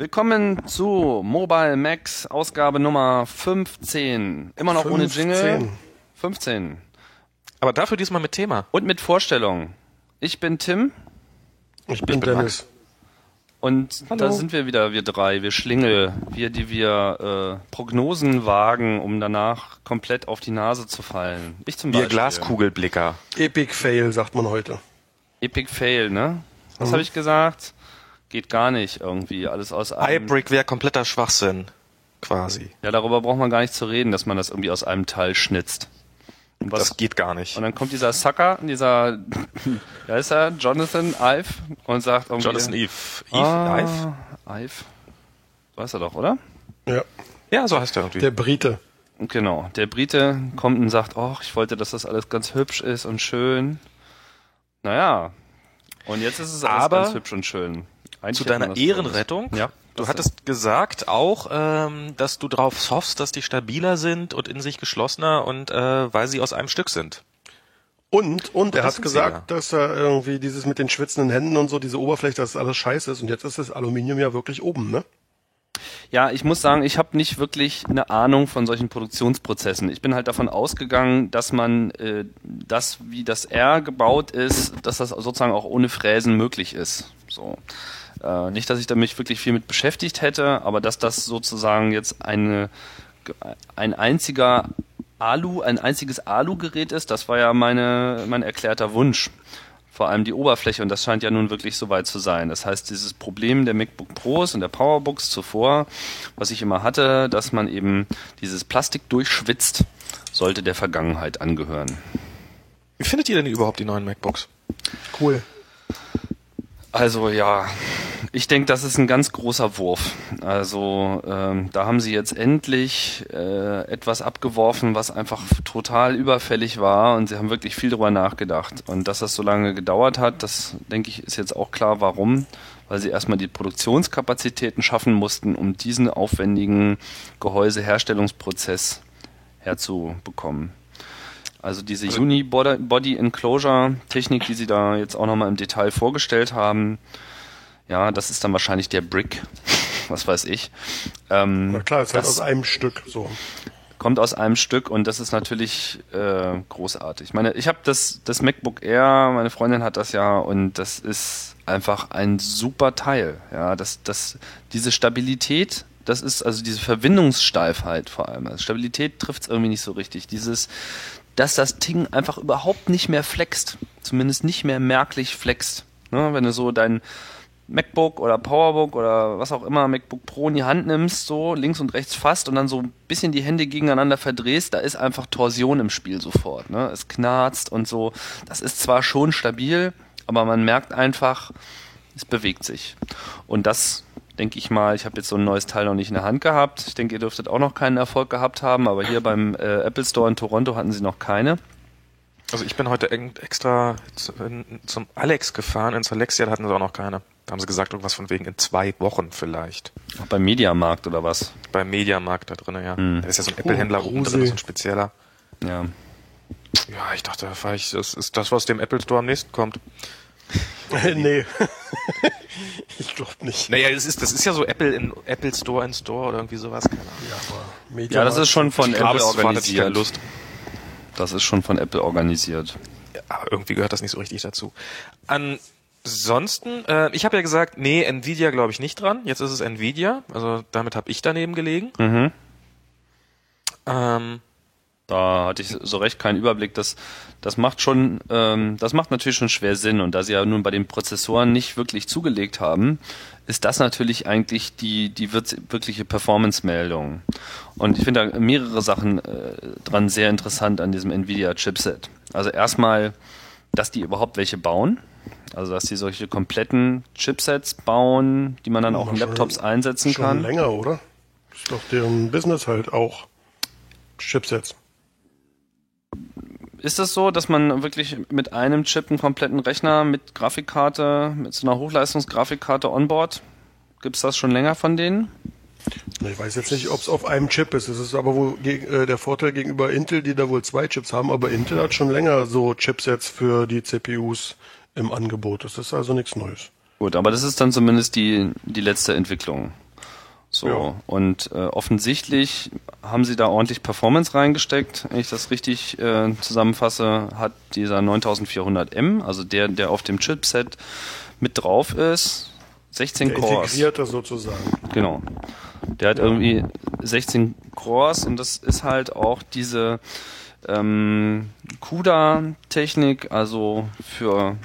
Willkommen zu Mobile Max Ausgabe Nummer 15. Immer noch ohne Jingle. 15. 15. Aber dafür diesmal mit Thema. Und mit Vorstellung. Ich bin Tim Ich bin bin Dennis. und Hallo. da sind wir wieder, wir drei, wir Schlingel, wir, die wir äh, Prognosen wagen, um danach komplett auf die Nase zu fallen. Ich zum Wir Beispiel. Glaskugelblicker. Epic Fail, sagt man heute. Epic Fail, ne? Was Mhm. habe ich gesagt? Geht gar nicht irgendwie. Alles aus einem. iBrick wäre kompletter Schwachsinn. Quasi. Ja, darüber braucht man gar nicht zu reden, dass man das irgendwie aus einem Teil schnitzt. Und was Das geht gar nicht. Und dann kommt dieser Sucker, dieser, wie heißt er, Jonathan Ive, und sagt irgendwie... Jonathan Eve. Eve? ah, Ive? Ive. Weiß er doch, oder? Ja, Ja, so heißt er irgendwie. der Brite. Genau. Der Brite kommt und sagt, oh, ich wollte, dass das alles ganz hübsch ist und schön. Naja. Und jetzt ist es alles Aber ganz hübsch und schön. Zu deiner Ehrenrettung. Ja. Du hattest gesagt auch, ähm, dass du drauf hoffst, dass die stabiler sind und in sich geschlossener und äh, weil sie aus einem Stück sind. Und, und er das hat gesagt, dass er irgendwie dieses mit den schwitzenden Händen und so, diese Oberfläche, dass alles scheiße ist. Und jetzt ist das Aluminium ja wirklich oben, ne? Ja, ich muss sagen, ich habe nicht wirklich eine Ahnung von solchen Produktionsprozessen. Ich bin halt davon ausgegangen, dass man äh, das, wie das R gebaut ist, dass das sozusagen auch ohne Fräsen möglich ist. So. Äh, nicht, dass ich da mich wirklich viel mit beschäftigt hätte, aber dass das sozusagen jetzt eine, ein einziger Alu, ein einziges Alu-Gerät ist, das war ja meine, mein erklärter Wunsch. Vor allem die Oberfläche und das scheint ja nun wirklich soweit zu sein. Das heißt, dieses Problem der MacBook Pros und der Powerbooks zuvor, was ich immer hatte, dass man eben dieses Plastik durchschwitzt, sollte der Vergangenheit angehören. Wie findet ihr denn überhaupt die neuen MacBooks? Cool. Also ja, ich denke, das ist ein ganz großer Wurf. Also ähm, da haben sie jetzt endlich äh, etwas abgeworfen, was einfach total überfällig war und sie haben wirklich viel drüber nachgedacht. Und dass das so lange gedauert hat, das denke ich, ist jetzt auch klar, warum. Weil sie erstmal die Produktionskapazitäten schaffen mussten, um diesen aufwendigen Gehäuseherstellungsprozess herzubekommen. Also diese Uni-Body Enclosure Technik, die sie da jetzt auch nochmal im Detail vorgestellt haben, ja, das ist dann wahrscheinlich der Brick, was weiß ich. Ähm, Na klar, es ist halt aus einem Stück so. kommt aus einem Stück und das ist natürlich äh, großartig. Ich meine, ich habe das, das MacBook Air, meine Freundin hat das ja und das ist einfach ein super Teil. Ja, das, das, diese Stabilität, das ist also diese Verbindungssteifheit vor allem. Also Stabilität trifft es irgendwie nicht so richtig. Dieses, dass das Ding einfach überhaupt nicht mehr flext, zumindest nicht mehr merklich flext. Ne? Wenn du so dein MacBook oder Powerbook oder was auch immer, MacBook Pro in die Hand nimmst, so links und rechts fasst und dann so ein bisschen die Hände gegeneinander verdrehst, da ist einfach Torsion im Spiel sofort. Ne? Es knarzt und so. Das ist zwar schon stabil, aber man merkt einfach, es bewegt sich. Und das denke ich mal, ich habe jetzt so ein neues Teil noch nicht in der Hand gehabt. Ich denke, ihr dürftet auch noch keinen Erfolg gehabt haben, aber hier beim äh, Apple Store in Toronto hatten sie noch keine. Also ich bin heute extra zu- in- zum Alex gefahren, ins Alexia, da hatten sie auch noch keine. Da haben sie gesagt, irgendwas von wegen in zwei Wochen vielleicht. Auch beim Mediamarkt oder was? Beim Mediamarkt da drinnen, ja. Hm. Da ist ja so ein Apple-Händler Oh, oben drin, so ein spezieller. Ja. Ja, ich dachte, da fahr ich, das ist das, was dem Apple Store am nächsten kommt. nee. ich glaube nicht. Naja, das ist, das ist ja so Apple in Apple Store in Store oder irgendwie sowas, keine Ahnung. Ja, aber Media ja, das ist schon von glaube, Apple organisiert. Lust. Das ist schon von Apple organisiert. Ja, aber irgendwie gehört das nicht so richtig dazu. Ansonsten, äh, ich habe ja gesagt, nee, Nvidia glaube ich nicht dran. Jetzt ist es Nvidia, also damit habe ich daneben gelegen. Mhm. Ähm, Da hatte ich so recht keinen Überblick. Das, das macht schon, ähm, das macht natürlich schon schwer Sinn. Und da sie ja nun bei den Prozessoren nicht wirklich zugelegt haben, ist das natürlich eigentlich die, die wirkliche Performance-Meldung. Und ich finde da mehrere Sachen äh, dran sehr interessant an diesem Nvidia-Chipset. Also erstmal, dass die überhaupt welche bauen. Also dass die solche kompletten Chipsets bauen, die man dann auch in schon- Laptops einsetzen schon kann. länger, oder? Ist doch deren Business halt auch. Chipsets. Ist es so, dass man wirklich mit einem Chip einen kompletten Rechner mit Grafikkarte, mit so einer Hochleistungsgrafikkarte onboard? Gibt es das schon länger von denen? Ich weiß jetzt nicht, ob es auf einem Chip ist. Es ist aber wohl äh, der Vorteil gegenüber Intel, die da wohl zwei Chips haben, aber Intel hat schon länger so Chipsets für die CPUs im Angebot. Das ist also nichts Neues. Gut, aber das ist dann zumindest die, die letzte Entwicklung. So, Ja. und äh, offensichtlich haben sie da ordentlich Performance reingesteckt. Wenn ich das richtig äh, zusammenfasse, hat dieser 9400M, also der, der auf dem Chipset mit drauf ist, 16 Der Cores. integrierte sozusagen. Genau. Der hat irgendwie 16 Cores und das ist halt auch diese ähm, CUDA-Technik, also für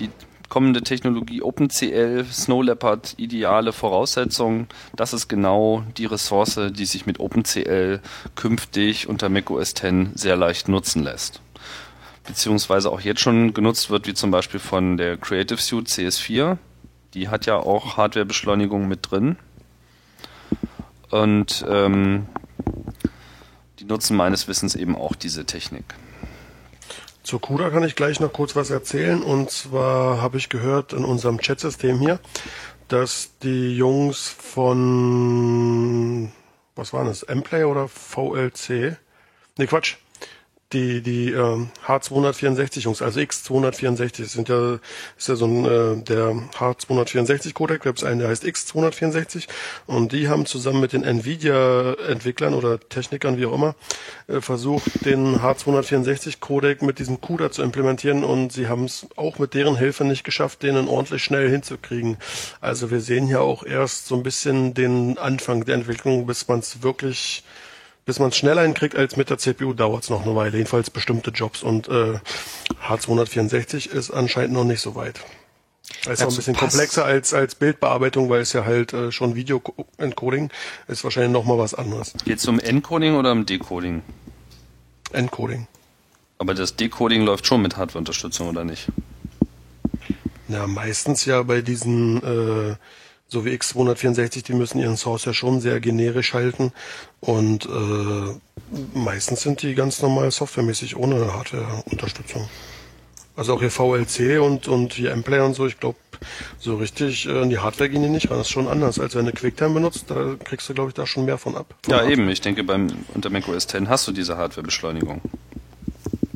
die kommende Technologie OpenCL, Snow Leopard, ideale Voraussetzung. Das ist genau die Ressource, die sich mit OpenCL künftig unter macOS X sehr leicht nutzen lässt. Beziehungsweise auch jetzt schon genutzt wird, wie zum Beispiel von der Creative Suite CS4. Die hat ja auch Hardwarebeschleunigung mit drin. Und ähm, die nutzen meines Wissens eben auch diese Technik. Zur CUDA kann ich gleich noch kurz was erzählen. Und zwar habe ich gehört in unserem Chatsystem hier, dass die Jungs von, was waren das, Mplay oder VLC? Ne, Quatsch. Die, die ähm, H264 Jungs, also X264, das sind ja, ist ja so ein, äh, der H264 Codec, da gibt es einen, der heißt X264 und die haben zusammen mit den Nvidia-Entwicklern oder Technikern, wie auch immer, äh, versucht, den H264 Codec mit diesem CUDA zu implementieren und sie haben es auch mit deren Hilfe nicht geschafft, den ordentlich schnell hinzukriegen. Also wir sehen hier auch erst so ein bisschen den Anfang der Entwicklung, bis man es wirklich bis man es schneller hinkriegt als mit der CPU, dauert es noch eine Weile. Jedenfalls bestimmte Jobs. Und äh, H264 ist anscheinend noch nicht so weit. Das ist Ja, auch ein zu bisschen pass- komplexer als, als Bildbearbeitung, weil es ja halt äh, schon Video-Encoding ist wahrscheinlich noch mal was anderes. Geht es um Encoding oder um Decoding? Encoding. Aber das Decoding läuft schon mit Hardwareunterstützung oder nicht? Ja, meistens ja bei diesen, äh, so wie X264, die müssen ihren Source ja schon sehr generisch halten. Und äh, meistens sind die ganz normal softwaremäßig ohne Hardware-Unterstützung. Also auch hier VLC und, und hier Mplay und so, ich glaube, so richtig äh, in die Hardware gehen die nicht ran. Das ist schon anders, als wenn du QuickTime benutzt, da kriegst du, glaube ich, da schon mehr von ab. Von Ja, eben. Ich denke, beim unter macOS X hast du diese Hardwarebeschleunigung.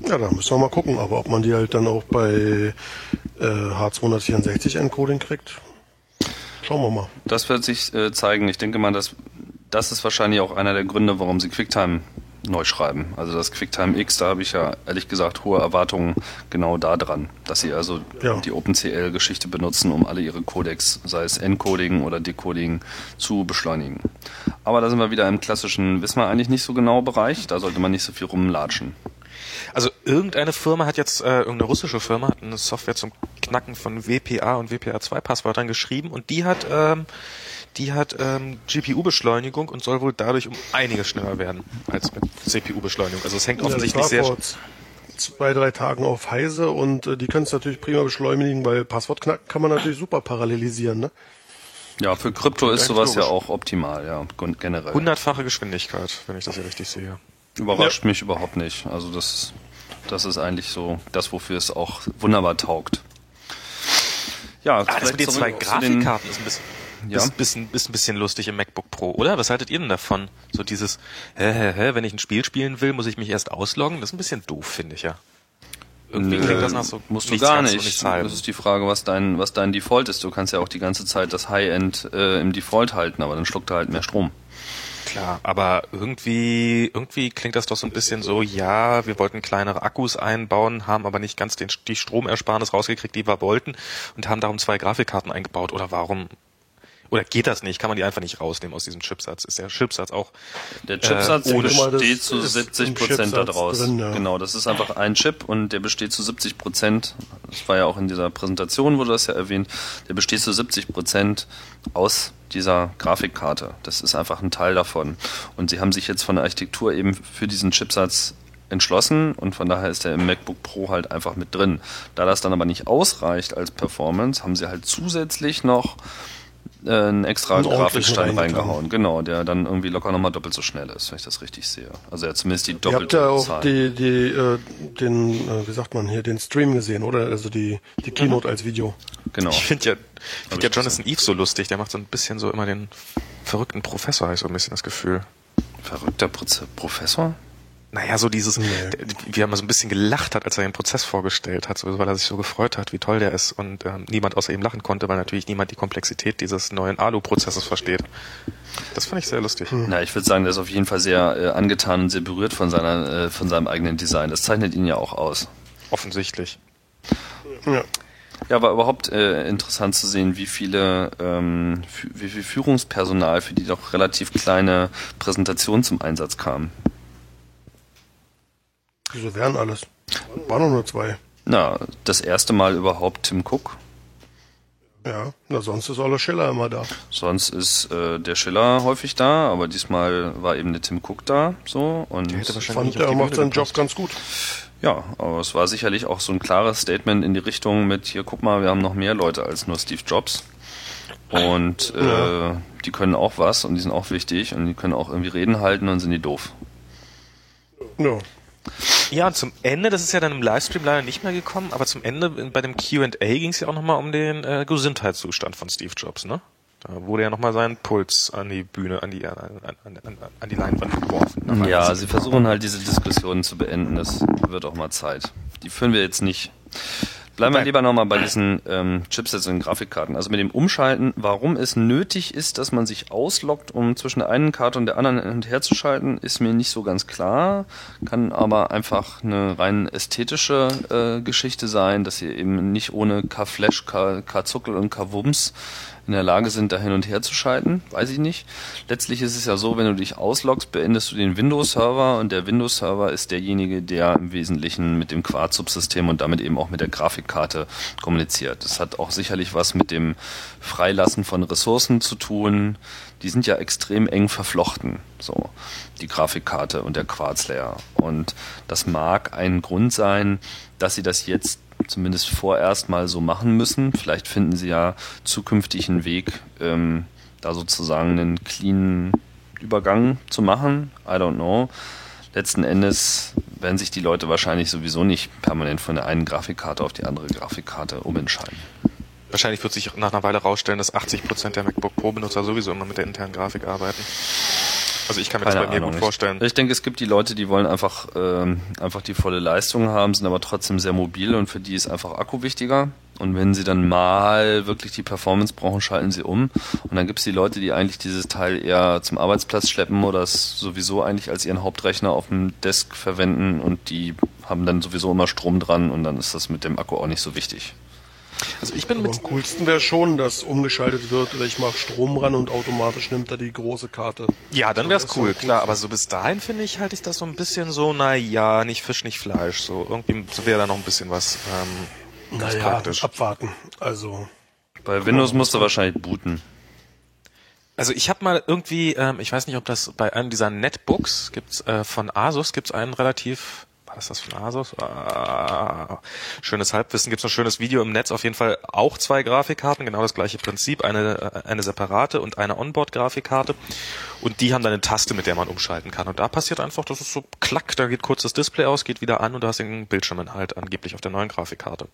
Ja, da müssen wir mal gucken, aber ob man die halt dann auch bei äh, H264 Encoding kriegt, schauen wir mal. Das wird sich äh, zeigen. Ich denke mal, dass das ist wahrscheinlich auch einer der Gründe, warum sie QuickTime neu schreiben. Also das QuickTime X, da habe ich ja ehrlich gesagt hohe Erwartungen genau da dran, dass sie also Ja. die OpenCL-Geschichte benutzen, um alle ihre Codecs, sei es Encoding oder Decoding, zu beschleunigen. Aber da sind wir wieder im klassischen, wissen wir eigentlich nicht so genau Bereich, da sollte man nicht so viel rumlatschen. Also irgendeine Firma hat jetzt, äh, irgendeine russische Firma hat eine Software zum Knacken von WPA und WPA2 Passwörtern geschrieben und die hat, ähm, die hat ähm, GPU-Beschleunigung und soll wohl dadurch um einiges schneller werden als mit CPU-Beschleunigung. Also es hängt offensichtlich ja, sehr. zwei, drei Tagen auf Heise und äh, die können es natürlich prima beschleunigen, weil Passwortknacken kann man natürlich super parallelisieren. Ne? Ja, für Krypto ist sowas ja logisch. auch optimal, ja, generell. Hundertfache Geschwindigkeit, wenn ich das hier richtig sehe. Überrascht mich überhaupt nicht. Also das, das ist eigentlich so das, wofür es auch wunderbar taugt. Ja, Ah, das mit den zwei Grafikkarten ist ein bisschen, Ja. ist, ein bisschen, ist ein bisschen lustig im MacBook Pro, oder? Was haltet ihr denn davon? So dieses, hä, hä, hä, wenn ich ein Spiel spielen will, muss ich mich erst ausloggen? Das ist ein bisschen doof, finde ich ja. Irgendwie klingt das nach so musst du gar nicht. das ist die Frage, was dein, was dein Default ist. Du kannst ja auch die ganze Zeit das High-End äh, im Default halten, aber dann schluckt er halt mehr Strom. Klar, aber irgendwie, irgendwie klingt das doch so ein bisschen so, ja, wir wollten kleinere Akkus einbauen, haben aber nicht ganz den, die Stromersparnis rausgekriegt, die wir wollten und haben darum zwei Grafikkarten eingebaut. Oder warum? Oder geht das nicht? Kann man die einfach nicht rausnehmen aus diesem Chipsatz? Ist der Chipsatz auch Der Chipsatz Äh, ohne- besteht zu ist 70 im Prozent daraus. drin, ja. Genau, das ist einfach ein Chip und der besteht zu 70 Prozent. Das war ja auch in dieser Präsentation, wurde das ja erwähnt. Der besteht zu 70 Prozent aus dieser Grafikkarte. Das ist einfach ein Teil davon. Und sie haben sich jetzt von der Architektur eben für diesen Chipsatz entschlossen und von daher ist der im MacBook Pro halt einfach mit drin. Da das dann aber nicht ausreicht als Performance, haben sie halt zusätzlich noch äh, einen extra Einen Grafikstein reingehauen. Genau, der dann irgendwie locker nochmal doppelt so schnell ist, wenn ich das richtig sehe. Also ja, zumindest die Ihr habt doppelte ja auch Zahl. die, die, äh, den, äh, wie sagt man hier, den Stream gesehen, oder? Also die, die Keynote als Video. genau. Ich finde ja, ich ich find ja. Jonathan Eve so lustig. Der macht so ein bisschen so immer den verrückten Professor, habe ich so ein bisschen das Gefühl. Verrückter Proze Professor? Naja, so dieses, Nee. wie er mal so ein bisschen gelacht hat, als er den Prozess vorgestellt hat, so, weil er sich so gefreut hat, wie toll der ist und ähm, niemand außer ihm lachen konnte, weil natürlich niemand die Komplexität dieses neuen Alu-Prozesses versteht. Das fand ich sehr lustig. Na, ich würde sagen, der ist auf jeden Fall sehr äh, angetan und sehr berührt von seiner, äh, von seinem eigenen Design. Das zeichnet ihn ja auch aus. Offensichtlich. Ja. Ja, war überhaupt äh, interessant zu sehen, wie viele, ähm, wie viel Führungspersonal für die doch relativ kleine Präsentation zum Einsatz kam. Wieso wären alles? Waren doch nur zwei. Na, das erste Mal überhaupt Tim Cook. Ja, na sonst ist Olle Schiller immer da. Sonst ist äh, der Schiller häufig da, aber diesmal war eben der Tim Cook da, so und hätte wahrscheinlich Fand, er macht seinen. Job ganz gut. Ja, aber es war sicherlich auch so ein klares Statement in die Richtung mit hier, guck mal, wir haben noch mehr Leute als nur Steve Jobs und äh, Ja. die können auch was und die sind auch wichtig und die können auch irgendwie Reden halten und sind die doof. Ja. Ja, und zum Ende, das ist ja dann im Livestream leider nicht mehr gekommen, aber zum Ende bei dem Q&A ging es ja auch nochmal um den äh, Gesundheitszustand von Steve Jobs, ne? Da wurde ja nochmal sein Puls an die Bühne, an die, an, an, an, an die Leinwand geworfen. Ja, sie versuchen halt diese Diskussionen zu beenden. Das wird auch mal Zeit. Die führen wir jetzt nicht. Bleiben wir lieber nochmal bei diesen ähm, Chipsets und Grafikkarten. Also mit dem Umschalten, warum es nötig ist, dass man sich ausloggt, um zwischen der einen Karte und der anderen hin und her zu schalten, ist mir nicht so ganz klar. Kann aber einfach eine rein ästhetische äh, Geschichte sein, dass sie eben nicht ohne K-Flash, K-Zuckel und K-Wumms in der Lage sind, da hin und her zu schalten. Weiß ich nicht. Letztlich ist es ja so, wenn du dich ausloggst, beendest du den Windows-Server und der Windows-Server ist derjenige, der im Wesentlichen mit dem Quarz-Subsystem und damit eben auch mit der Grafikkarte kommuniziert. Das hat auch sicherlich was mit dem Freilassen von Ressourcen zu tun. Die sind ja extrem eng verflochten, so die Grafikkarte und der Quarz-Layer. Und das mag ein Grund sein, dass sie das jetzt zumindest vorerst mal so machen müssen. Vielleicht finden sie ja zukünftig einen Weg, ähm, da sozusagen einen cleanen Übergang zu machen. I don't know. Letzten Endes werden sich die Leute wahrscheinlich sowieso nicht permanent von der einen Grafikkarte auf die andere Grafikkarte umentscheiden. Wahrscheinlich wird sich nach einer Weile rausstellen, dass 80% der MacBook Pro-Benutzer sowieso immer mit der internen Grafik arbeiten. Also ich kann mir das bei mir gut Ich- vorstellen. Ich denke, es gibt die Leute, die wollen einfach, ähm, einfach die volle Leistung haben, sind aber trotzdem sehr mobil und für die ist einfach Akku wichtiger. Und wenn sie dann mal wirklich die Performance brauchen, schalten sie um. Und dann gibt es die Leute, die eigentlich dieses Teil eher zum Arbeitsplatz schleppen oder es sowieso eigentlich als ihren Hauptrechner auf dem Desk verwenden und die haben dann sowieso immer Strom dran und dann ist das mit dem Akku auch nicht so wichtig. Also ich bin Aber mit am coolsten wäre schon, dass umgeschaltet wird oder ich mache Strom ran und automatisch nimmt er die große Karte. Ja, dann wär's cool, klar. Aber so bis dahin finde ich, halte ich das so ein bisschen so, na ja, nicht Fisch, nicht Fleisch. So irgendwie wäre da noch ein bisschen was ähm, ganz Naja, praktisch. abwarten. Also, Bei Windows musst du wahrscheinlich booten. Also ich habe mal irgendwie, ähm, ich weiß nicht, ob das bei einem dieser Netbooks gibt's äh, von Asus gibt's einen relativ war das das von Asus? Ah, schönes Halbwissen. Gibt's ein schönes Video im Netz. Auf jeden Fall auch zwei Grafikkarten, genau das gleiche Prinzip. Eine, äh, eine separate und eine Onboard-Grafikkarte. Und die haben dann eine Taste, mit der man umschalten kann. Und da passiert einfach, das ist so klack, da geht kurz das Display aus, geht wieder an und du hast den Bildschirminhalt angeblich auf der neuen Grafikkarte.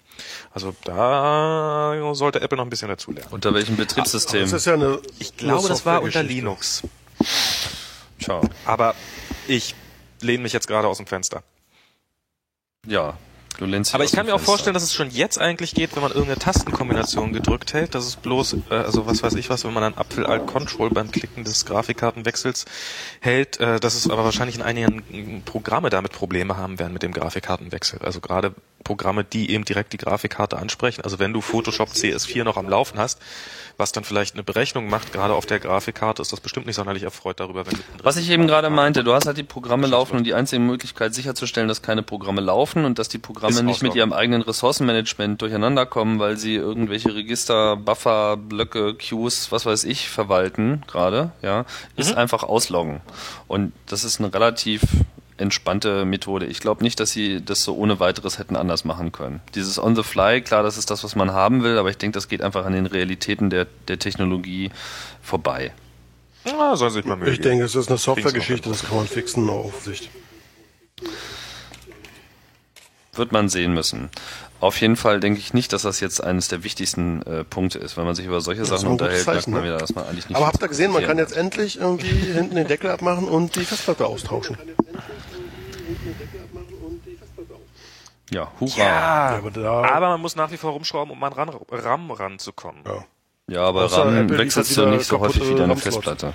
Also da sollte Apple noch ein bisschen dazulernen. Unter welchem Betriebssystem? das ist ja eine. Ich glaube, das war unter. Linux. Ciao. Aber ich lehne mich jetzt gerade aus dem Fenster. Ja, du dich Aber ich kann mir auch vorstellen, dass es schon jetzt eigentlich geht, wenn man irgendeine Tastenkombination gedrückt hält. Das ist bloß, äh, also was weiß ich was, wenn man dann Apfel Alt Control beim Klicken des Grafikkartenwechsels hält, äh, dass es aber wahrscheinlich in einigen Programme damit Probleme haben werden mit dem Grafikkartenwechsel. Also gerade Programme, die eben direkt die Grafikkarte ansprechen. Also wenn du Photoshop CS4 noch am Laufen hast, was dann vielleicht eine Berechnung macht, gerade auf der Grafikkarte, ist das bestimmt nicht sonderlich erfreut darüber, wenn Was ich eben gerade meinte, du hast halt die Programme laufen und die einzige Möglichkeit sicherzustellen, dass keine Programme laufen und dass die Programme nicht mit ihrem eigenen Ressourcenmanagement durcheinander kommen, weil sie irgendwelche Register, Buffer, Blöcke, Queues, was weiß ich, verwalten gerade, ja, ist einfach ausloggen. Und das ist eine relativ entspannte Methode. Ich glaube nicht, dass sie das so ohne weiteres hätten anders machen können. Dieses on the fly, klar, das ist das, was man haben will, aber ich denke, das geht einfach an den Realitäten der, der Technologie vorbei. Ja, sollen sie sich mal Mühe Ich denke, es ist eine Softwaregeschichte, das kann man fixen auf Sicht. Wird man sehen müssen. Auf jeden Fall denke ich nicht, dass das jetzt eines der wichtigsten äh, Punkte ist. Wenn man sich über solche Sachen unterhält, merkt Zeichen, man ne? wieder, dass man eigentlich nicht. Aber habt ihr gesehen, man kann jetzt endlich irgendwie hinten den Deckel abmachen und die Festplatte austauschen. Ja, hurra. Ja, Ja, aber da- aber man muss nach wie vor rumschrauben, um an ran, RAM ranzukommen. Ja. Ja, aber Außer RAM Apple wechselst du nicht so häufig wie deine. Festplatte.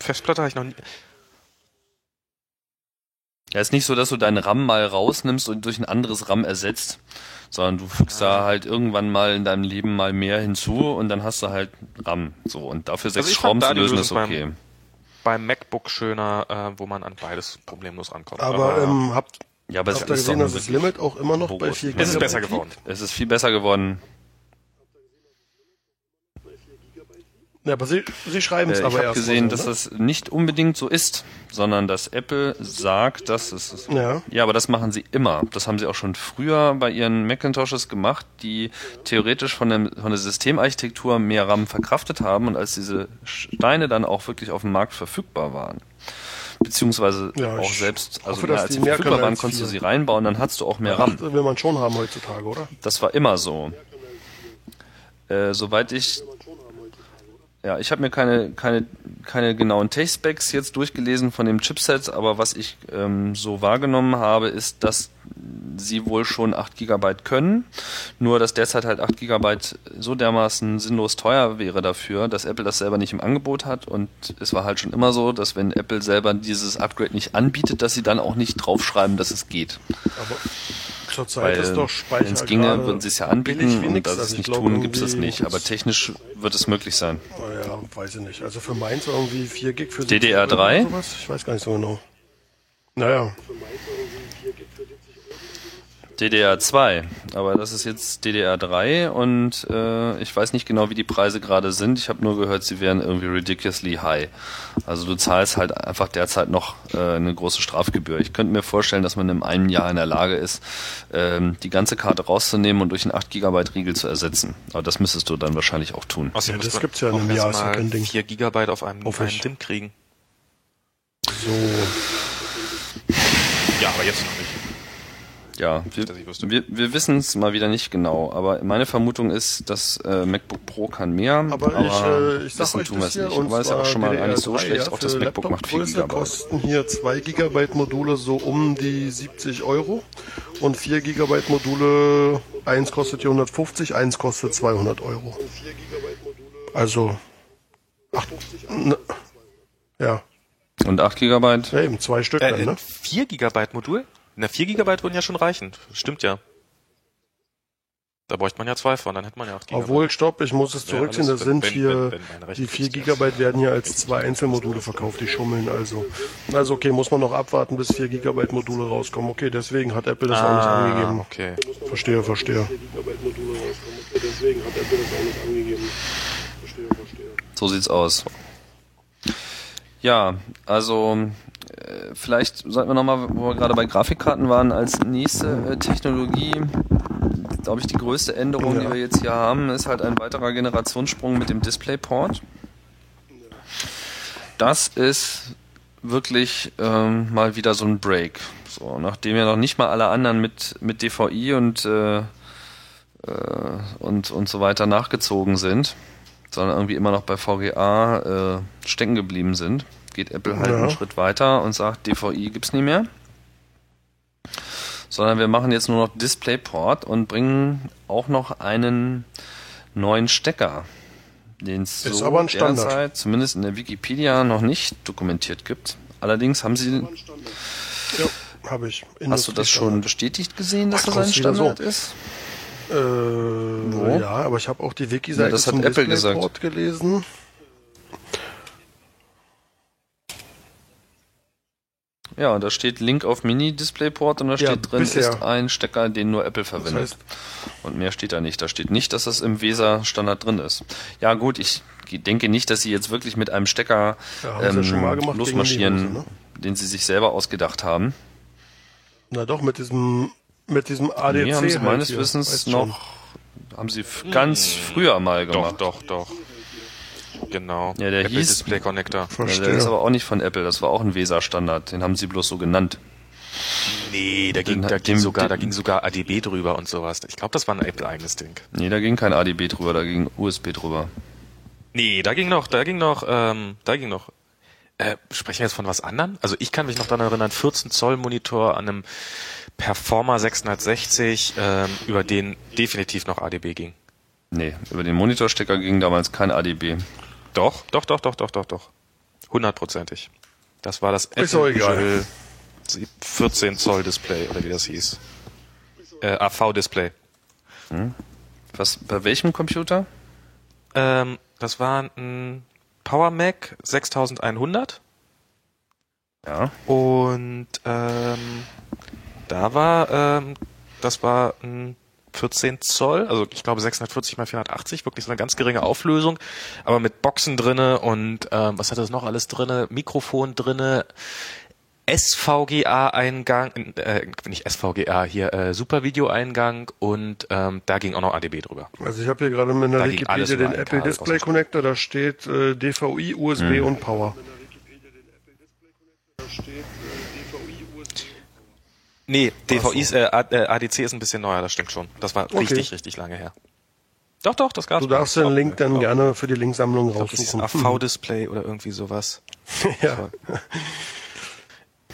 Festplatte habe ich noch nie. Ja, ist nicht so, dass du deinen RAM mal rausnimmst und durch ein anderes RAM ersetzt, sondern du fügst da halt irgendwann mal in deinem Leben mal mehr hinzu und dann hast du halt RAM. So, und dafür sechs Also Schrauben zu lösen ist Lösung okay. Beim MacBook schöner, äh, wo man an beides problemlos rankommt. Aber ähm, habt, Ja, aber ihr ist doch gesehen, dass das Limit auch immer noch bei Horror. 4 es ist besser geworden. Es ist viel besser geworden. Ja, aber Sie, Sie schreiben es Äh, ich aber habe erst gesehen, dass so, das nicht unbedingt so ist, sondern dass Apple sagt, dass es ne? Ja. Ja, aber das machen sie immer. Das haben sie auch schon früher bei ihren Macintoshes gemacht, die theoretisch von, dem, von der Systemarchitektur mehr RAM verkraftet haben und als diese Steine dann auch wirklich auf dem Markt verfügbar waren, beziehungsweise Ja, auch selbst, also hoffe, ja, als die sie verfügbar waren, konntest du sie reinbauen, dann hattest du auch mehr RAM. Acht will man schon haben heutzutage, oder? Das war immer so. Äh, soweit ich ja, ich habe mir keine, keine, keine genauen Tech-Specs jetzt durchgelesen von dem Chipset, aber was ich ähm, so wahrgenommen habe, ist, dass sie wohl schon 8 GB können, nur dass derzeit halt 8 GB so dermaßen sinnlos teuer wäre dafür, dass Apple das selber nicht im Angebot hat und es war halt schon immer so, dass wenn Apple selber dieses Upgrade nicht anbietet, dass sie dann auch nicht draufschreiben, dass es geht. Aber zurzeit Weil ist doch Speicher wenn es ginge, würden sie es ja anbieten und dass sie Also es ich nicht tun, gibt es das irgendwie- nicht. Aber technisch wird es möglich sein. Oh ja, weiß ich nicht. Also für meins irgendwie 4 Gig für DDR3? 70 Euro oder sowas? Ich weiß gar nicht so genau. Naja, DDR2, aber das ist jetzt DDR3 und äh, ich weiß nicht genau, wie die Preise gerade sind. Ich habe nur gehört, sie wären irgendwie ridiculously high. Also du zahlst halt einfach derzeit noch äh, eine große Strafgebühr. Ich könnte mir vorstellen, dass man in einem Jahr in der Lage ist, ähm, die ganze Karte rauszunehmen und durch einen 8 GB Riegel zu ersetzen. Aber das müsstest du dann wahrscheinlich auch tun. Außerdem Ja, das gibt's ja in einem Jahr, mal kein Ding. 4 Gigabyte auf einem, Hoffe einem. DIM kriegen. so. Ja, aber jetzt noch nicht. Ja, wir, wir, wir wissen es mal wieder nicht genau, aber meine Vermutung ist, dass äh, MacBook Pro kann mehr, Aber, ich, äh, ich sag wissen euch tun wir das es hier, nicht. und Aber ist ja auch schon mal eigentlich so DDR3, schlecht, ja, auch das MacBook macht 4 Laptopgröße GB. kosten hier 2 GB Module so um die 70 Euro und 4 GB Module, eins kostet hier 150, eins kostet 200 Euro. Also, ach, ne, ja, Und 8 GB? ja, eben zwei Stück Äh, dann, ne? 4 Gigabyte Modul? Na, 4 Gigabyte würden ja schon reichen. Stimmt ja. Da bräuchte man ja zwei von, dann hätte man ja 8 Gigabyte. Obwohl, stopp, ich muss es Ja, zurückziehen, alles, das sind wenn- hier, wenn- wenn die 4 richtig Gigabyte werden hier als zwei Einzelmodule verkauft, die schummeln also. Also okay, muss man noch abwarten, bis 4 Gigabyte Module rauskommen. Okay, deswegen hat Apple das auch nicht ah, angegeben. okay. Verstehe, verstehe. So sieht's aus. Ja, also vielleicht sollten wir nochmal, wo wir gerade bei Grafikkarten waren, als nächste äh, Technologie, glaube ich, die größte Änderung, Ja. die wir jetzt hier haben, ist halt ein weiterer Generationssprung mit dem DisplayPort. Das ist wirklich ähm, mal wieder so ein Break. So, nachdem ja noch nicht mal alle anderen mit, mit DVI und, äh, äh, und, und so weiter nachgezogen sind, sondern irgendwie immer noch bei VGA äh, stecken geblieben sind, geht Apple halt Ja. einen Schritt weiter und sagt, DVI gibt's nie mehr. Sondern wir machen jetzt nur noch DisplayPort und bringen auch noch einen neuen Stecker, den es so aber ein Standard. derzeit, zumindest in der Wikipedia, noch nicht dokumentiert gibt. Allerdings haben sie, Ja, habe ich. hast du das schon bestätigt gesehen, dass Ach, das ein wieder so. Standard ist? Äh, ja, aber ich habe auch die Wiki-Seite Ja, das hat zum Apple gesagt. DisplayPort gelesen. Ja, und da steht Link auf Mini-DisplayPort und da Ja, steht drin, bisher. ist ein Stecker, den nur Apple Das verwendet. heißt, Und mehr steht da nicht. Da steht nicht, dass das im Weser-Standard drin ist. Ja gut, ich denke nicht, dass sie jetzt wirklich mit einem Stecker Ja, ja ähm, schon mal gemacht losmarschieren, Hose, ne? den sie sich selber ausgedacht haben. na doch, mit diesem, mit diesem ADC. nee, haben sie halt meines hier, Wissens weißt schon. noch, haben sie ganz früher mal Doch, gemacht. doch, doch. Genau. Ja, der Apple hieß- Display Connector. Ja, Verstehe. der ist aber auch nicht von Apple, das war auch ein Weser-Standard. Den haben sie bloß so genannt. Nee, da ging, da ging sogar, da ging sogar ADB drüber und sowas. Ich glaube, das war ein Apple-eigenes Ding. Nee, da ging kein ADB drüber, da ging USB drüber. Nee, da ging noch, da ging noch, ähm, da ging noch. Äh, sprechen wir jetzt von was anderem? Also ich kann mich noch daran erinnern, 14 Zoll Monitor an einem Performer 660, ähm, über den definitiv noch ADB ging. Nee, über den Monitorstecker ging damals kein ADB. Doch, doch, doch, doch, doch, doch, doch. Hundertprozentig. Das war das egal. 14 Zoll Display oder wie das hieß. Äh, AV Display. Was, bei welchem Computer? Ähm, das war ein Power Mac 6100 Ja. und ähm, da war ähm, das war ein 14 Zoll, also ich glaube 640 mal 480, wirklich so eine ganz geringe Auflösung, aber mit Boxen drinne und ähm, was hat das noch alles drinne? Mikrofon drinne, SVGA-Eingang, äh, nicht SVGA, hier äh, Super-Video-Eingang und ähm, da ging auch noch ADB drüber. Also ich habe hier gerade in der Da ging alles Wikipedia den Apple Kabel Display. Connector, da steht äh, DVI, USB und Power. Nee, DVI ist, äh, A- äh, ADC ist ein bisschen neuer, das stimmt schon. Das war Okay. richtig, richtig lange her. Doch, doch, das gab's. Du darfst den Link dann gerne für die Linksammlung Ich glaub, das ist ein raussuchen. AV-Display oder irgendwie sowas. ja.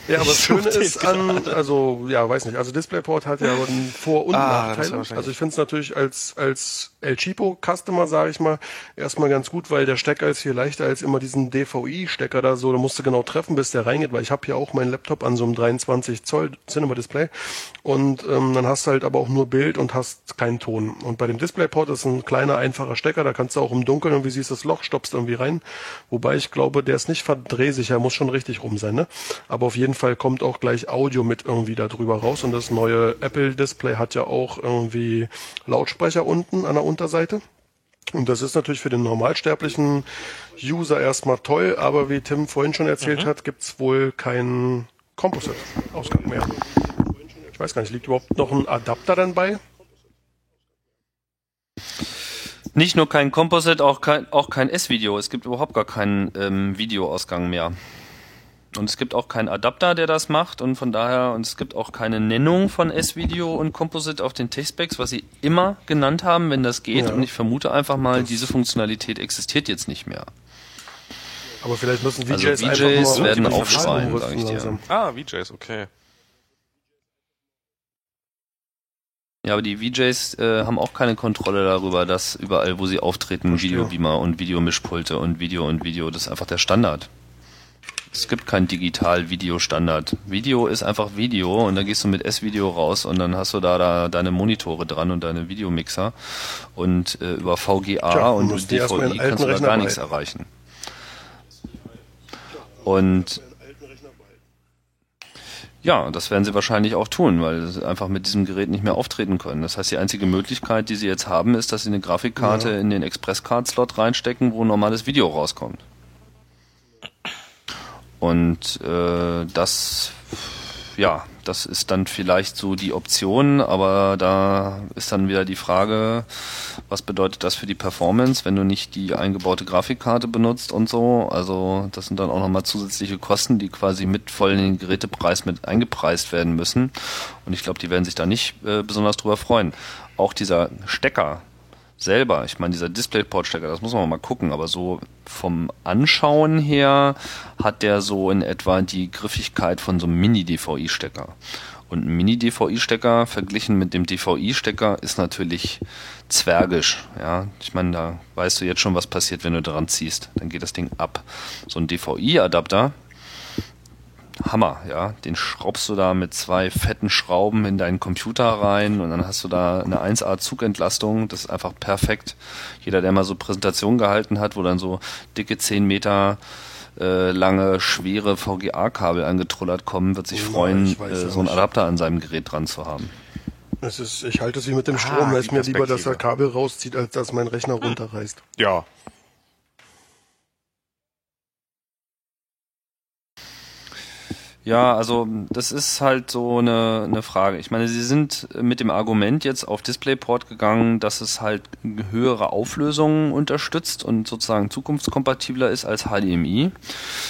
Ja, aber das Schöne ist an, also ja, weiß nicht, also DisplayPort hat ja einen Vor- und Ah, wahrscheinlich- Also ich finde es natürlich als als El Cheapo Customer, sage ich mal, erstmal ganz gut, weil der Stecker ist hier leichter als immer diesen DVI-Stecker da so. Da musst du genau treffen, bis der reingeht, weil ich habe hier auch meinen Laptop an so einem 23 Zoll Cinema Display und ähm, dann hast du halt aber auch nur Bild und hast keinen Ton. Und bei dem DisplayPort ist ein kleiner einfacher Stecker, da kannst du auch im Dunkeln irgendwie siehst das Loch, stoppst irgendwie rein. Wobei ich glaube, der ist nicht verdrehsicher, muss schon richtig rum sein, ne? Aber auf jeden Fall kommt auch gleich Audio mit irgendwie da drüber raus und das neue Apple Display hat ja auch irgendwie Lautsprecher unten an der Unterseite. Und das ist natürlich für den normalsterblichen User erstmal toll, aber wie Tim vorhin schon erzählt hat, gibt's wohl keinen Composite-Ausgang mehr. Ich weiß gar nicht, liegt überhaupt noch ein Adapter dann bei? Nicht nur kein Composite, auch kein, auch kein S-Video. Es gibt überhaupt gar keinen ähm, Videoausgang mehr. Und es gibt auch keinen Adapter, der das macht und von daher, und es gibt auch keine Nennung von S-Video und Composite auf den Tech-Specs, was sie immer genannt haben, wenn das geht. Ja. Und ich vermute einfach mal, diese Funktionalität existiert jetzt nicht mehr. Aber vielleicht müssen Also VJs einfach VJs mal werden aufschreien, sag ich dir. langsam. Ah, VJs, okay. Ja, aber die VJs äh, haben auch keine Kontrolle darüber, dass überall, wo sie auftreten, Verstehe. Videobeamer und Videomischpulte und Video und Video, das ist einfach der Standard. Es gibt keinen Digital-Video-Standard. Video ist einfach Video und dann gehst du mit S-Video raus und dann hast du da, da deine Monitore dran und deine Videomixer und äh, über VGA Tja, und DVI kannst du da gar nichts erreichen. Und ja, das werden sie wahrscheinlich auch tun, weil sie einfach mit diesem Gerät nicht mehr auftreten können. Das heißt, die einzige Möglichkeit, die sie jetzt haben, ist, dass sie eine Grafikkarte in den Express-Card-Slot reinstecken, wo ein normales Video rauskommt. Und äh, das, ja, das ist dann vielleicht so die Option, aber da ist dann wieder die Frage, was bedeutet das für die Performance, wenn du nicht die eingebaute Grafikkarte benutzt und so. Also das sind dann auch nochmal zusätzliche Kosten, die quasi mit voll in den Gerätepreis mit eingepreist werden müssen. Und ich glaube, die werden sich da nicht äh, besonders drüber freuen. Auch dieser Stecker selber, ich meine, dieser DisplayPort-Stecker, das muss man mal gucken, aber so vom Anschauen her hat der so in etwa die Griffigkeit von so einem Mini-DVI-Stecker. Und ein Mini-DVI-Stecker verglichen mit dem DVI-Stecker ist natürlich zwergisch. Ja, ich meine, da weißt du jetzt schon, was passiert, wenn du dran ziehst. Dann geht das Ding ab. So ein DVI-Adapter, Hammer, ja. Den schraubst du da mit zwei fetten Schrauben in deinen Computer rein und dann hast du da eine 1A Zugentlastung. Das ist einfach perfekt. Jeder, der mal so Präsentationen gehalten hat, wo dann so dicke 10 Meter äh, lange, schwere VGA-Kabel angetrullert kommen, wird sich Ja, freuen, äh, so einen. Adapter an seinem Gerät dran zu haben. Es ist, ich halte es wie mit dem Ah, Strom. Da ist mir lieber, dass er. Kabel rauszieht, als dass mein Rechner runterreißt. Ja. Ja, also das ist halt so eine, eine Frage. Ich meine, sie sind mit dem Argument jetzt auf DisplayPort gegangen, dass es halt höhere Auflösungen unterstützt und sozusagen zukunftskompatibler ist als HDMI.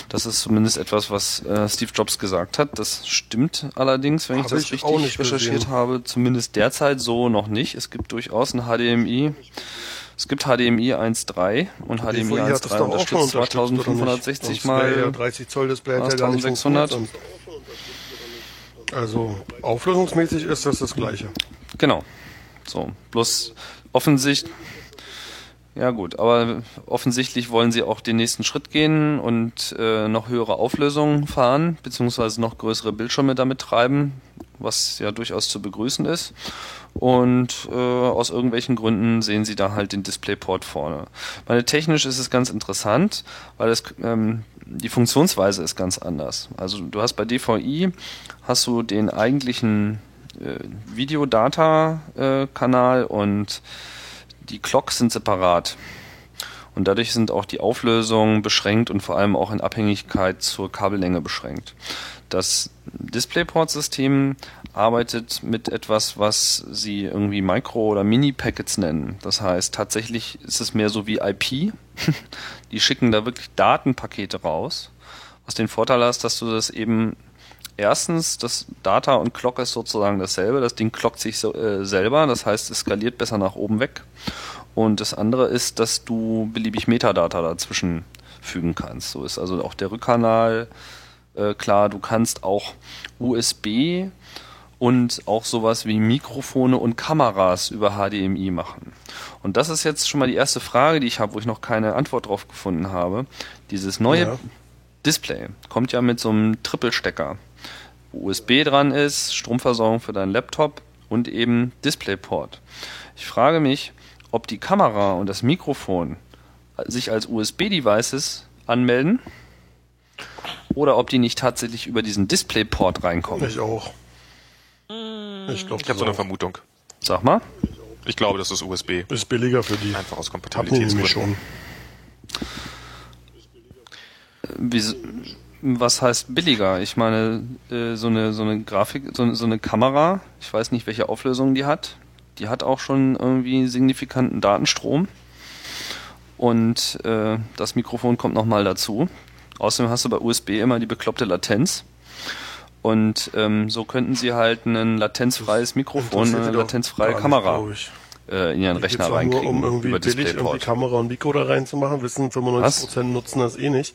Das ist zumindest etwas, was äh, Steve Jobs gesagt hat. Das stimmt allerdings, wenn ich Hab das ich auch richtig nicht recherchiert gesehen. habe. Zumindest derzeit so noch nicht. Es gibt durchaus ein HDMI. Es gibt HDMI 1.3 und HDMI DVI hat das 1.3 doch auch schon unterstützt unterstützt, oder nicht? 2560 Sonst wäre ja mal 30 Zoll Display hat was, ja gar nicht 1600? funktioniert sonst. Also auflösungsmäßig ist das das gleiche. Genau. So, bloß offensichtlich, ja gut, aber offensichtlich wollen sie auch den nächsten Schritt gehen und äh, noch höhere Auflösungen fahren, beziehungsweise noch größere Bildschirme damit treiben, was ja durchaus zu begrüßen ist. Und äh, aus irgendwelchen Gründen sehen sie da halt den Displayport vorne. Meine technisch ist es ganz interessant, weil es ähm, die Funktionsweise ist ganz anders. Also du hast bei DVI hast du den eigentlichen äh, Videodata-Kanal äh, und die Clocks sind separat. Und dadurch sind auch die Auflösungen beschränkt und vor allem auch in Abhängigkeit zur Kabellänge beschränkt. Das DisplayPort-System arbeitet mit etwas, was sie irgendwie Micro- oder Mini-Packets nennen. Das heißt, tatsächlich ist es mehr so wie IP. die schicken da wirklich Datenpakete raus. Was den Vorteil hat, dass du das eben erstens, das Data und Clock ist sozusagen dasselbe. Das Ding clockt sich so, äh, selber, das heißt, es skaliert besser nach oben weg. Und das andere ist, dass du beliebig Metadata dazwischen fügen kannst. So ist also auch der Rückkanal äh, klar. Du kannst auch USB und auch sowas wie Mikrofone und Kameras über HDMI machen. Und das ist jetzt schon mal die erste Frage, die ich habe, wo ich noch keine Antwort drauf gefunden habe. Dieses neue ja. Display kommt ja mit so einem Trippelstecker wo USB dran ist, Stromversorgung für deinen Laptop und eben DisplayPort. Ich frage mich, ob die Kamera und das Mikrofon sich als USB-Devices anmelden oder ob die nicht tatsächlich über diesen DisplayPort reinkommen. Ich auch. Ich, glaub, ich habe so eine Vermutung. Sag mal. Ich glaube, das ist USB. Ist billiger für die. Einfach aus Kompatibilitätsgründen. schon. Wie, was heißt billiger? Ich meine, äh, so eine so eine Grafik, so, so eine Kamera, ich weiß nicht, welche Auflösung die hat. Die hat auch schon irgendwie signifikanten Datenstrom. Und äh, das Mikrofon kommt nochmal dazu. Außerdem hast du bei USB immer die bekloppte Latenz. Und ähm, so könnten sie halt ein latenzfreies Mikrofon, eine latenzfreie Kamera nicht, äh, in ihren Rechner reinkriegen. Nur, um irgendwie über billig irgendwie Kamera und Mikro da reinzumachen, wissen 95% Was? nutzen das eh nicht.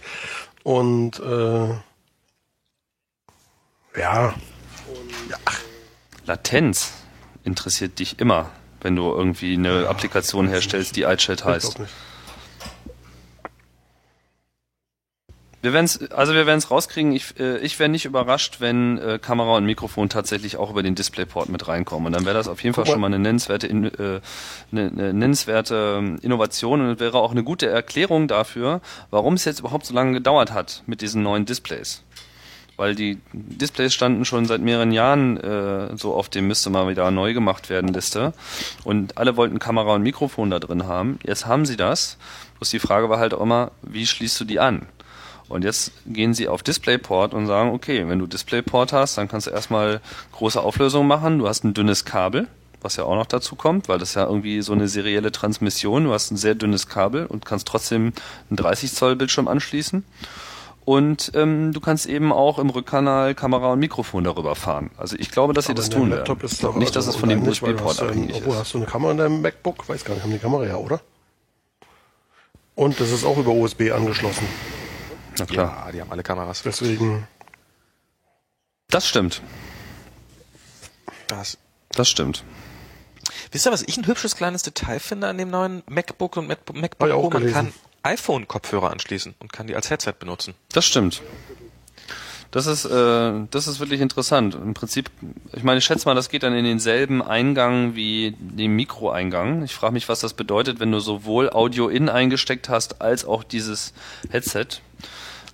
Und äh, ja. ja. Latenz interessiert dich immer, wenn du irgendwie eine ja, Applikation herstellst, die iChat heißt. Wir werden's, also wir werden es rauskriegen. Ich, äh, ich wäre nicht überrascht, wenn äh, Kamera und Mikrofon tatsächlich auch über den Displayport mit reinkommen. Und dann wäre das auf jeden Fall schon mal eine nennenswerte, in, äh, eine, eine nennenswerte ähm, Innovation und wäre auch eine gute Erklärung dafür, warum es jetzt überhaupt so lange gedauert hat mit diesen neuen Displays. Weil die Displays standen schon seit mehreren Jahren äh, so auf dem müsste mal wieder neu gemacht werden Liste. Und alle wollten Kamera und Mikrofon da drin haben. Jetzt haben sie das. Bloß die Frage war halt auch immer, wie schließt du die an? Und jetzt gehen sie auf DisplayPort und sagen, okay, wenn du DisplayPort hast, dann kannst du erstmal große Auflösung machen. Du hast ein dünnes Kabel, was ja auch noch dazu kommt, weil das ja irgendwie so eine serielle Transmission. Du hast ein sehr dünnes Kabel und kannst trotzdem einen 30 Zoll Bildschirm anschließen. Und ähm, du kannst eben auch im Rückkanal Kamera und Mikrofon darüber fahren. Also ich glaube, dass sie das tun Laptop werden. Ist doch, nicht, dass also es von dem USB-Port abhängig ist. Obwohl, hast du eine Kamera in deinem MacBook? Weiß gar nicht, haben die Kamera ja, oder? Und das ist auch über USB angeschlossen. Na klar. Ja, die haben alle Kameras. Deswegen. Das stimmt. Das. Das stimmt. Wisst ihr, was ich ein hübsches kleines Detail finde an dem neuen MacBook und MacBook, MacBook Pro? Man kann iPhone-Kopfhörer anschließen und kann die als Headset benutzen. Das stimmt. Das ist, äh, das ist wirklich interessant. Im Prinzip, ich meine, ich schätze mal, das geht dann in denselben Eingang wie den Mikroeingang. Ich frage mich, was das bedeutet, wenn du sowohl Audio-In eingesteckt hast, als auch dieses Headset.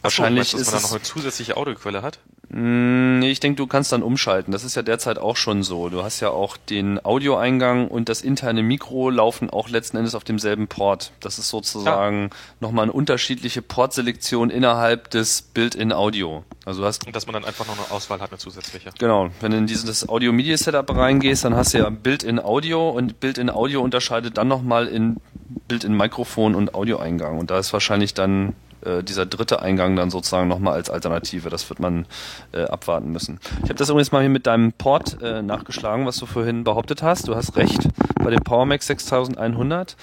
Wahrscheinlich so, meinst, dass man da noch eine zusätzliche Audioquelle hat? Mm, nee, ich denke, du kannst dann umschalten. Das ist ja derzeit auch schon so. Du hast ja auch den Audioeingang und das interne Mikro laufen auch letzten Endes auf demselben Port. Das ist sozusagen ja. nochmal eine unterschiedliche Portselektion innerhalb des Built-in-Audio. Also du hast und dass man dann einfach noch eine Auswahl hat, eine zusätzliche. Genau. Wenn du in dieses Audio-Media-Setup reingehst, dann hast du ja Built-in-Audio und Built-in-Audio unterscheidet dann nochmal in Built-in-Mikrofon und Audioeingang. Und da ist wahrscheinlich dann äh, dieser dritte Eingang dann sozusagen nochmal als Alternative. Das wird man äh, abwarten müssen. Ich habe das übrigens mal hier mit deinem Port äh, nachgeschlagen, was du vorhin behauptet hast. Du hast recht, bei dem PowerMac 6100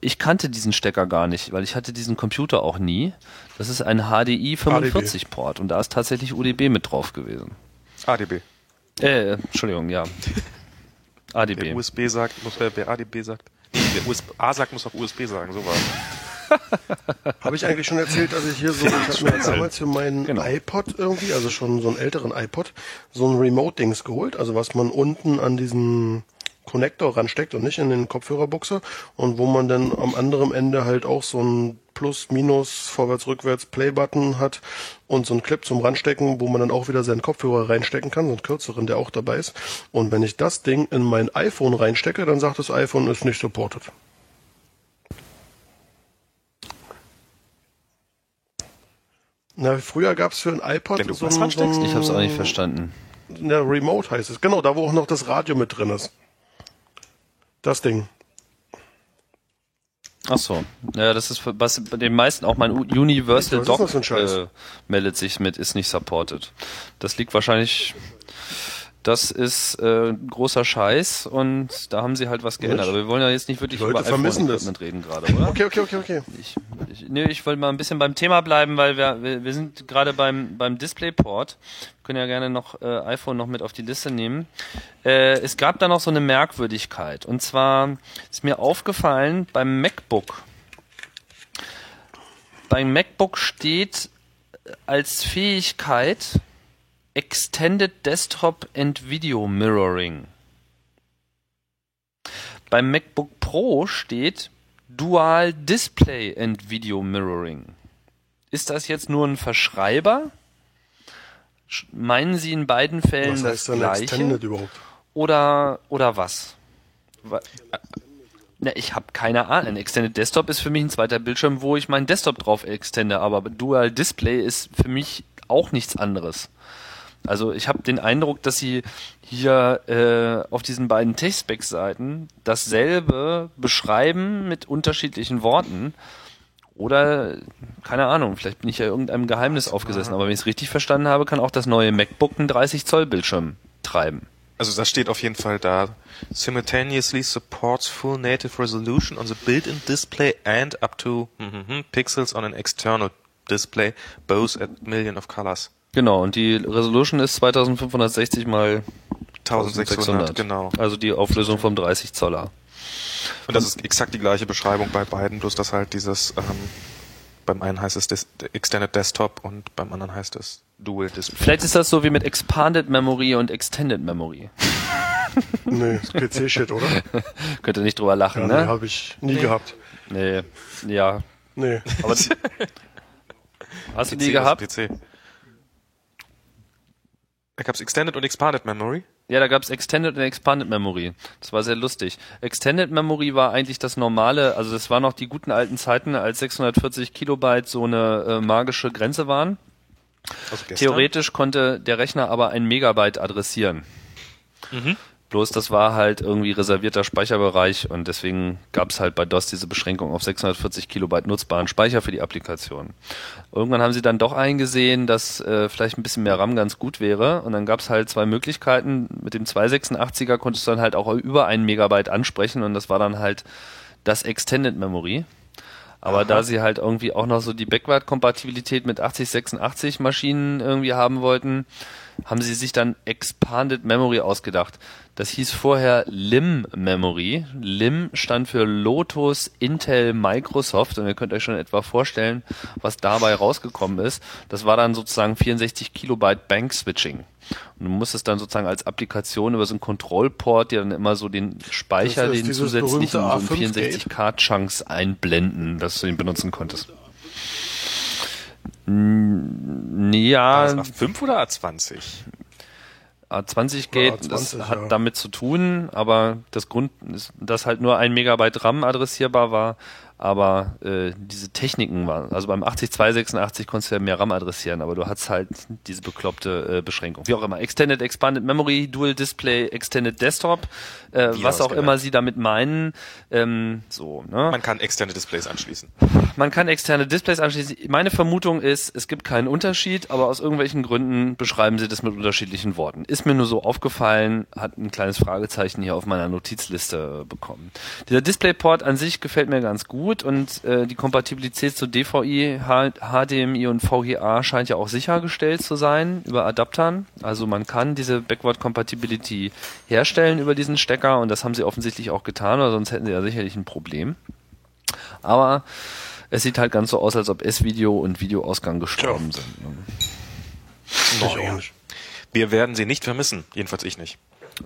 ich kannte diesen Stecker gar nicht, weil ich hatte diesen Computer auch nie. Das ist ein HDI 45 Port und da ist tatsächlich UDB mit drauf gewesen. ADB. Äh, Entschuldigung, ja. ADB. Wer USB sagt, muss, wer ADB sagt. Nee, wer USB, A sagt, muss auch USB sagen, so war Habe ich eigentlich schon erzählt, dass ich hier so, ich habe mir damals für meinen Genau. iPod irgendwie, also schon so einen älteren iPod, so ein Remote-Dings geholt, also was man unten an diesen Connector ransteckt und nicht in den Kopfhörerbuchse und wo man dann am anderen Ende halt auch so ein Plus, Minus, Vorwärts, Rückwärts Play-Button hat und so ein Clip zum Ranstecken, wo man dann auch wieder seinen Kopfhörer reinstecken kann, so einen kürzeren, der auch dabei ist. Und wenn ich das Ding in mein iPhone reinstecke, dann sagt das iPhone ist nicht supported. Na, früher gab's für ein iPod Wenn du so was ein, so ransteckst? ein Ich habe es auch nicht verstanden. Na, Remote heißt es. Genau, da wo auch noch das Radio mit drin ist. Das Ding. Ach so. Ja, das ist was bei den meisten auch mein Universal Dock äh, meldet sich mit ist nicht supported. Das liegt wahrscheinlich das ist äh, großer Scheiß und da haben sie halt was geändert. Aber wir wollen ja jetzt nicht wirklich Leute über vermissen das. reden gerade, oder? Okay, okay, okay, okay. Ich, ich, nee, ich wollte mal ein bisschen beim Thema bleiben, weil wir, wir, wir sind gerade beim, beim Displayport. Wir können ja gerne noch äh, iPhone noch mit auf die Liste nehmen. Äh, es gab da noch so eine Merkwürdigkeit. Und zwar ist mir aufgefallen beim MacBook. Beim MacBook steht als Fähigkeit Extended Desktop and Video Mirroring. Beim MacBook Pro steht Dual Display and Video Mirroring. Ist das jetzt nur ein Verschreiber? Sch- Meinen Sie in beiden Fällen Was das heißt denn gleiche? Extended überhaupt? Oder, oder was? Wa- Na, ich habe keine Ahnung. Ein Extended Desktop ist für mich ein zweiter Bildschirm, wo ich meinen Desktop drauf extende, aber Dual Display ist für mich auch nichts anderes. Also ich habe den Eindruck, dass sie hier äh, auf diesen beiden Tech-Spec-Seiten dasselbe beschreiben mit unterschiedlichen Worten. Oder, keine Ahnung, vielleicht bin ich ja irgendeinem Geheimnis aufgesessen, aber wenn ich es richtig verstanden habe, kann auch das neue MacBook einen 30-Zoll-Bildschirm treiben. Also da steht auf jeden Fall da, simultaneously supports full native resolution on the built-in display and up to mhm, pixels on an external display, both at million of colors. Genau, und die Resolution ist 2560 mal 1600, genau. Also die Auflösung vom 30 Zoller. Und das ist exakt die gleiche Beschreibung bei beiden, bloß dass halt dieses, ähm, beim einen heißt es Dis Extended Desktop und beim anderen heißt es Dual Display. Vielleicht ist das so wie mit Expanded Memory und Extended Memory. Nee, PC-Shit, oder? Könnt ihr nicht drüber lachen, Ja, nee, ne? habe ich nie gehabt. Nee, ja. Nee. Aber hast du die gehabt? PC. Da gab's Extended und Expanded Memory. Ja, da gab's Extended und Expanded Memory. Das war sehr lustig. Extended Memory war eigentlich das normale, also das waren noch die guten alten Zeiten, als 640 Kilobyte so eine äh, magische Grenze waren. Also. Theoretisch konnte der Rechner aber ein Megabyte adressieren. Mhm. Bloß das war halt irgendwie reservierter Speicherbereich und deswegen gab es halt bei DOS diese Beschränkung auf 640 Kilobyte nutzbaren Speicher für die Applikation. Irgendwann haben sie dann doch eingesehen, dass äh, vielleicht ein bisschen mehr RAM ganz gut wäre und dann gab es halt zwei Möglichkeiten. Mit dem 286er konntest du dann halt auch über einen Megabyte ansprechen und das war dann halt das Extended Memory. Aber da sie halt irgendwie auch noch so die Backward-Kompatibilität mit 8086 Maschinen irgendwie haben wollten, haben sie sich dann Expanded Memory ausgedacht. Das hieß vorher LIM Memory. LIM stand für Lotus, Intel, Microsoft und ihr könnt euch schon etwa vorstellen, was dabei rausgekommen ist. Das war dann sozusagen 64 Kilobyte Bank Switching. Und du musstest dann sozusagen als Applikation über so einen Control-Port dir dann immer so den Speicher, den zusätzlichen so A5 Gate. 64K-Chunks einblenden, dass du ihn benutzen konntest. Ja, War das A5 oder A20? A20 geht, Ja, das A20, hat ja. damit zu tun, aber das Grund ist, dass halt nur ein Megabyte RAM adressierbar war, aber äh, diese Techniken waren, also beim 80286 konntest du ja mehr RAM adressieren, aber du hattest halt diese bekloppte äh, Beschränkung. Wie auch immer, Extended Expanded Memory, Dual Display, Extended Desktop, äh, was auch immer sie damit meinen, ähm, so, ne? Man kann externe Displays anschließen. Man kann externe Displays anschließen. Meine Vermutung ist, es gibt keinen Unterschied, aber aus irgendwelchen Gründen beschreiben sie das mit unterschiedlichen Worten. Ist mir nur so aufgefallen, hat ein kleines Fragezeichen hier auf meiner Notizliste bekommen. Dieser DisplayPort an sich gefällt mir ganz gut. und äh, die Kompatibilität zu DVI, H HDMI und VGA scheint ja auch sichergestellt zu sein über Adaptern. Also man kann diese Backward Compatibility herstellen über diesen Stecker und das haben sie offensichtlich auch getan, oder sonst hätten sie ja sicherlich ein Problem. Aber es sieht halt ganz so aus, als ob S-Video und Videoausgang gestorben Tja. sind. Ne? Auch nicht. Wir werden sie nicht vermissen, jedenfalls ich nicht.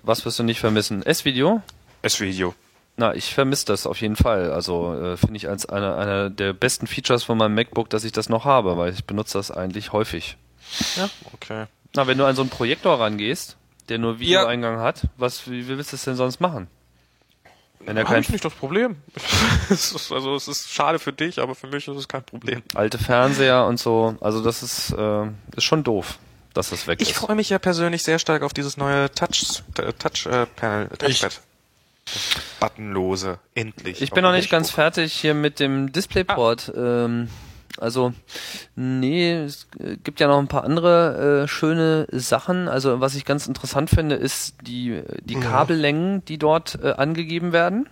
Was wirst du nicht vermissen? S-Video? S-Video. Na, ich vermisse das auf jeden Fall. Also äh, finde ich als einer einer der besten Features von meinem MacBook, dass ich das noch habe, weil ich benutze das eigentlich häufig. Ja, okay. Na, wenn du an so einen Projektor rangehst, der nur Videoeingang hat, was wie, wie willst du es denn sonst machen? Wenn er Habe kein ich nicht das Problem. es ist, also es ist schade für dich, aber für mich ist es kein Problem. alte Fernseher und so, also das ist äh, ist schon doof, dass das weg Ich ist. freue mich ja persönlich sehr stark auf dieses neue Touch, äh, Touch äh, Panel, Touchpad. Das Buttonlose, endlich. Ich bin noch nicht ganz fertig hier mit dem DisplayPort. Ähm, also, nee, es gibt ja noch ein paar andere äh, schöne Sachen. Also, was ich ganz interessant finde, ist die, die Kabellängen, die dort äh, angegeben werden.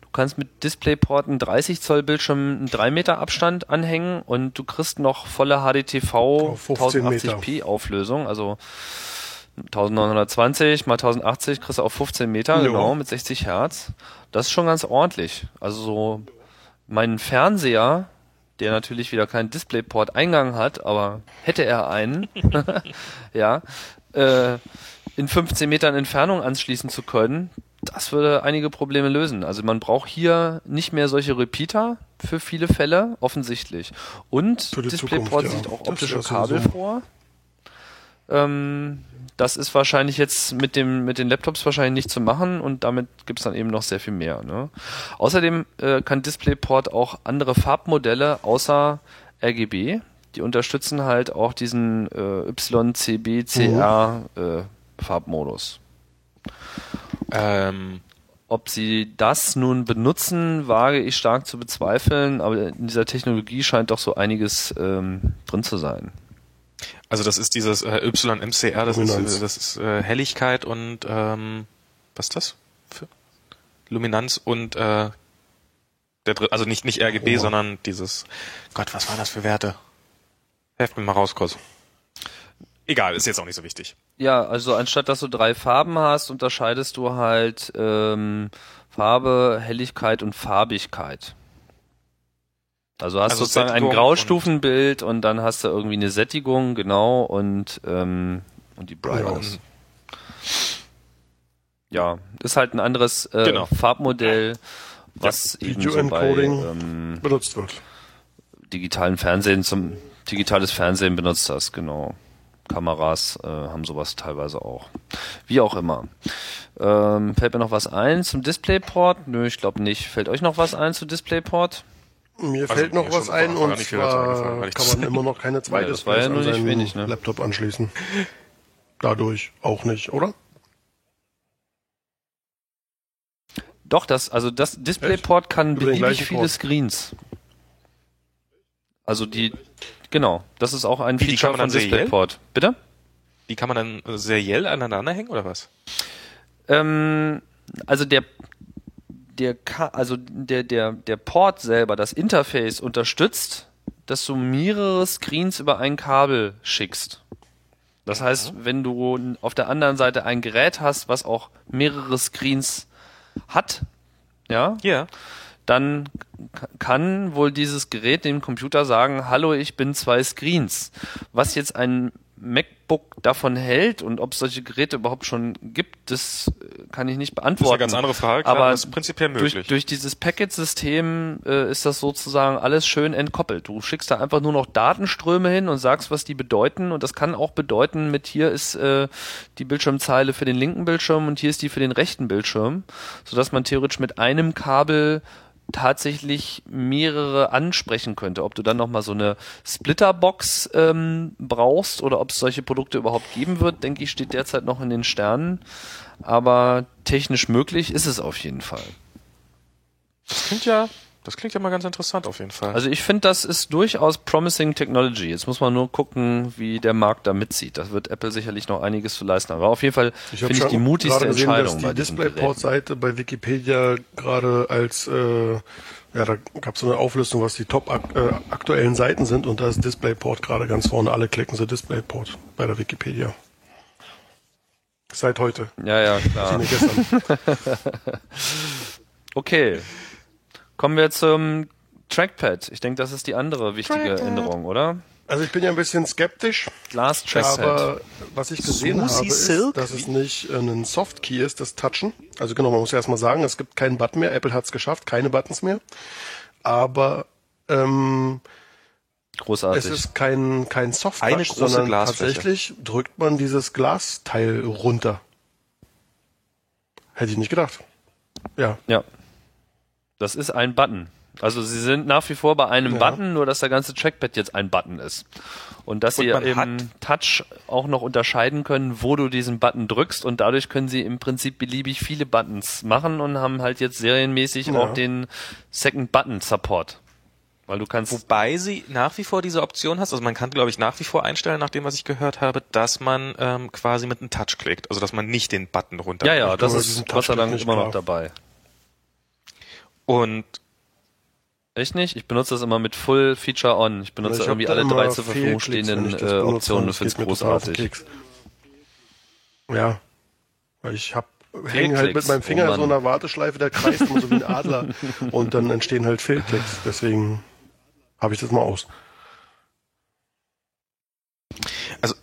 Du kannst mit DisplayPort einen 30 Zoll Bildschirm einen 3 Meter Abstand anhängen und du kriegst noch volle HDTV Auf 15 1080p Auflösung, also 1920 mal 1080 kriegst du auf 15 Meter, Ja. genau, mit 60 Hertz. Das ist schon ganz ordentlich. Also so mein Fernseher, der natürlich wieder keinen DisplayPort-Eingang hat, aber hätte er einen, ja, äh, in 15 Metern Entfernung anschließen zu können, das würde einige Probleme lösen. Also man braucht hier nicht mehr solche Repeater für viele Fälle, offensichtlich. Und DisplayPort ja. sieht auch optische Kabel sowieso. vor. Ähm, das ist wahrscheinlich jetzt mit dem mit den Laptops wahrscheinlich nicht zu machen und damit gibt's dann eben noch sehr viel mehr. Ne? Außerdem äh, kann DisplayPort auch andere Farbmodelle außer RGB. Die unterstützen halt auch diesen äh, YCB-CR äh, Farbmodus. Ähm, Ob sie das nun benutzen, wage ich stark zu bezweifeln, aber in dieser Technologie scheint doch so einiges ähm, drin zu sein. Also das ist dieses äh, YMCR, das Luminanz. ist, äh, das ist äh, Helligkeit und ähm, was ist das? Für? Luminanz und äh, der Dr also nicht nicht RGB, Oh. sondern dieses Gott, was waren das für Werte? Helft mir mal raus, kurz. Egal, ist jetzt auch nicht so wichtig. Ja, also anstatt dass du drei Farben hast, unterscheidest du halt ähm, Farbe, Helligkeit und Farbigkeit. Also hast Also sozusagen ein Graustufenbild und, dann hast du irgendwie eine Sättigung, genau, und, ähm, und die Brightness. Ja, ist halt ein anderes äh, Genau. Farbmodell, was eben so bei ähm, benutzt wird. digitalen Fernsehen zum digitales Fernsehen benutzt das, genau. Kameras äh, haben sowas teilweise auch. Wie auch immer. Ähm, fällt mir noch was ein zum DisplayPort? Nö, ich glaube nicht. Fällt euch noch was ein zu DisplayPort? Mir Also, fällt noch was ein und zwar kann man immer noch keine zwei Ja, war ja an seinen wenig, ne? Laptop anschließen. Dadurch auch nicht, oder? Doch, das, also das DisplayPort kann Über beliebig viele Port. Screens. Also die, genau, das ist auch ein Wie, Feature von? DisplayPort. Bitte? Die kann man dann seriell aneinander hängen oder was? Ähm, also der der also der der der Port selber, das Interface unterstützt, dass du mehrere Screens über ein Kabel schickst. Das heißt, wenn du auf der anderen Seite ein Gerät hast, was auch mehrere Screens hat, ja, Ja. dann kann wohl dieses Gerät dem Computer sagen, hallo, ich bin zwei Screens. Was jetzt ein MacBook davon hält und ob es solche Geräte überhaupt schon gibt, das äh, kann ich nicht Das ist eine beantworten. ganz andere Frage. Klar, Aber das ist prinzipiell möglich. durch, durch dieses Packet-System äh, ist das sozusagen alles schön entkoppelt. Du schickst da einfach nur noch Datenströme hin und sagst, was die bedeuten. Und das kann auch bedeuten, mit hier ist äh, die Bildschirmzeile für den linken Bildschirm und hier ist die für den rechten Bildschirm, sodass man theoretisch mit einem Kabel tatsächlich mehrere ansprechen könnte. Ob du dann nochmal so eine Splitterbox ähm, brauchst oder ob es solche Produkte überhaupt geben wird, denke ich, steht derzeit noch in den Sternen. Aber technisch möglich ist es auf jeden Fall. das klingt ja, das klingt ja mal ganz interessant auf jeden Fall. Also ich finde, das ist durchaus promising Technology. Jetzt muss man nur gucken, wie der Markt da mitzieht. Da wird Apple sicherlich noch einiges zu leisten. Aber auf jeden Fall finde ich die mutigste gesehen, Entscheidung dass bei die. DisplayPort-Seite bei Wikipedia gerade als äh, Ja, da gab es so eine Auflistung, was die top ak äh, aktuellen Seiten sind und da ist DisplayPort gerade ganz vorne. Alle klicken sie DisplayPort bei der Wikipedia. Seit heute. Ja, ja, klar. okay. Kommen wir zum Trackpad. Ich denke, das ist die andere wichtige Trackpad. Änderung, oder? Also ich bin ja ein bisschen skeptisch. Glas Trackpad. Aber was ich gesehen Smoothie habe, ist, dass es nicht ein Softkey ist, das Touchen. Also genau, man muss erstmal sagen, es gibt keinen Button mehr. Apple hat es geschafft, keine Buttons mehr. Aber ähm, Großartig. Es ist kein, kein Soft Eine große sondern Glasfläche. tatsächlich drückt man dieses Glasteil runter. Hätte ich nicht gedacht. Ja. Ja. Das ist ein Button. Also sie sind nach wie vor bei einem ja. Button, nur dass der ganze Trackpad jetzt ein Button ist. Und dass und sie im Touch auch noch unterscheiden können, wo du diesen Button drückst und dadurch können sie im Prinzip beliebig viele Buttons machen und haben halt jetzt serienmäßig ja. auch den Second Button Support. Weil du kannst. Wobei sie nach wie vor diese Option hast, also man kann, glaube ich, nach wie vor einstellen, nach dem, was ich gehört habe, dass man ähm, quasi mit einem Touch klickt. Also dass man nicht den Button runter. Ja, ja, das ist Gott sei Dank immer noch dabei. Und Echt nicht? Ich benutze das immer mit Full Feature On. Ich benutze ich irgendwie alle drei zur Verfügung stehenden äh, Optionen und finde es großartig. Ja, weil ich habe hänge halt mit meinem Finger oh so einer Warteschleife, der kreist immer so wie ein Adler und dann entstehen halt Fehlklicks. Deswegen habe ich das mal aus. Also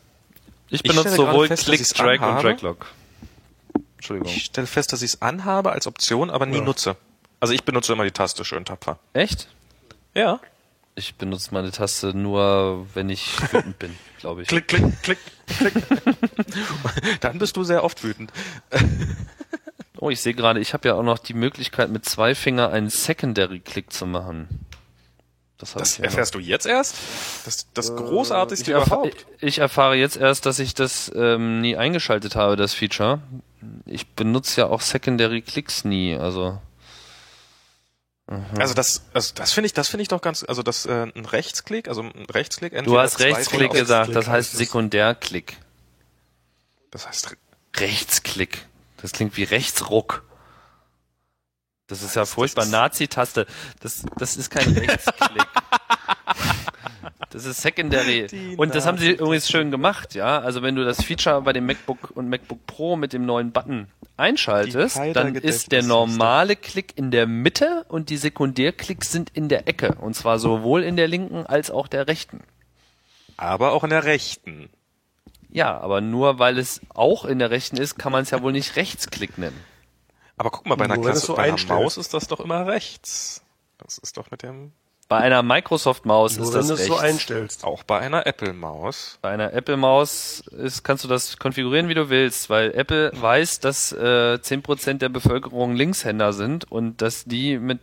ich benutze ich sowohl fest, Click, Drag und Draglock. Entschuldigung. Ich stelle fest, dass ich es anhabe als Option, aber nie ja. nutze. Also ich benutze immer die Taste schön tapfer. Echt? Ja. Ich benutze meine Taste nur, wenn ich wütend bin, glaube ich. Klick, klick, klick, klick. Dann bist du sehr oft wütend. oh, ich sehe gerade, ich habe ja auch noch die Möglichkeit, mit zwei Finger einen Secondary-Click zu machen. Das, das erfährst noch. du jetzt erst? Das, das äh, großartigste ich überhaupt. Ich erfahre jetzt erst, dass ich das ähm, nie eingeschaltet habe, das Feature. Ich benutze ja auch Secondary Clicks nie, also. Mhm. Also das, also das finde ich, das finde ich doch ganz, also das äh, ein Rechtsklick, also ein Rechtsklick. Du hast Rechtsklick gesagt, das heißt Sekundärklick. Das heißt Rechtsklick. Das klingt wie Rechtsruck. Das ist ja furchtbar. Nazi-Taste. Das, das ist kein Rechtsklick. Das ist Secondary. Die und das haben sie übrigens schön gemacht, ja. Also wenn du das Feature bei dem MacBook und MacBook Pro mit dem neuen Button einschaltest, dann ist der normale Klick in der Mitte und die Sekundärklicks sind in der Ecke. Und zwar sowohl in der linken als auch der rechten. Aber auch in der rechten. Ja, aber nur weil es auch in der rechten ist, kann man es ja wohl nicht Rechtsklick nennen. Aber guck mal, bei einer, Klasse, so bei einer Maus ist das doch immer rechts. Das ist doch mit dem bei einer Microsoft-Maus ist das wenn du es so einstellst. Auch bei einer Apple-Maus. Bei einer Apple-Maus ist, kannst du das konfigurieren, wie du willst, weil Apple weiß, dass äh, 10% der Bevölkerung Linkshänder sind und dass die mit,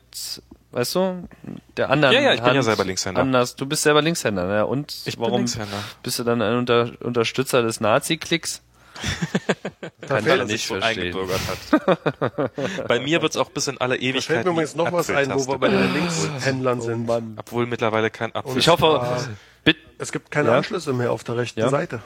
weißt du, der anderen Ja, ja, ich Hand bin ja selber Linkshänder. Anders. Du bist selber Linkshänder, ne? Und ich warum bin Linkshänder. bist du dann ein Unter Unterstützer des Nazi-Klicks? Kann man nicht eingebürgert hat. bei mir wird's auch bis in alle Ewigkeit. Da fällt mir übrigens noch was ein, wo wir bei den Linkshändlern oh, sind. Obwohl mittlerweile kein Apfel. Ich hoffe, es gibt keine ja? Anschlüsse mehr auf der rechten ja? Seite.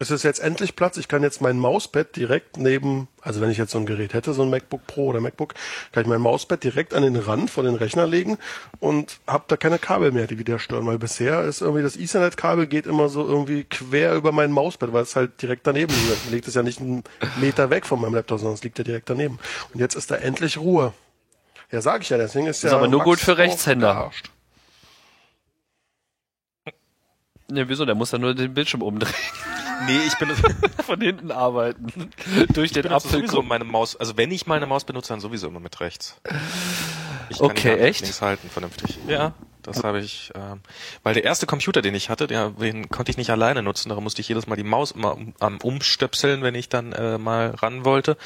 Es ist jetzt endlich Platz. Ich kann jetzt mein Mauspad direkt neben, also wenn ich jetzt so ein Gerät hätte, so ein MacBook Pro oder MacBook, kann ich mein Mauspad direkt an den Rand von den Rechner legen und habe da keine Kabel mehr, die wieder stören. Weil bisher ist irgendwie das Ethernet-Kabel geht immer so irgendwie quer über mein Mauspad, weil es halt direkt daneben liegt. Legt es ja nicht einen Meter weg von meinem Laptop, sondern es liegt ja direkt daneben. Und jetzt ist da endlich Ruhe. Ja, sag ich ja, deswegen ist, ist ja. aber nur gut für Rechtshänder. Ne, wieso? Der muss ja nur den Bildschirm umdrehen. Nee, ich benutze von hinten arbeiten. Durch den Apfel. sowieso meine Maus, also wenn ich mal eine Maus benutze, dann sowieso immer mit rechts. Ich kann okay, echt? links halten, vernünftig. Ja, das habe ich, ähm, weil der erste Computer, den ich hatte, der, den konnte ich nicht alleine nutzen, darum musste ich jedes Mal die Maus immer um, am umstöpseln, wenn ich dann äh, mal ran wollte.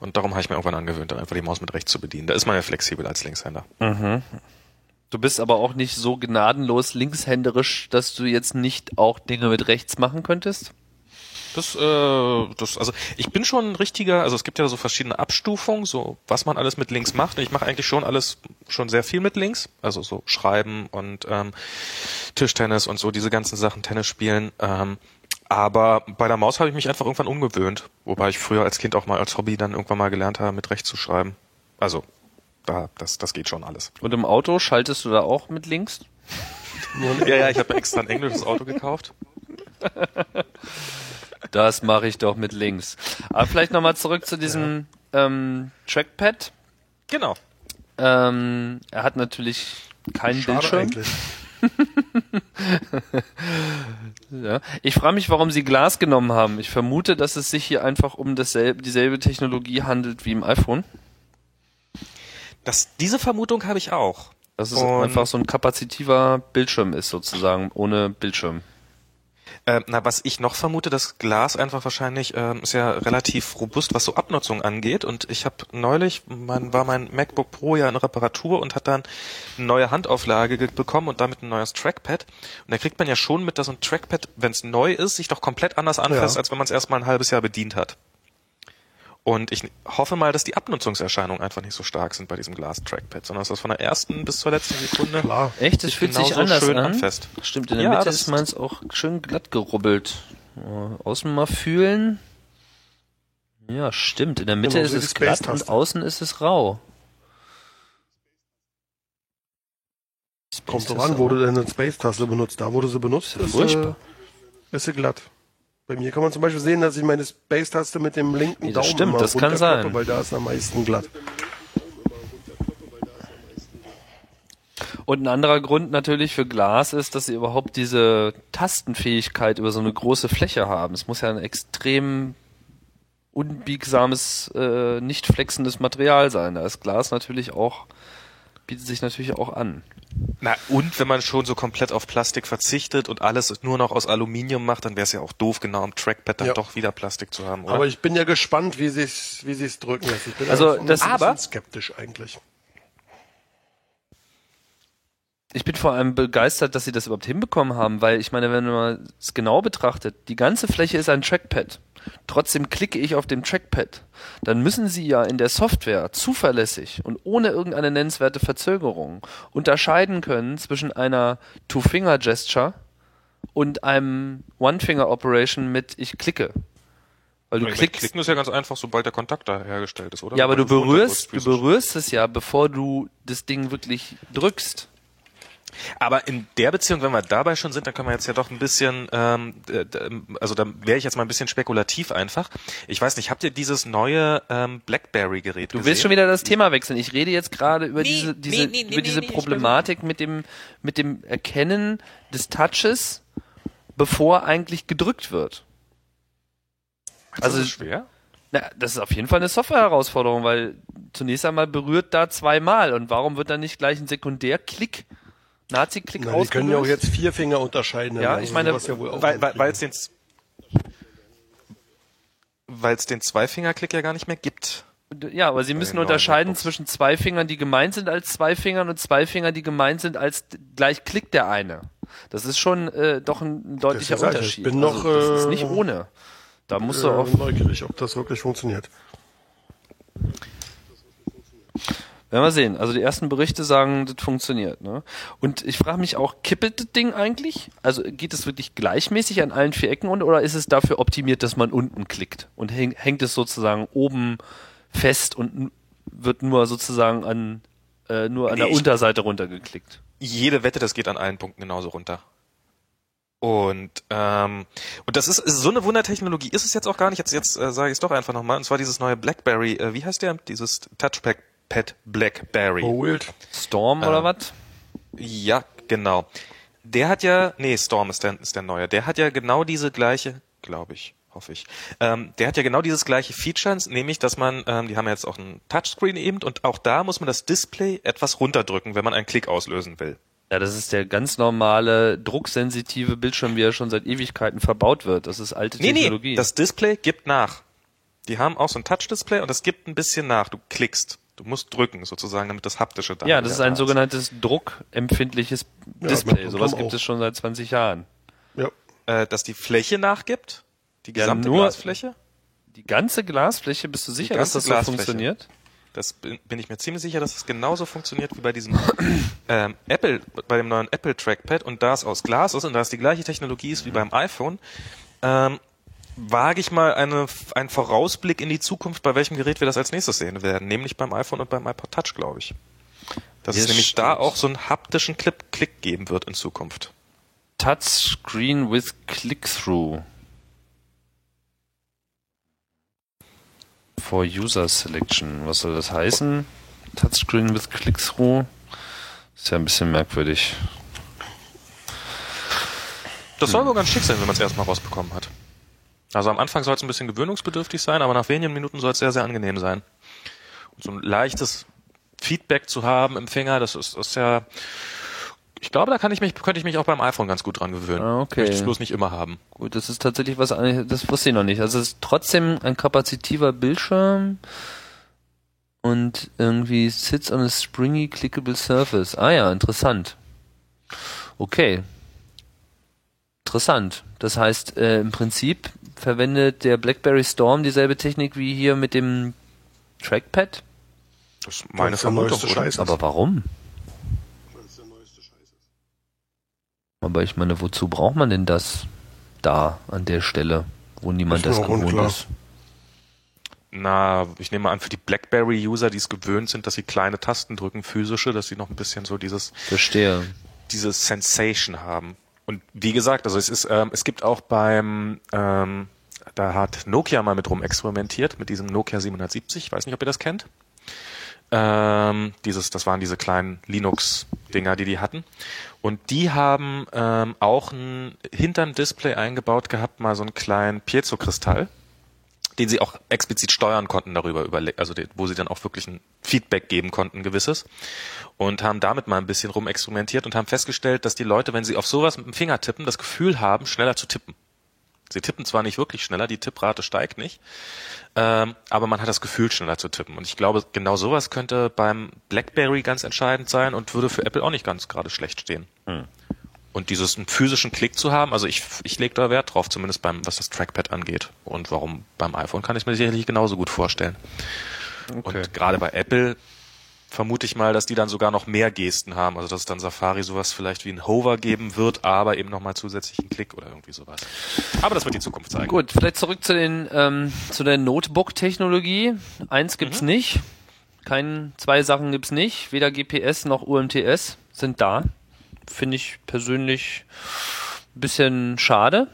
Und darum habe ich mir irgendwann angewöhnt, dann einfach die Maus mit rechts zu bedienen. Da ist man ja flexibel als Linkshänder. Mhm. Du bist aber auch nicht so gnadenlos linkshänderisch, dass du jetzt nicht auch Dinge mit rechts machen könntest? Das, äh, das, also ich bin schon ein richtiger, also es gibt ja so verschiedene Abstufungen, so was man alles mit links macht. Und ich mache eigentlich schon alles schon sehr viel mit links, also so Schreiben und ähm, Tischtennis und so diese ganzen Sachen, Tennis spielen. Ähm, aber bei der Maus habe ich mich einfach irgendwann umgewöhnt, wobei ich früher als Kind auch mal als Hobby dann irgendwann mal gelernt habe, mit rechts zu schreiben. Also da, das, das geht schon alles. Und im Auto schaltest du da auch mit links? Ja, ja, ich habe extra ein englisches Auto gekauft. Das mache ich doch mit links. Aber vielleicht nochmal zurück zu diesem ähm, Trackpad. Genau. Ähm, er hat natürlich keinen Schade Bildschirm. eigentlich. Ja. Ich frage mich, warum sie Glas genommen haben. Ich vermute, dass es sich hier einfach um dasselbe, dieselbe Technologie handelt wie im iPhone. Das, diese Vermutung habe ich auch. Dass es Und- einfach so ein kapazitiver Bildschirm ist, sozusagen, ohne Bildschirm. Äh, na, was ich noch vermute, das Glas einfach wahrscheinlich ähm, ist ja relativ robust, was so Abnutzung angeht. Und ich habe neulich, mein, war mein MacBook Pro ja in Reparatur und hat dann eine neue Handauflage ge- bekommen und damit ein neues Trackpad. Und da kriegt man ja schon mit, dass ein Trackpad, wenn es neu ist, sich doch komplett anders anfasst, Ja. als wenn man es erst mal ein halbes Jahr bedient hat. Und ich hoffe mal, dass die Abnutzungserscheinungen einfach nicht so stark sind bei diesem Glas-Trackpad, sondern dass das von der ersten bis zur letzten Sekunde Klar. Echt? Das fühlt sich anders schön an. anfasst. Stimmt, in der Ja, Mitte das- ist meins auch schön glatt gerubbelt. Ja, Außen mal fühlen. Ja, stimmt. In der Mitte Genau, ist es glatt und außen ist es rau. Kommt drauf an, wo du deine Space-Taste benutzt. Da, wo du sie benutzt, Ist ja ist, furchtbar. äh, ist sie glatt. Bei mir kann man zum Beispiel sehen, dass ich meine Space-Taste mit dem linken Nee, das Daumen stimmt, das kann sein. Weil da ist am meisten glatt. Und ein anderer Grund natürlich für Glas ist, dass sie überhaupt diese Tastenfähigkeit über so eine große Fläche haben. Es muss ja ein extrem unbiegsames, äh, nicht flexendes Material sein. Da ist Glas natürlich auch, bietet sich natürlich auch an. Na, und wenn man schon so komplett auf Plastik verzichtet und alles nur noch aus Aluminium macht, dann wäre es ja auch doof, genau am Trackpad dann Ja. doch wieder Plastik zu haben, oder? Aber ich bin ja gespannt, wie sie's, wie sie's drücken lässt. Ich bin Also, ja das- ein aber- bisschen skeptisch eigentlich. Ich bin vor allem begeistert, dass sie das überhaupt hinbekommen haben, weil ich meine, wenn man es genau betrachtet, die ganze Fläche ist ein Trackpad. Trotzdem klicke ich auf dem Trackpad. Dann müssen sie ja in der Software zuverlässig und ohne irgendeine nennenswerte Verzögerung unterscheiden können zwischen einer Two-Finger-Gesture und einem One-Finger-Operation mit ich klicke. Weil du meine, klickst, Klicken ist ja ganz einfach, sobald der Kontakt da hergestellt ist, oder? ja, aber du berührst, du berührst es ja, bevor du das Ding wirklich drückst. Aber in der Beziehung, wenn wir dabei schon sind, dann können wir jetzt ja doch ein bisschen, ähm, äh, also da wäre ich jetzt mal ein bisschen spekulativ einfach. Ich weiß nicht, habt ihr dieses neue ähm, BlackBerry-Gerät Du gesehen? willst schon wieder das Thema wechseln. Ich rede jetzt gerade über Nee, diese, diese, nee, nee, über diese Problematik mit dem, mit dem Erkennen des Touches, bevor eigentlich gedrückt wird. Du, also- das ist schwer? Na, das ist auf jeden Fall eine Software-Herausforderung, weil zunächst einmal berührt da zweimal und warum wird dann nicht gleich ein Sekundärklick, Nazi-Klick Na, die können ja auch ausgelöst? jetzt vier Finger unterscheiden. Ja, Also ich meine, ja wohl auch Weil es den weil es den Zweifingerklick ja gar nicht mehr gibt. Ja, aber sie müssen unterscheiden zwischen zwei Fingern, die gemeint sind als zwei Fingern und zwei Fingern, die gemeint sind als gleich klickt der eine. Das ist schon äh, doch ein deutlicher Das ist ja, ich Unterschied. bin noch, also, das ist äh, nicht ohne. Da musst du äh, auch, neugierig, ob das wirklich funktioniert. Werden wir sehen. Also die ersten Berichte sagen, das funktioniert. Ne? Und ich frage mich auch, kippelt das Ding eigentlich? Also geht es wirklich gleichmäßig an allen vier Ecken unten oder ist es dafür optimiert, dass man unten klickt und häng, hängt es sozusagen oben fest und wird nur sozusagen an äh, nur an Nee, der Unterseite runtergeklickt? Jede Wette, das geht an allen Punkten genauso runter. Und ähm, und das ist, ist so eine Wundertechnologie ist es jetzt auch gar nicht. Jetzt jetzt äh, sage ich es doch einfach nochmal. Und zwar dieses neue BlackBerry. Äh, wie heißt der? Dieses Touchpad Pad BlackBerry. Oh, wild. Storm Ähm, oder was? Ja, genau. Der hat ja, nee, Storm ist der, ist der neue. Der hat ja genau diese gleiche, glaube ich, hoffe ich. Ähm, der hat ja genau dieses gleiche Feature, nämlich, dass man, ähm, die haben ja jetzt auch einen Touchscreen eben und auch da muss man das Display etwas runterdrücken, wenn man einen Klick auslösen will. Ja, das ist der ganz normale, drucksensitive Bildschirm, wie er schon seit Ewigkeiten verbaut wird. Das ist alte Nee, Technologie. nee, das Display gibt nach. Die haben auch so ein Touch-Display und das gibt ein bisschen nach. Du klickst. Du musst drücken, sozusagen, damit das haptische da ja, das ist ein da sogenanntes druckempfindliches Ja, Display. mit Sowas gibt auch. es schon seit 20 Jahren. Ja. Äh, dass die Fläche nachgibt. Die Ja, gesamte nur- Glasfläche. Die ganze Glasfläche, bist du sicher, dass das so funktioniert? Das bin, bin ich mir ziemlich sicher, dass es genauso funktioniert wie bei diesem ähm, Apple, bei dem neuen Apple Trackpad und da es aus Glas ist und da es die gleiche Technologie ist wie beim iPhone, ähm, wage ich mal eine, einen Vorausblick in die Zukunft, bei welchem Gerät wir das als nächstes sehen werden, nämlich beim iPhone und beim iPod Touch, glaube ich. Dass Ja, es nämlich stimmt. da auch so einen haptischen Clip Klick geben wird in Zukunft. Touchscreen with Click-Through. For User Selection. Was soll das heißen? Touchscreen with Click-Through? Ist ja ein bisschen merkwürdig. Das soll wohl ganz schick sein, wenn man es erstmal rausbekommen hat. Also am Anfang soll es ein bisschen gewöhnungsbedürftig sein, aber nach wenigen Minuten soll es sehr, sehr angenehm sein. Und so ein leichtes Feedback zu haben im Finger, das ist, ist ja, ich glaube, da kann ich mich, könnte ich mich auch beim iPhone ganz gut dran gewöhnen. Ah, okay. Möchte es bloß nicht immer haben. Gut, das ist tatsächlich was, an- das wusste ich noch nicht. Also es ist trotzdem ein kapazitiver Bildschirm und irgendwie sits on a springy clickable surface. Ah ja, interessant. Okay. Interessant. Das heißt, äh, im Prinzip verwendet der BlackBerry Storm dieselbe Technik wie hier mit dem Trackpad. Das ist meine Das Vermutung. neueste oder? Scheiß. Aber warum? Das ist der neueste Scheiß. ist. Aber ich meine, wozu braucht man denn das da an der Stelle, wo niemand Ist das gewohnt unklar. ist? Na, ich nehme an, für die BlackBerry-User, die es gewöhnt sind, dass sie kleine Tasten drücken, physische, dass sie noch ein bisschen so dieses Verstehe. diese Sensation haben. Und wie gesagt, also es ist, ähm, es gibt auch beim, ähm, da hat Nokia mal mit rum experimentiert, mit diesem Nokia 770, ich weiß nicht, ob ihr das kennt. Ähm, dieses, das waren diese kleinen Linux-Dinger, die die hatten. Und die haben ähm, auch ein hinterm Display eingebaut gehabt, mal so einen kleinen Piezo-Kristall, den sie auch explizit steuern konnten darüber, also wo sie dann auch wirklich ein Feedback geben konnten, gewisses. Und haben damit mal ein bisschen rumexperimentiert und haben festgestellt, dass die Leute, wenn sie auf sowas mit dem Finger tippen, das Gefühl haben, schneller zu tippen. Sie tippen zwar nicht wirklich schneller, die Tipprate steigt nicht, ähm, aber man hat das Gefühl, schneller zu tippen. Und ich glaube, genau sowas könnte beim BlackBerry ganz entscheidend sein und würde für Apple auch nicht ganz gerade schlecht stehen. Und dieses einen physischen Klick zu haben, also ich, ich lege da Wert drauf, zumindest beim, was das Trackpad angeht. Und warum beim iPhone kann ich mir sicherlich genauso gut vorstellen. Okay. Und gerade bei Apple vermute ich mal, dass die dann sogar noch mehr Gesten haben. Also dass es dann Safari sowas vielleicht wie ein Hover geben wird, aber eben nochmal zusätzlichen Klick oder irgendwie sowas. Aber das wird die Zukunft zeigen. Gut, vielleicht zurück zu den ähm, zu der Notebook-Technologie. Eins gibt's nicht, kein zwei Sachen gibt's nicht, weder GPS noch UMTS sind da. Finde ich persönlich ein bisschen schade.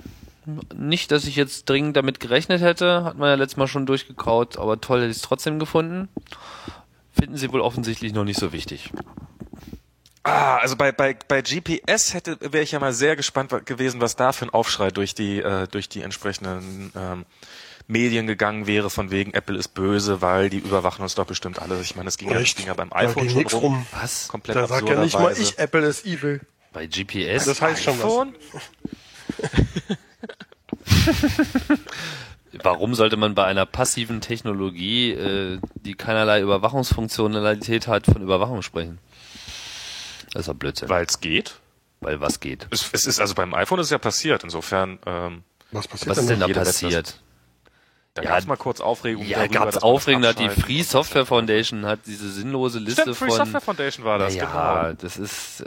Nicht, dass ich jetzt dringend damit gerechnet hätte, hat man ja letztes Mal schon durchgekaut, aber toll hätte ich es trotzdem gefunden. Finden sie wohl offensichtlich noch nicht so wichtig. Ah, also bei, bei, bei GPS hätte wäre ich ja mal sehr gespannt gewesen, was da für ein Aufschrei durch die äh, durch die entsprechenden ähm, Medien gegangen wäre, von wegen Apple ist böse, weil die überwachen uns doch bestimmt alles. Ich meine, es ging, ja, ging ja beim iPhone schon nix rum. rum. Was? Komplett Da sagt ja nicht mal ich, Apple ist evil. Bei GPS? Das heißt schon was. iPhone? Warum sollte man bei einer passiven Technologie, äh, die keinerlei Überwachungsfunktionalität hat, von Überwachung sprechen? Das ist doch Blödsinn, Weil es geht. weil was geht. Es, es ist also beim iPhone ist es ja passiert. Insofern ähm, Was passiert Was ist denn da passiert? Da Ja, gab es mal kurz Aufregung. Ja, man das Aufregung, hat die Free Software Foundation hat diese sinnlose Liste Stimmt, Free von Software Foundation war das, ja, genau. das ist äh,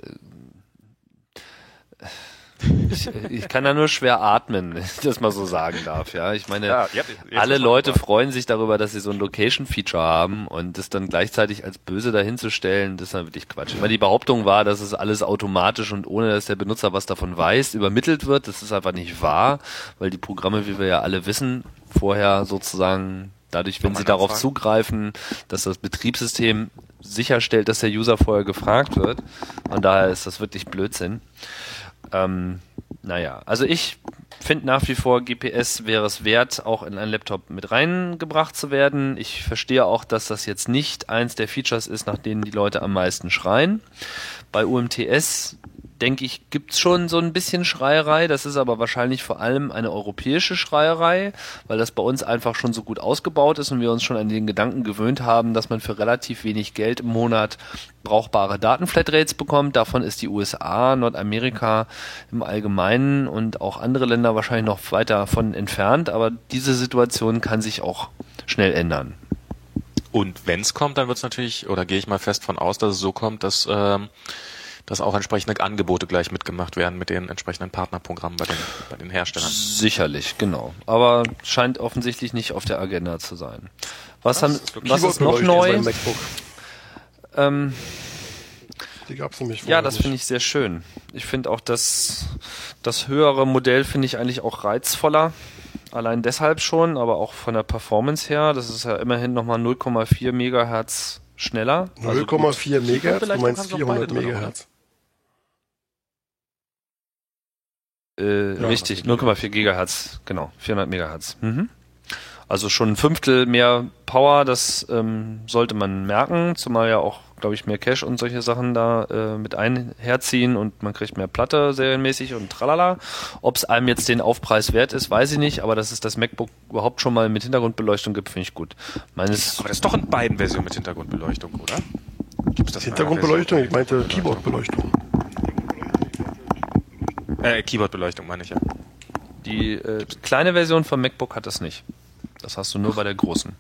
ich, ich kann da nur schwer atmen, wenn ich das mal so sagen darf, ja. Ich meine, Ja, jetzt- jetzt alle man Leute drüber. freuen sich darüber, dass sie so ein Location-Feature haben und das dann gleichzeitig als böse dahinzustellen, das ist dann wirklich Quatsch. Ich meine, die Behauptung war, dass es alles automatisch und ohne, dass der Benutzer was davon weiß, übermittelt wird. Das ist einfach nicht wahr, weil die Programme, wie wir ja alle wissen, vorher sozusagen dadurch, wenn sie man darauf anfragen? zugreifen, dass das Betriebssystem sicherstellt, dass der User vorher gefragt wird. Und daher ist das wirklich Blödsinn. Ähm, naja, also ich finde nach wie vor, GPS wäre es wert, auch in einen Laptop mit reingebracht zu werden. Ich verstehe auch, dass das jetzt nicht eins der Features ist, nach denen die Leute am meisten schreien. Bei UMTS denke ich, gibt's schon so ein bisschen Schreierei. Das ist aber wahrscheinlich vor allem eine europäische Schreierei, weil das bei uns einfach schon so gut ausgebaut ist und wir uns schon an den Gedanken gewöhnt haben, dass man für relativ wenig Geld im Monat brauchbare Datenflatrates bekommt. Davon ist die USA, Nordamerika im Allgemeinen und auch andere Länder wahrscheinlich noch weiter von entfernt. Aber diese Situation kann sich auch schnell ändern. Und wenn es kommt, dann wird es natürlich, oder gehe ich mal fest von aus, dass es so kommt, dass ähm, dass auch entsprechende Angebote gleich mitgemacht werden mit den entsprechenden Partnerprogrammen bei den, bei den Herstellern. Sicherlich, genau. Aber scheint offensichtlich nicht auf der Agenda zu sein. Was, haben, was ist noch neu? Ähm, die gab's nämlich Ja, das finde ich sehr schön. Ich finde auch das, das höhere Modell finde ich eigentlich auch reizvoller. Allein deshalb schon, aber auch von der Performance her. Das ist ja immerhin nochmal 0,4 Megahertz schneller. 0,4 also Megahertz? Du meinst 400 Megahertz? Äh, ja, richtig, 0,4 Gigahertz, genau, 400 Megahertz. Mhm. Also schon ein Fünftel mehr Power, das ähm, sollte man merken, zumal ja auch, glaube ich, mehr Cache und solche Sachen da äh, mit einherziehen und man kriegt mehr Platte serienmäßig und tralala. Ob es einem jetzt den Aufpreis wert ist, weiß ich nicht, aber dass es das MacBook überhaupt schon mal mit Hintergrundbeleuchtung gibt, finde ich gut. Meines aber das ist doch in beiden Versionen mit Hintergrundbeleuchtung, oder? Gibt's das Hintergrundbeleuchtung? Ich meinte Keyboardbeleuchtung. Äh, Keyboardbeleuchtung meine ich ja. Die äh, kleine Version vom MacBook hat das nicht. Das hast du nur bei der großen.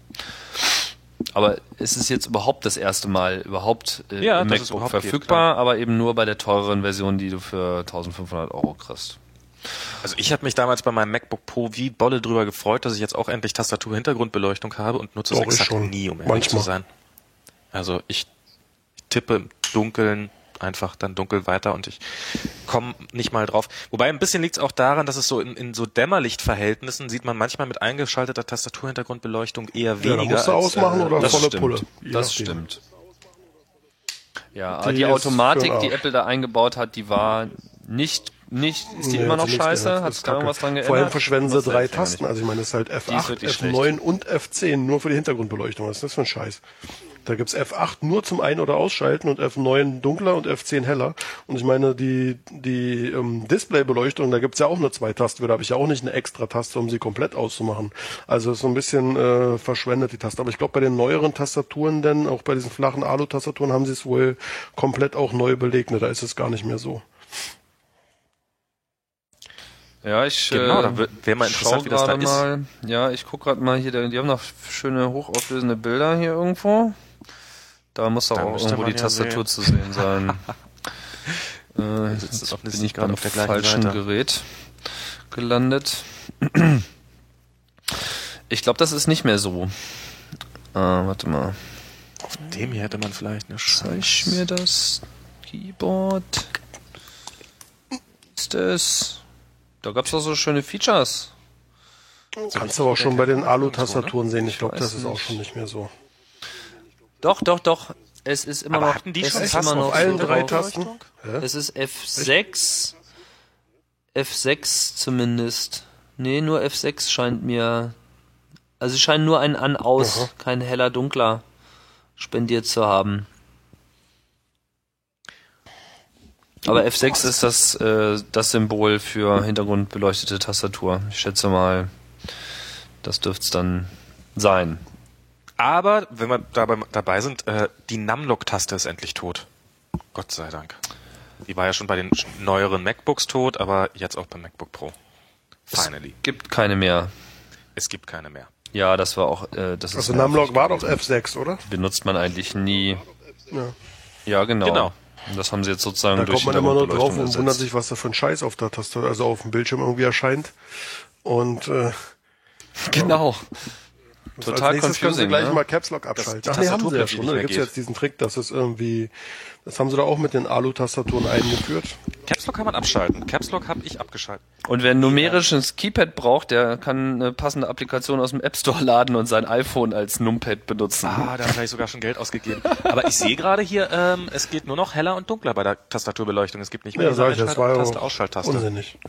Aber es ist jetzt überhaupt das erste Mal überhaupt äh, ja, im MacBook verfügbar, geht, aber eben nur bei der teureren Version, die du für 1500 Euro kriegst. Also ich habe mich damals bei meinem MacBook Pro wie Bolle drüber gefreut, dass ich jetzt auch endlich Tastatur-Hintergrundbeleuchtung habe und nutze es exakt nie, um ehrlich Manchmal. zu sein. Also ich tippe im Dunkeln einfach dann dunkel weiter und ich komme nicht mal drauf. Wobei ein bisschen liegt es auch daran, dass es so in, in so Dämmerlichtverhältnissen sieht man manchmal mit eingeschalteter Tastaturhintergrundbeleuchtung eher weniger. Ja, musst du ausmachen als, äh, oder volle stimmt. Pulle. Das stimmt. Ja, die, die Automatik, die Apple da eingebaut hat, die war nicht nicht, ist die nee, immer noch scheiße? Hat es da irgendwas dran geändert? Vor allem verschwenden sie drei Tasten. Also ich meine, es ist halt F8, F9 schlecht. und F10 nur für die Hintergrundbeleuchtung. Was ist das für ein Scheiß? Da gibt's F8 nur zum Ein- oder Ausschalten und F9 dunkler und F10 heller. Und ich meine, die, die ähm, Displaybeleuchtung, da gibt's ja auch nur zwei Tasten. Da habe ich ja auch nicht eine extra Taste, um sie komplett auszumachen. Also ist so ein bisschen äh, verschwendet die Taste. Aber ich glaube, bei den neueren Tastaturen denn, auch bei diesen flachen Alu-Tastaturen, haben sie es wohl komplett auch neu belegt. Da ist es gar nicht mehr so. Ja, ich genau, äh, wäre mal interessant, wie das da mal. ist. Ja, ich guck gerade mal hier, die haben noch schöne hochauflösende Bilder hier irgendwo. Da muss doch auch irgendwo die Tastatur sehen. zu sehen sein. äh, jetzt bin ich gerade auf der falschen Seite. Gerät gelandet. ich glaube, das ist nicht mehr so. Äh, warte mal. Auf dem hier hätte man vielleicht eine Zeig mir das Keyboard. Ist es? Da gab es doch so schöne Features. Kannst du aber auch schon bei den Alu-Tastaturen sehen. Ich glaube, das ist auch schon nicht mehr so. Doch, doch, doch. Es ist immer Aber noch. Hatten die es schon ist immer noch auf allen drei Tasten? Es ist F6. F6 zumindest. Nee, nur F6 scheint mir. Also sie scheinen nur ein An-Aus, kein heller dunkler spendiert zu haben. Aber F6 ist das, äh, das Symbol für hintergrundbeleuchtete Tastatur. Ich schätze mal, das dürfte es dann sein. Aber, wenn wir dabei, dabei sind, äh, die Numlock-Taste ist endlich tot. Gott sei Dank. Die war ja schon bei den neueren MacBooks tot, aber jetzt auch beim MacBook Pro. Finally. Es gibt keine mehr. Es gibt keine mehr. Ja, das war auch, äh, das also ist. Also Numlock war doch F6, oder? Benutzt man eigentlich nie. Ja. Ja, genau. Genau. Und das haben sie jetzt sozusagen da durch kommt man immer nur drauf und wundert sich, was da für ein Scheiß auf der Taste, also auf dem Bildschirm irgendwie erscheint. Und äh, genau. Ja. Total als nächstes können sie gleich ne? mal Caps Lock abschalten. Ach nee, haben sie ja schon. Ne? Da gibt es jetzt diesen Trick, dass es irgendwie, das haben sie da auch mit den Alu-Tastaturen eingeführt. Caps Lock kann man abschalten. Caps Lock habe ich abgeschaltet. Und wer ein numerisches Keypad braucht, der kann eine passende Applikation aus dem App Store laden und sein iPhone als Numpad benutzen. Ah, da habe ich sogar schon Geld ausgegeben. Aber ich sehe gerade hier, ähm, es geht nur noch heller und dunkler bei der Tastaturbeleuchtung. Es gibt nicht mehr ja, diese Einschalt- Taste, Ausschalttaste. Unsinnig.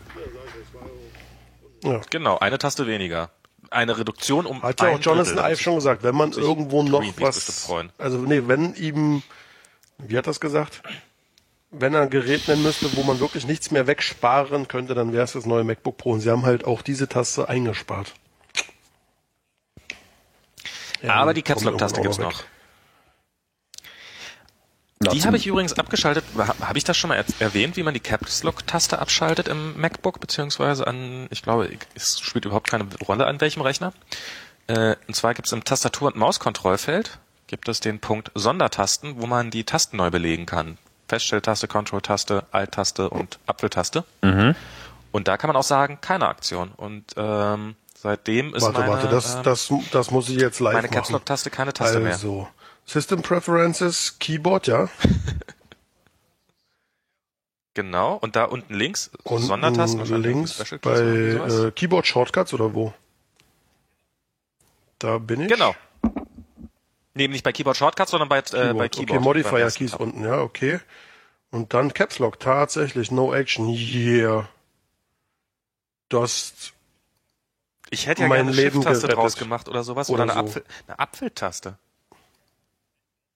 Ja. Genau, eine Taste weniger eine Reduktion um Hat ja auch Jonathan Ive schon gesagt, wenn man irgendwo noch was, also nee, wenn ihm, wie hat das gesagt? Wenn er ein Gerät nennen müsste, wo man wirklich nichts mehr wegsparen könnte, dann wäre es das neue MacBook Pro. Und sie haben halt auch diese Taste eingespart. Ja, Aber die Caps Lock Taste gibt's noch. Die habe ich übrigens abgeschaltet. Habe ich das schon mal erwähnt, wie man die Caps Lock Taste abschaltet im MacBook beziehungsweise an, ich glaube, es spielt überhaupt keine Rolle an welchem Rechner. Äh, und zwar gibt es im Tastatur- und Mauskontrollfeld gibt es den Punkt Sondertasten, wo man die Tasten neu belegen kann. Feststelltaste, Control-Taste, Alt-Taste und Apfeltaste. Mhm. Und da kann man auch sagen, keine Aktion. Und ähm, seitdem ist Warte, meine, warte, das, ähm, das, das muss ich jetzt live meine machen. Caps Lock Taste keine Taste mehr. System Preferences, Keyboard, ja. Genau. Und da unten links Und Sondertasten links bei äh, Keyboard Shortcuts oder wo? Da bin ich. Genau. Nee, nicht bei Keyboard Shortcuts, sondern bei, äh, Keyboard. bei Keyboard. Okay, Modifier Keys unten, ja, okay. Und dann Caps Lock, tatsächlich, No Action, yeah. Das, Ich hätte ja mein gerne Leben Shift-Taste draus gemacht oder sowas. Oder, Oder eine, so. Apfel, eine Apfeltaste.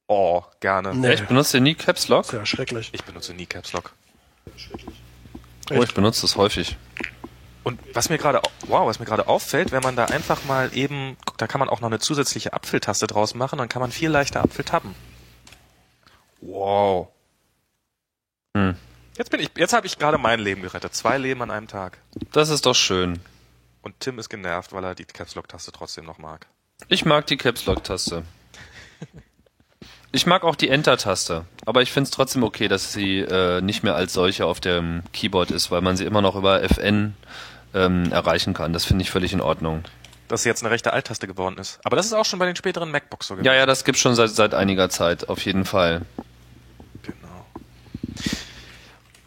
Oh, gerne. nee, Ich benutze nie Caps Lock. sehr schrecklich. Ich benutze nie Caps Lock. Oh, ich benutze das häufig. Und was mir gerade, wow, was mir gerade auffällt, wenn man da einfach mal eben, guck, da kann man auch noch eine zusätzliche Apfeltaste draus machen, dann kann man viel leichter Apfel tappen. Wow. Hm. Jetzt bin ich, jetzt habe ich gerade mein Leben gerettet. Zwei Leben an einem Tag. Das ist doch schön. Und Tim ist genervt, weil er die Caps Lock Taste trotzdem noch mag. Ich mag die Caps Lock Taste. Ich mag auch die Enter-Taste, aber ich finde es trotzdem okay, dass sie äh, nicht mehr als solche auf dem Keyboard ist, weil man sie immer noch über FN ähm, erreichen kann. Das finde ich völlig in Ordnung. Dass sie jetzt eine rechte Alt-Taste geworden ist. Aber das ist auch schon bei den späteren MacBooks so gewesen. Ja, ja, das gibt's schon seit, seit einiger Zeit, auf jeden Fall. Genau.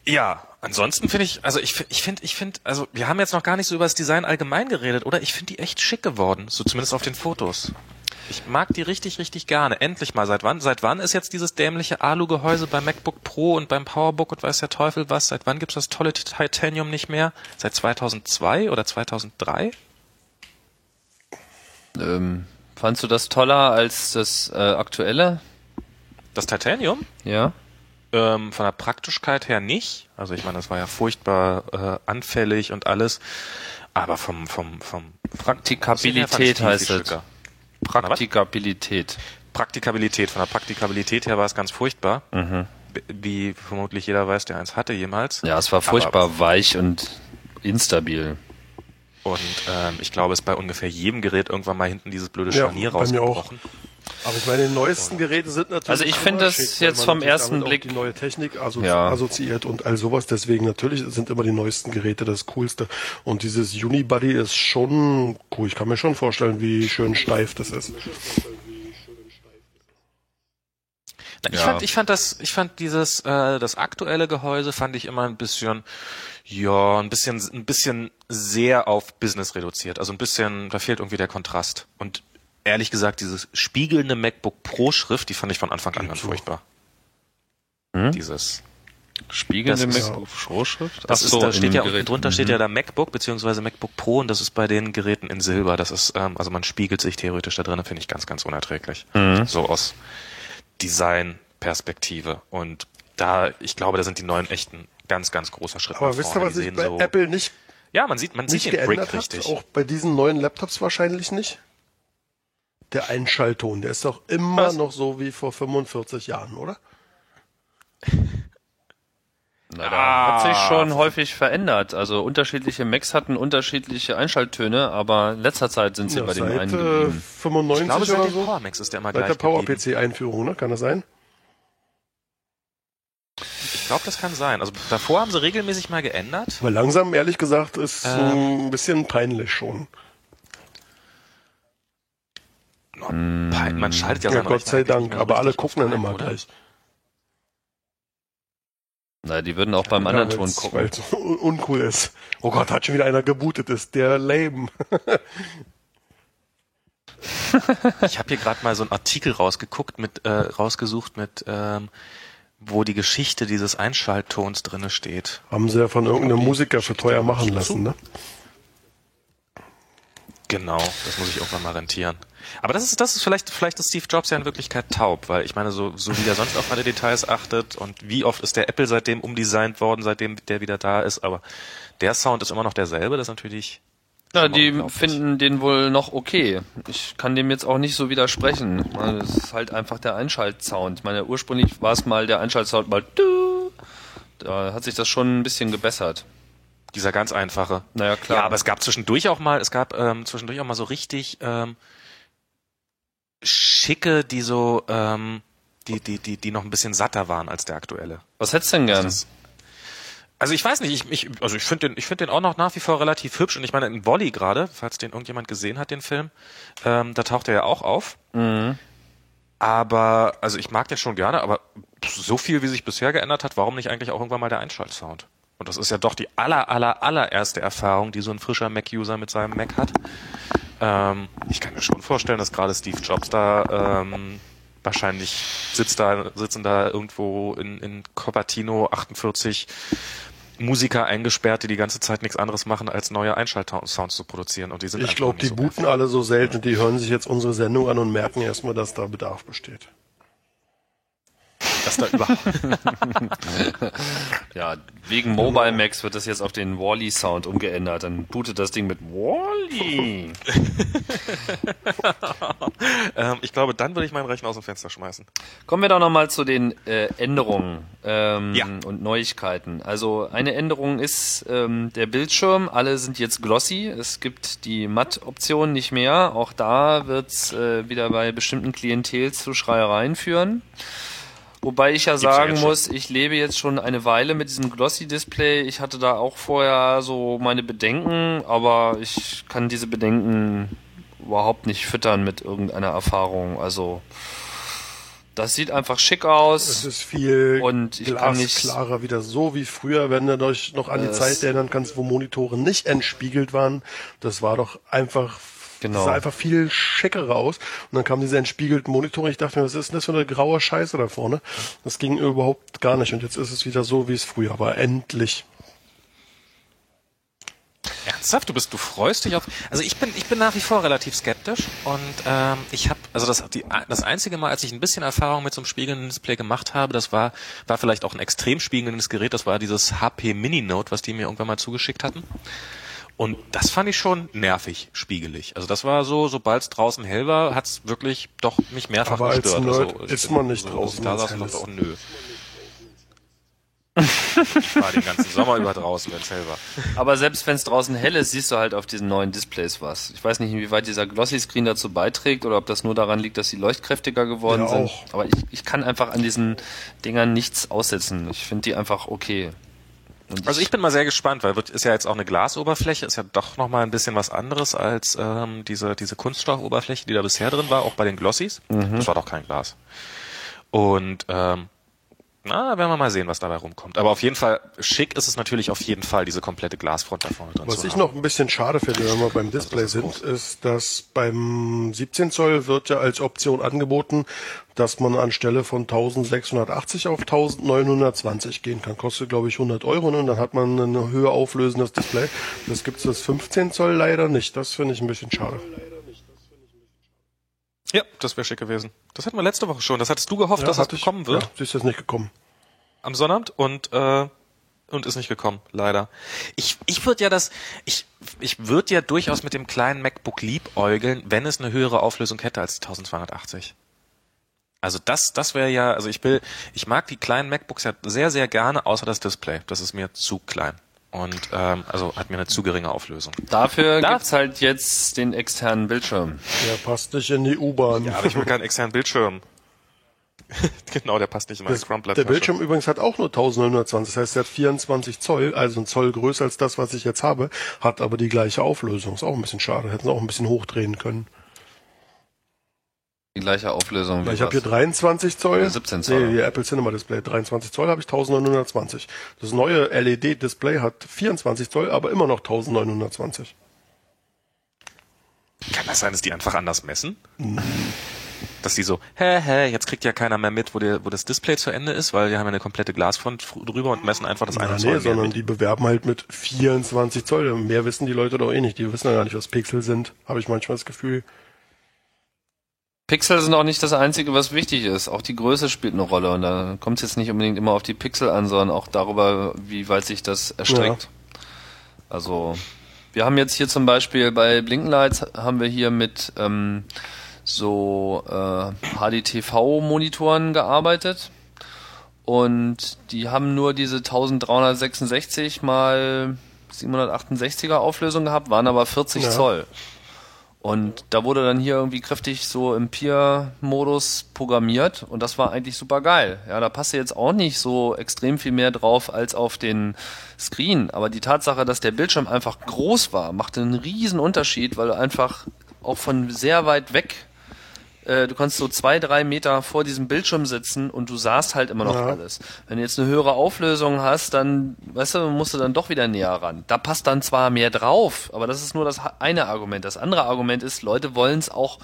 Ja, ansonsten finde ich, also ich finde, ich finde, ich finde, also wir haben jetzt noch gar nicht so über das Design allgemein geredet, oder? Ich finde die echt schick geworden, so zumindest auf den Fotos. Ich mag die richtig, richtig gerne. Endlich mal. Seit wann? Seit wann ist jetzt dieses dämliche Alu-Gehäuse beim MacBook Pro und beim PowerBook und weiß der Teufel was? Seit wann gibt's das tolle Titanium nicht mehr? Seit 2002 oder 2003? Ähm, fandst du das toller als das äh, aktuelle? Das Titanium? Ja? Ähm, von der Praktischkeit her nicht. Also ich meine, das war ja furchtbar äh, anfällig und alles. Aber vom, vom, vom Praktikabilität heißt es. es. Praktikabilität. Praktikabilität. Von der Praktikabilität her war es ganz furchtbar. Mhm. Wie vermutlich jeder weiß, der eins hatte jemals. Ja, es war furchtbar weich und instabil. Und ähm, ich glaube, es ist bei ungefähr jedem Gerät irgendwann mal hinten dieses blöde Ja, Scharnier bei mir auch. Aber ich meine, die neuesten Geräte sind natürlich. Also ich finde das schick, jetzt vom ersten Blick- Die neue Technik assozi Ja. assoziiert und all sowas. Deswegen natürlich sind immer die neuesten Geräte das Coolste. Und dieses Unibody ist schon cool. Ich kann mir schon vorstellen, wie schön steif das ist. Ich Ja. fand, ich fand das, ich fand dieses, äh, das aktuelle Gehäuse fand ich immer ein bisschen, ja, ein bisschen, ein bisschen sehr auf Business reduziert. Also ein bisschen, da fehlt irgendwie der Kontrast. Und ehrlich gesagt, dieses spiegelnde MacBook Pro Schrift, die fand ich von Anfang an ganz so. furchtbar. Hm? Dieses. Spiegelnde Das ist- MacBook-Schrift? Das ist, da steht ja, drunter steht ja Mhm. da MacBook beziehungsweise MacBook Pro und das ist bei den Geräten in Silber. Das ist, ähm, also man spiegelt sich theoretisch da drin, finde ich ganz, ganz unerträglich. Mhm. So aus Design-Perspektive. Und da, ich glaube, da sind die neuen echten ganz, ganz großer Schritt. Aber wisst ihr, was Die ich sehen bei so, Apple nicht, Ja, man sieht, man nicht sieht den geändert Brick hat? richtig. Auch bei diesen neuen Laptops wahrscheinlich nicht? Der Einschaltton, der ist doch immer Was? noch so wie vor 45 Jahren, oder? Na, da Ah. hat sich schon häufig verändert. Also unterschiedliche Macs hatten unterschiedliche Einschalttöne, aber in letzter Zeit sind sie Ja, bei dem einen äh, geblieben. 95 ich glaube, seit oder so. Power ist der immer Seit gleich der geblieben. Power-PC-Einführung, ne? Kann das sein? Ich glaube, das kann sein. Also davor haben sie regelmäßig mal geändert. Weil langsam, ehrlich gesagt, ist Ähm. ein bisschen peinlich schon. Man schaltet ja, Ja, Gott sei Dank. mehr Aber alle gucken dann immer oder? gleich. Na, die würden auch beim anderen Ton gucken. Weil es un- uncool ist. Oh Gott, hat schon wieder einer gebootet ist. Der Lame. Ich habe hier gerade mal so einen Artikel rausgeguckt mit äh, rausgesucht mit ähm, wo die Geschichte dieses Einschalttons drinne steht. Haben sie ja von irgendeinem. Musiker für teuer machen lassen, ne? Genau, das muss ich irgendwann mal rentieren. Aber das ist das ist vielleicht vielleicht ist Steve Jobs ja in Wirklichkeit taub, weil ich meine so so wie der sonst auf alle Details achtet und wie oft ist der Apple seitdem umdesignt worden, seitdem der wieder da ist, aber der Sound ist immer noch derselbe, das ist natürlich Ja, die finden den wohl noch okay. Ich kann dem jetzt auch nicht so widersprechen. Also, Es ist halt einfach der Einschaltsound. Ich meine, ursprünglich war es mal der Einschaltsound mal du. Da hat sich das schon ein bisschen gebessert. dieser ganz einfache. Naja, klar. Ja, aber es gab zwischendurch auch mal, es gab ähm, zwischendurch auch mal so richtig ähm, schicke, die so, ähm, die, die, die, die noch ein bisschen satter waren als der aktuelle. Was hättest du denn gern? Das, also ich weiß nicht, ich, ich also ich finde den, ich finde den auch noch nach wie vor relativ hübsch und ich meine in Volley gerade, falls den irgendjemand gesehen hat, den Film, ähm, da taucht er ja auch auf. Mhm. Aber also ich mag den schon gerne, aber so viel wie sich bisher geändert hat, warum nicht eigentlich auch irgendwann mal der Einschaltsound? Und das ist ja doch die aller aller allererste Erfahrung, die so ein frischer Mac-User mit seinem Mac hat. Ähm, ich kann mir schon vorstellen, dass gerade Steve Jobs da ähm, wahrscheinlich sitzt da sitzen da irgendwo in, in Cupertino 48 Musiker eingesperrt, die die ganze Zeit nichts anderes machen, als neue Einschaltsounds zu produzieren. Und die sind Ich glaube, die so booten alle so selten, die hören sich jetzt unsere Sendung an und merken erstmal, dass da Bedarf besteht dass da überhaupt. ja, wegen Mobile Max wird das jetzt auf den Wally Sound umgeändert. Dann bootet das Ding mit Wally. ähm, ich glaube, dann würde ich meinen Rechner aus dem Fenster schmeißen. Kommen wir doch nochmal zu den äh, Änderungen ähm, ja. und Neuigkeiten. Also eine Änderung ist ähm, der Bildschirm. Alle sind jetzt glossy. Es gibt die Matt-Option nicht mehr. Auch da wird es äh, wieder bei bestimmten Klientel zu Schreiereien führen. Wobei ich ja sagen muss, ich lebe jetzt schon eine Weile mit diesem Glossy-Display. Ich hatte da auch vorher so meine Bedenken, aber ich kann diese Bedenken überhaupt nicht füttern mit irgendeiner Erfahrung. Also das sieht einfach schick aus. Es ist viel und ich kann nicht klarer wieder so wie früher, wenn du euch noch an die Zeit erinnern kannst, wo Monitore nicht entspiegelt waren. Das war doch einfach Genau. Das sah einfach viel schickerer aus. Und dann kamen diese entspiegelten Monitore. Ich dachte mir, was ist denn das für eine graue Scheiße da vorne? Das ging überhaupt gar nicht. Und jetzt ist es wieder so, wie es früher war. Endlich. Ernsthaft? Du bist, du freust dich auf. Also ich bin, ich bin nach wie vor relativ skeptisch und ähm, ich habe, also das, die, das einzige Mal, als ich ein bisschen Erfahrung mit so einem spiegelnden Display gemacht habe, das war, war vielleicht auch ein extrem spiegelndes Gerät. Das war dieses HP Mini Note, was die mir irgendwann mal zugeschickt hatten. Und das fand ich schon nervig, spiegelig. Also das war so, sobald es draußen hell war, hat's wirklich doch mich mehrfach Aber gestört. Als Nerd also, ist man nicht so, draußen. Da saß doch, oh, nö. ich war den ganzen Sommer über draußen, wenn es hell war. Aber selbst wenn es draußen hell ist, siehst du halt auf diesen neuen Displays was. Ich weiß nicht, inwieweit dieser Glossy Screen dazu beiträgt oder ob das nur daran liegt, dass sie leuchtkräftiger geworden ja, sind. Auch. Aber ich, ich kann einfach an diesen Dingern nichts aussetzen. Ich finde die einfach okay. Und also ich bin mal sehr gespannt, weil wird, ist ja jetzt auch eine Glasoberfläche, ist ja doch nochmal ein bisschen was anderes als ähm, diese, diese Kunststoffoberfläche, die da bisher drin war, auch bei den Glossies. Mhm. Das war doch kein Glas. Und ähm, na, werden wir mal sehen, was dabei rumkommt. Aber auf jeden Fall, schick ist es natürlich auf jeden Fall, diese komplette Glasfront da vorne drin Was ich haben. noch ein bisschen schade finde, wenn wir beim Display also sind, ist, dass beim 17 Zoll wird ja als Option angeboten, dass man anstelle von 1680 auf 1920 gehen kann. Kostet, glaube ich, 100 Euro ne? und dann hat man ein höher auflösendes Display. Das gibt's das 15 Zoll leider nicht. Das finde ich ein bisschen schade. Ja, das wäre schick gewesen. Das hatten wir letzte Woche schon. Das hattest du gehofft, ja, dass das ich, kommen wird. Ja, sie ist jetzt nicht gekommen. Am Sonnabend und äh, und ist nicht gekommen, leider. Ich ich würde ja das ich ich würde ja durchaus mit dem kleinen MacBook liebäugeln, wenn es eine höhere Auflösung hätte als die 1280. Also das das wäre ja, also ich will ich mag die kleinen MacBooks ja sehr sehr gerne, außer das Display. Das ist mir zu klein und ähm, also hat mir eine zu geringe Auflösung. Dafür da gibt's halt jetzt den externen Bildschirm. Der passt nicht in die U-Bahn. Ja, aber ich will keinen externen Bildschirm. genau, der passt nicht in meine Chromeblatt. Der Bildschirm übrigens hat auch nur 1920, das heißt, er hat 24 Zoll, also ein Zoll größer als das, was ich jetzt habe, hat aber die gleiche Auflösung. Ist auch ein bisschen schade, hätten sie auch ein bisschen hochdrehen können. Die gleiche Auflösung. Wie ich habe hier 23 Zoll. Oder 17 Zoll. Nee, die Apple Cinema Display. 23 Zoll habe ich 1920. Das neue LED Display hat 24 Zoll, aber immer noch 1920. Kann das sein, dass die einfach anders messen? Mhm. Dass die so, hä, hä, jetzt kriegt ja keiner mehr mit, wo, der, wo das Display zu Ende ist, weil die haben ja eine komplette Glasfront drüber und messen einfach das eine Na, Zoll. Nee, sondern mit. die bewerben halt mit 24 Zoll. Mehr wissen die Leute doch eh nicht. Die wissen ja gar nicht, was Pixel sind. Habe ich manchmal das Gefühl. Pixel sind auch nicht das Einzige, was wichtig ist. Auch die Größe spielt eine Rolle. Und da kommt es jetzt nicht unbedingt immer auf die Pixel an, sondern auch darüber, wie weit sich das erstreckt. Ja. Also, wir haben jetzt hier zum Beispiel bei Blinkenlights haben wir hier mit ähm, so äh, HDTV-Monitoren gearbeitet. Und die haben nur diese 1366 mal 768er Auflösung gehabt, waren aber 40 ja. Zoll. Und da wurde dann hier irgendwie kräftig so im Peer-Modus programmiert und das war eigentlich super geil. Ja, da passte jetzt auch nicht so extrem viel mehr drauf als auf den Screen. Aber die Tatsache, dass der Bildschirm einfach groß war, machte einen riesen Unterschied, weil du einfach auch von sehr weit weg äh, du kannst so zwei, drei Meter vor diesem Bildschirm sitzen und du sahst halt immer noch ja. alles. Wenn du jetzt eine höhere Auflösung hast, dann, weißt du, musst du dann doch wieder näher ran. Da passt dann zwar mehr drauf, aber das ist nur das eine Argument. Das andere Argument ist, Leute wollen es auch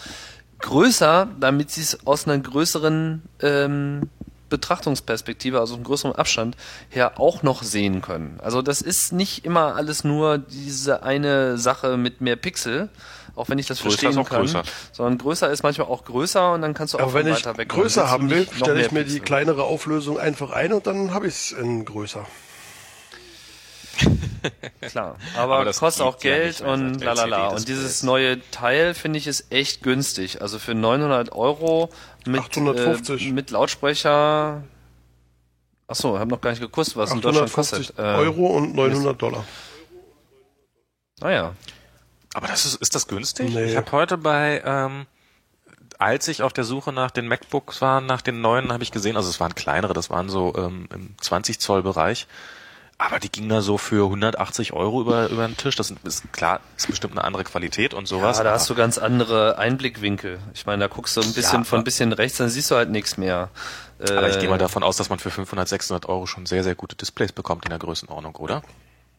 größer, damit sie es aus einer größeren ähm, Betrachtungsperspektive, also einem größeren Abstand her auch noch sehen können. Also das ist nicht immer alles nur diese eine Sache mit mehr Pixel, auch wenn ich das größer verstehen kann. Größer. Sondern größer ist manchmal auch größer und dann kannst du auch Aber wenn weiter ich weg. größer haben will, stelle ich mir die kleinere Auflösung einfach ein und dann habe ich es in größer. Klar, aber, aber das kostet auch Geld ja und lalala. Und dieses neue Teil finde ich ist echt günstig. Also für 900 Euro mit, 850. Äh, mit Lautsprecher. Achso, ich habe noch gar nicht gekusst, was in Deutschland kostet. Euro und 900 Dollar. Naja. Ah, aber das ist, ist das günstig? Nee. Ich habe heute bei, ähm, als ich auf der Suche nach den MacBooks war, nach den neuen, habe ich gesehen, also es waren kleinere, das waren so ähm, im 20 Zoll Bereich. Aber die ging da so für 180 Euro über, über den Tisch. Das ist klar, ist bestimmt eine andere Qualität und sowas. Ja, da hast du ganz andere Einblickwinkel. Ich meine, da guckst du ein bisschen ja, von ein bisschen rechts, dann siehst du halt nichts mehr. Aber äh, ich gehe mal davon aus, dass man für 500, 600 Euro schon sehr, sehr gute Displays bekommt in der Größenordnung, oder?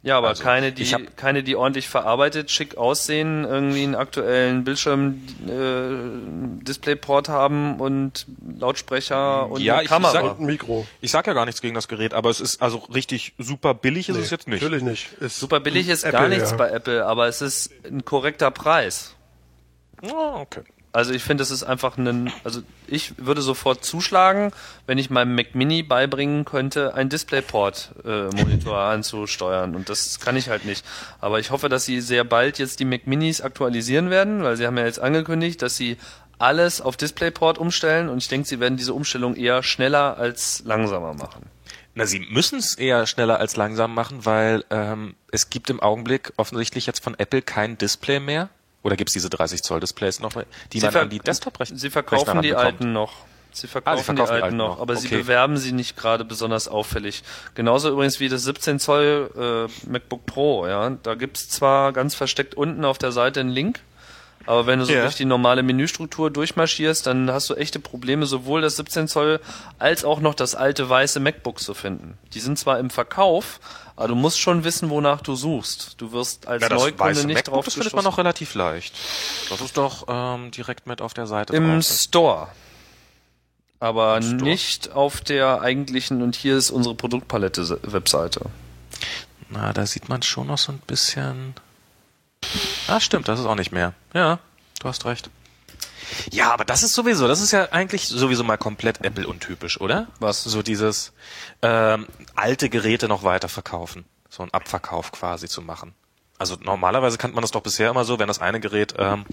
Ja, aber also, keine, die hab, keine, die ordentlich verarbeitet, schick aussehen, irgendwie einen aktuellen Bildschirm äh, Displayport haben und Lautsprecher und ja, Kamera sag, und Mikro. Ich sag ja gar nichts gegen das Gerät, aber es ist also richtig super billig ist nee, es jetzt nicht. Natürlich nicht. Ist super billig ist Apple, gar nichts ja. bei Apple, aber es ist ein korrekter Preis. Oh, okay. Also ich finde, es ist einfach ein, also ich würde sofort zuschlagen, wenn ich meinem Mac Mini beibringen könnte, einen DisplayPort-Monitor äh, anzusteuern. Und das kann ich halt nicht. Aber ich hoffe, dass sie sehr bald jetzt die Mac Minis aktualisieren werden, weil sie haben ja jetzt angekündigt, dass sie alles auf DisplayPort umstellen. Und ich denke, sie werden diese Umstellung eher schneller als langsamer machen. Na, sie müssen es eher schneller als langsam machen, weil ähm, es gibt im Augenblick offensichtlich jetzt von Apple kein Display mehr oder gibt es diese 30 Zoll Displays noch, die sie man an die desktop rechnen? Sie verkaufen die alten noch. Sie verkaufen, ah, sie verkaufen die, die, alten noch, aber okay. sie bewerben sie nicht gerade besonders auffällig. Genauso übrigens wie das 17 Zoll äh, MacBook Pro. Ja, da gibt's zwar ganz versteckt unten auf der Seite einen Link, aber wenn du so yeah. durch die normale Menüstruktur durchmarschierst, dann hast du echte Probleme, sowohl das 17 Zoll als auch noch das alte weiße MacBook zu finden. Die sind zwar im Verkauf, aber du musst schon wissen, wonach du suchst. Du wirst als ja, Neukunde nicht MacBook, drauf Das findet man noch relativ leicht. Das ist doch ähm, direkt mit auf der Seite Im drauf. Store. Aber Im Store. nicht auf der eigentlichen, und hier ist unsere Produktpalette-Webseite. Na, da sieht man schon noch so ein bisschen Ah, stimmt, das ist auch nicht mehr. Ja, du hast recht. Ja, aber das ist sowieso, das ist ja eigentlich sowieso mal komplett Apple untypisch, oder? Was? So dieses ähm, alte Geräte noch weiter verkaufen, so ein Abverkauf quasi zu machen. Also normalerweise kannte man das doch bisher immer so, wenn das eine Gerät ähm,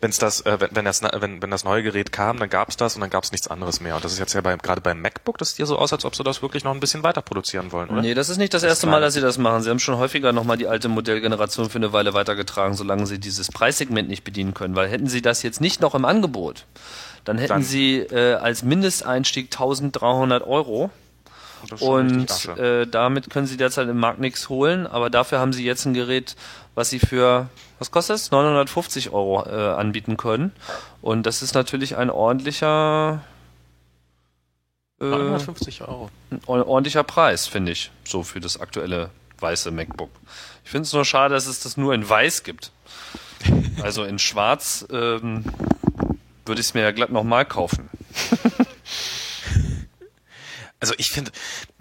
wenn's das, äh, wenn, wenn, das, wenn, wenn das neue Gerät kam, dann gab's das und dann gab's nichts anderes mehr. Und das ist jetzt ja bei, gerade beim MacBook, das sieht ja so aus, als ob sie das wirklich noch ein bisschen weiter produzieren wollen, oder? Nee, das ist nicht das, das erste Mal, dass sie das machen. Sie haben schon häufiger nochmal die alte Modellgeneration für eine Weile weitergetragen, solange sie dieses Preissegment nicht bedienen können. Weil hätten sie das jetzt nicht noch im Angebot, dann hätten dann. sie äh, als Mindesteinstieg 1300 Euro. Und äh, damit können sie derzeit im Markt nichts holen, aber dafür haben sie jetzt ein Gerät, was sie für was kostet es? 950 Euro äh, anbieten können. Und das ist natürlich ein ordentlicher. Äh, 950 Euro. Ein ordentlicher Preis, finde ich, so für das aktuelle weiße MacBook. Ich finde es nur schade, dass es das nur in weiß gibt. Also in schwarz ähm, würde ich es mir ja glatt nochmal kaufen. also ich finde,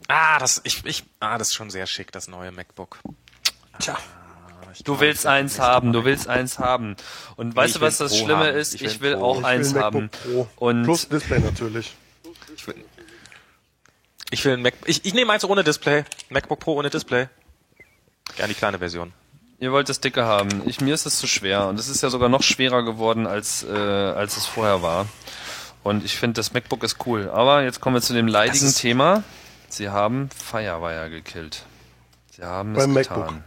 ah, das, ich, ich, ah, das ist schon sehr schick, das neue MacBook. Tja. Du willst eins haben, du willst eins haben. Und weißt du, was das Pro Schlimme haben. ist? Ich will, ich will auch ich eins will haben. Pro. Und Plus Display natürlich. Ich will, ich will ein Mac, ich, ich nehme eins ohne Display. MacBook Pro ohne Display. Gerne die kleine Version. Ihr wollt das dicke haben. Ich, mir ist es zu schwer. Und es ist ja sogar noch schwerer geworden, als, äh, als es vorher war. Und ich finde, das MacBook ist cool. Aber jetzt kommen wir zu dem leidigen Thema. Sie haben Firewire gekillt. Sie haben es Beim getan. MacBook.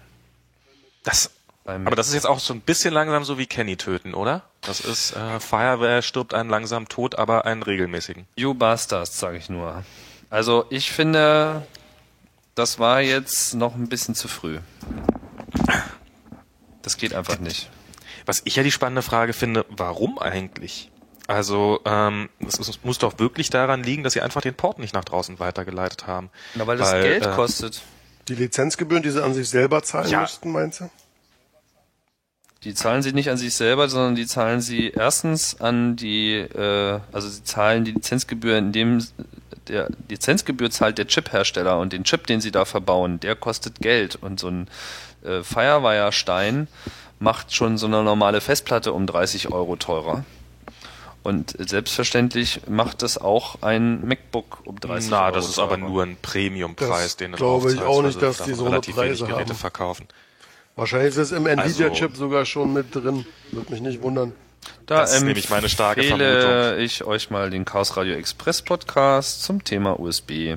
Das, Aber das ist jetzt auch so ein bisschen langsam so wie Kenny töten, oder? Das ist äh, Fireware stirbt einen langsam tot, aber einen regelmäßigen. You Bastards, sage ich nur. Also ich finde, das war jetzt noch ein bisschen zu früh. Das geht einfach nicht. Was ich ja die spannende Frage finde, warum eigentlich? Also ähm, es, es muss doch wirklich daran liegen, dass sie einfach den Port nicht nach draußen weitergeleitet haben. Na, weil das Geld äh, kostet. Die Lizenzgebühren, die sie an sich selber zahlen ja. müssten, meinst du? Die zahlen sie nicht an sich selber, sondern die zahlen sie erstens an die, äh, also sie zahlen die Lizenzgebühr, indem der Lizenzgebühr zahlt der Chip-Hersteller und den Chip, den sie da verbauen, der kostet Geld und so ein äh, Firewire-Stein macht schon so eine normale Festplatte um 30 Euro teurer. Und selbstverständlich macht das auch ein MacBook um 30 Na, Euro. Na, das ist aber nur ein Premiumpreis, den es Glaube ich auch nicht, dass die so eine Preise haben. verkaufen. Wahrscheinlich ist es im Nvidia-Chip also, sogar schon mit drin. Würde mich nicht wundern. Da das ist nämlich meine starke Vermutung. ich euch mal den Chaos Radio Express Podcast zum Thema USB,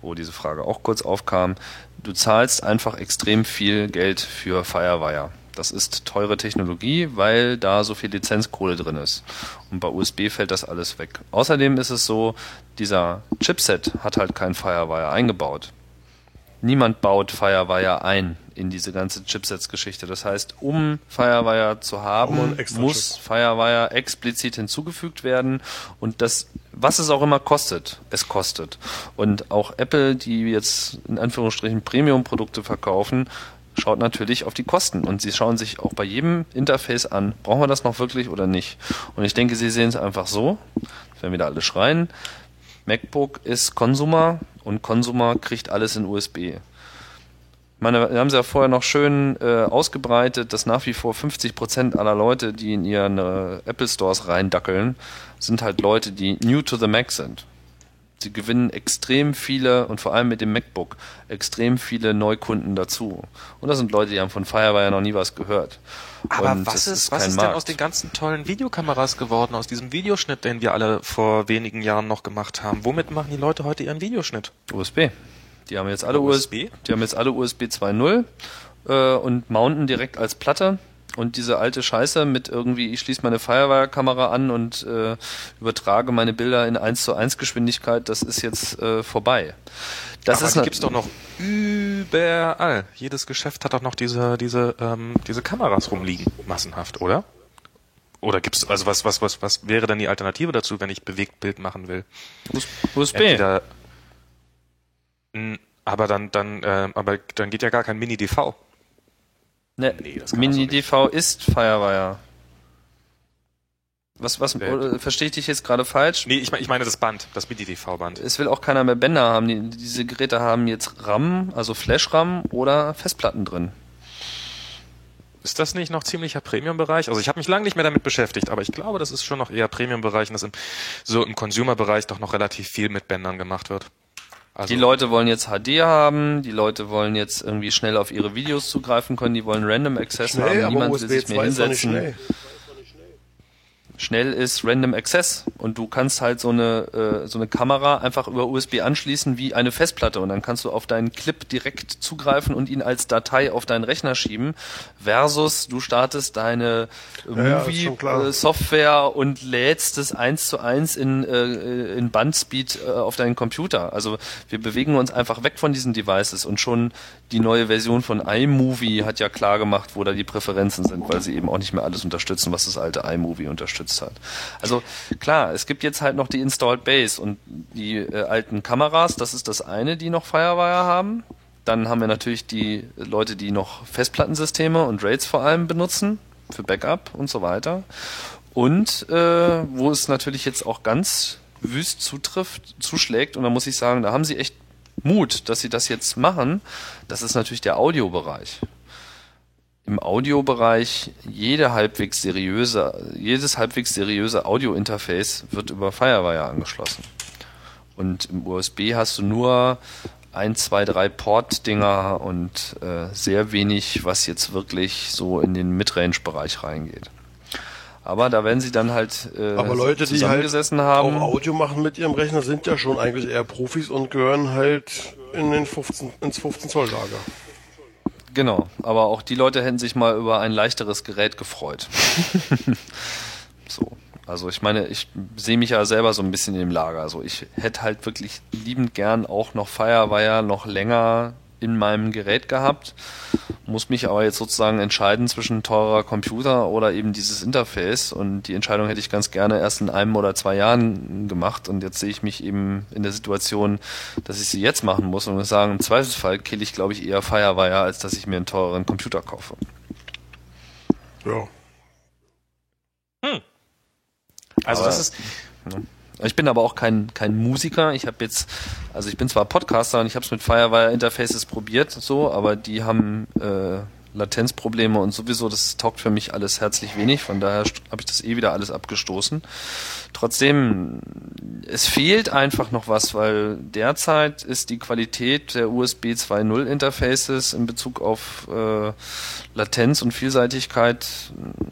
wo diese Frage auch kurz aufkam. Du zahlst einfach extrem viel Geld für Firewire. Das ist teure Technologie, weil da so viel Lizenzkohle drin ist. Und bei USB fällt das alles weg. Außerdem ist es so, dieser Chipset hat halt kein Firewire eingebaut. Niemand baut Firewire ein in diese ganze Chipsets-Geschichte. Das heißt, um Firewire zu haben, muss Chip. Firewire explizit hinzugefügt werden und das, was es auch immer kostet, es kostet. Und auch Apple, die jetzt in Anführungsstrichen Premium-Produkte verkaufen, schaut natürlich auf die Kosten und sie schauen sich auch bei jedem Interface an, brauchen wir das noch wirklich oder nicht. Und ich denke, sie sehen es einfach so, wenn wir da alle schreien, MacBook ist Consumer und Consumer kriegt alles in USB. Meine, wir haben sie ja vorher noch schön äh, ausgebreitet, dass nach wie vor 50 Prozent aller Leute, die in ihren äh, Apple Stores reindackeln, sind halt Leute, die new to the Mac sind. Sie gewinnen extrem viele und vor allem mit dem MacBook extrem viele Neukunden dazu. Und das sind Leute, die haben von Firewire noch nie was gehört. Aber und was ist, ist was ist denn aus den ganzen tollen Videokameras geworden, aus diesem Videoschnitt, den wir alle vor wenigen Jahren noch gemacht haben? Womit machen die Leute heute ihren Videoschnitt? USB. Die haben jetzt alle USB, USB die haben jetzt alle USB 2.0 äh, und mounten direkt als Platte und diese alte Scheiße mit irgendwie, ich schließe meine Firewire-Kamera an und äh, übertrage meine Bilder in 1 zu 1 Geschwindigkeit, das ist jetzt äh, vorbei. Das Aber ist die gibt's doch noch überall. Jedes Geschäft hat doch noch diese, diese, ähm, diese Kameras rumliegen, massenhaft, oder? Oder gibt's also was was was was wäre denn die Alternative dazu, wenn ich Bewegtbild machen will? USB. Entweder, aber dann, dann, äh, aber dann geht ja gar kein Mini-DV. Ne, nee, Mini-DV ist Firewire. Was, was, äh, verstehe ich dich jetzt gerade falsch? Nee, ich, mein, ich meine das Band, das Mini-DV-Band. Es will auch keiner mehr Bänder haben. Die, diese Geräte haben jetzt RAM, also Flash-RAM oder Festplatten drin. Ist das nicht noch ziemlicher Premium-Bereich? Also ich habe mich lange nicht mehr damit beschäftigt, aber ich glaube, das ist schon noch eher Premium-Bereich und dass im, so im Consumer-Bereich doch noch relativ viel mit Bändern gemacht wird. Also die Leute wollen jetzt HD haben, die Leute wollen jetzt irgendwie schnell auf ihre Videos zugreifen können, die wollen Random Access schnell, haben, niemand will sich mehr hinsetzen schnell ist Random Access und du kannst halt so eine, äh, so eine Kamera einfach über USB anschließen wie eine Festplatte und dann kannst du auf deinen Clip direkt zugreifen und ihn als Datei auf deinen Rechner schieben versus du startest deine ja, Movie-Software ja, äh, und lädst es eins zu eins in, äh, in Bandspeed äh, auf deinen Computer. Also wir bewegen uns einfach weg von diesen Devices und schon die neue Version von iMovie hat ja klar gemacht, wo da die Präferenzen sind, weil sie eben auch nicht mehr alles unterstützen, was das alte iMovie unterstützt hat. Also klar, es gibt jetzt halt noch die Installed Base und die äh, alten Kameras, das ist das eine, die noch Firewire haben. Dann haben wir natürlich die Leute, die noch Festplattensysteme und RAIDs vor allem benutzen für Backup und so weiter. Und äh, wo es natürlich jetzt auch ganz wüst zutrifft, zuschlägt, und da muss ich sagen, da haben sie echt Mut, dass sie das jetzt machen, das ist natürlich der Audiobereich. Im Audiobereich jede halbwegs seriöse, jedes halbwegs seriöse Audiointerface wird über Firewire angeschlossen. Und im USB hast du nur ein, zwei, drei Port-Dinger und äh, sehr wenig, was jetzt wirklich so in den Midrange-Bereich reingeht. Aber da werden sie dann halt äh, Aber Leute, die halt haben. auch Audio machen mit ihrem Rechner, sind ja schon eigentlich eher Profis und gehören halt in den 15, ins 15 Zoll Lager. Genau, aber auch die Leute hätten sich mal über ein leichteres Gerät gefreut. so. Also ich meine, ich sehe mich ja selber so ein bisschen im Lager. Also ich hätte halt wirklich liebend gern auch noch Firewire noch länger in meinem Gerät gehabt, muss mich aber jetzt sozusagen entscheiden zwischen teurer Computer oder eben dieses Interface und die Entscheidung hätte ich ganz gerne erst in einem oder zwei Jahren gemacht und jetzt sehe ich mich eben in der Situation, dass ich sie jetzt machen muss und muss sagen, im Zweifelsfall kill ich glaube ich eher Firewire, als dass ich mir einen teureren Computer kaufe. Ja. Hm. Also Aber- das ist, Ich bin aber auch kein, kein Musiker. Ich habe jetzt, also ich bin zwar Podcaster und ich habe es mit Firewire Interfaces probiert, so, aber die haben äh, Latenzprobleme und sowieso, das taugt für mich alles herzlich wenig. Von daher habe ich das eh wieder alles abgestoßen. Trotzdem, es fehlt einfach noch was, weil derzeit ist die Qualität der USB 2.0 Interfaces in Bezug auf äh, Latenz und Vielseitigkeit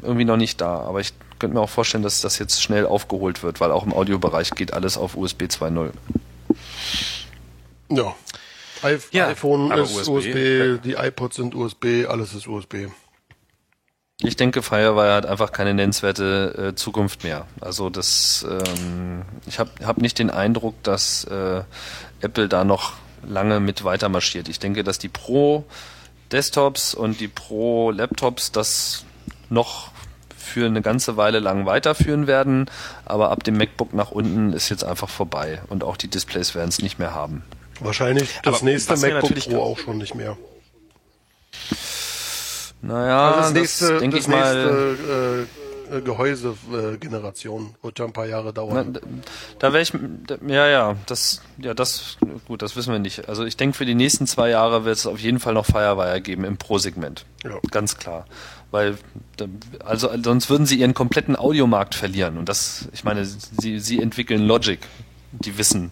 irgendwie noch nicht da. Aber ich könnte mir auch vorstellen, dass das jetzt schnell aufgeholt wird, weil auch im Audiobereich geht alles auf USB 2.0. Ja. I Ja, iPhone ist USB, USB, die iPods sind USB, alles ist USB. Ich denke, Firewire hat einfach keine nennenswerte äh, Zukunft mehr. Also das, ähm, ich habe hab nicht den Eindruck, dass äh, Apple da noch lange mit weiter marschiert. Ich denke, dass die Pro Desktops und die Pro Laptops das noch für eine ganze Weile lang weiterführen werden, aber ab dem MacBook nach unten ist jetzt einfach vorbei und auch die Displays werden es nicht mehr haben. Wahrscheinlich das Aber nächste MacBook Pro auch schon nicht mehr. Naja, Also das nächste, denke das ich mal. nächste äh, äh, Gehäuse-Generation wird ja ein paar Jahre Na, dauern. da- da wäre ich, da- ja, ja, das, ja, das, gut, das wissen wir nicht. Also ich denke, für die nächsten zwei Jahre wird es auf jeden Fall noch Firewire geben im Pro-Segment. Ja. Ganz klar. Weil, also sonst würden sie ihren kompletten Audiomarkt verlieren. Und das, ich meine, sie, sie entwickeln Logic. Die wissen,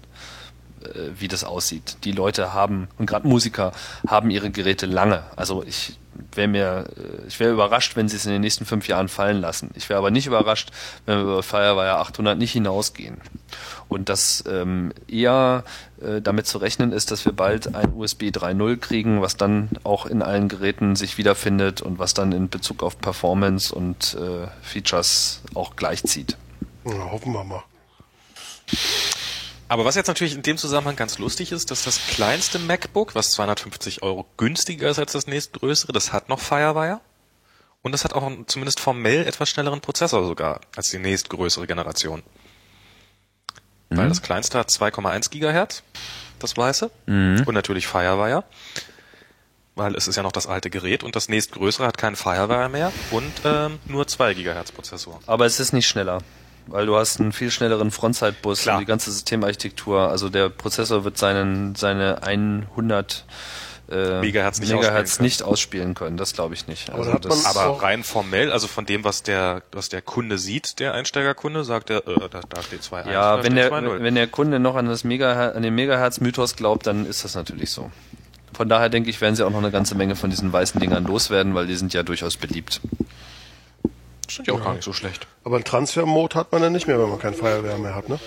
wie das aussieht. Die Leute haben, und gerade Musiker, haben ihre Geräte lange. Also ich wäre mir, äh, ich wäre überrascht, wenn sie es in den nächsten fünf Jahren fallen lassen. Ich wäre aber nicht überrascht, wenn wir über Firewire 800 nicht hinausgehen. Und dass ähm, eher äh, damit zu rechnen ist, dass wir bald ein USB 3.0 kriegen, was dann auch in allen Geräten sich wiederfindet und was dann in Bezug auf Performance und äh, Features auch gleichzieht. Ja, hoffen wir mal. Aber was jetzt natürlich in dem Zusammenhang ganz lustig ist, dass das kleinste MacBook, was 250 Euro günstiger ist als das nächstgrößere, das hat noch Firewire. Und das hat auch einen, zumindest formell etwas schnelleren Prozessor sogar als die nächstgrößere Generation. Weil das kleinste hat 2,1 Gigahertz, das weiße. Und natürlich Firewire. Weil es ist ja noch das alte Gerät und das nächstgrößere hat keinen Firewire mehr und ähm, nur 2 Gigahertz Prozessor. Aber es ist nicht schneller, weil du hast einen viel schnelleren Frontzeitbus Klar. und die ganze Systemarchitektur. Also der Prozessor wird seinen, seine 100 äh, Megahertz nicht Megahertz ausspielen können. nicht ausspielen können. Das glaube ich nicht. Aber Also hat das, Aber rein formell, also von dem, was der, was der Kunde sieht, der Einsteigerkunde, sagt er, äh, da, da steht 2.1. ja, wenn der, 2.0. wenn der Kunde noch an, das Megahertz, an den Megahertz-Mythos glaubt, dann ist das natürlich so. Von daher denke ich, werden sie auch noch eine ganze Menge von diesen weißen Dingern loswerden, weil die sind ja durchaus beliebt. Stimmt ja auch gar nicht so schlecht. Aber einen Transfer-Mode hat man dann nicht mehr, wenn man kein Fireware mehr hat, ne?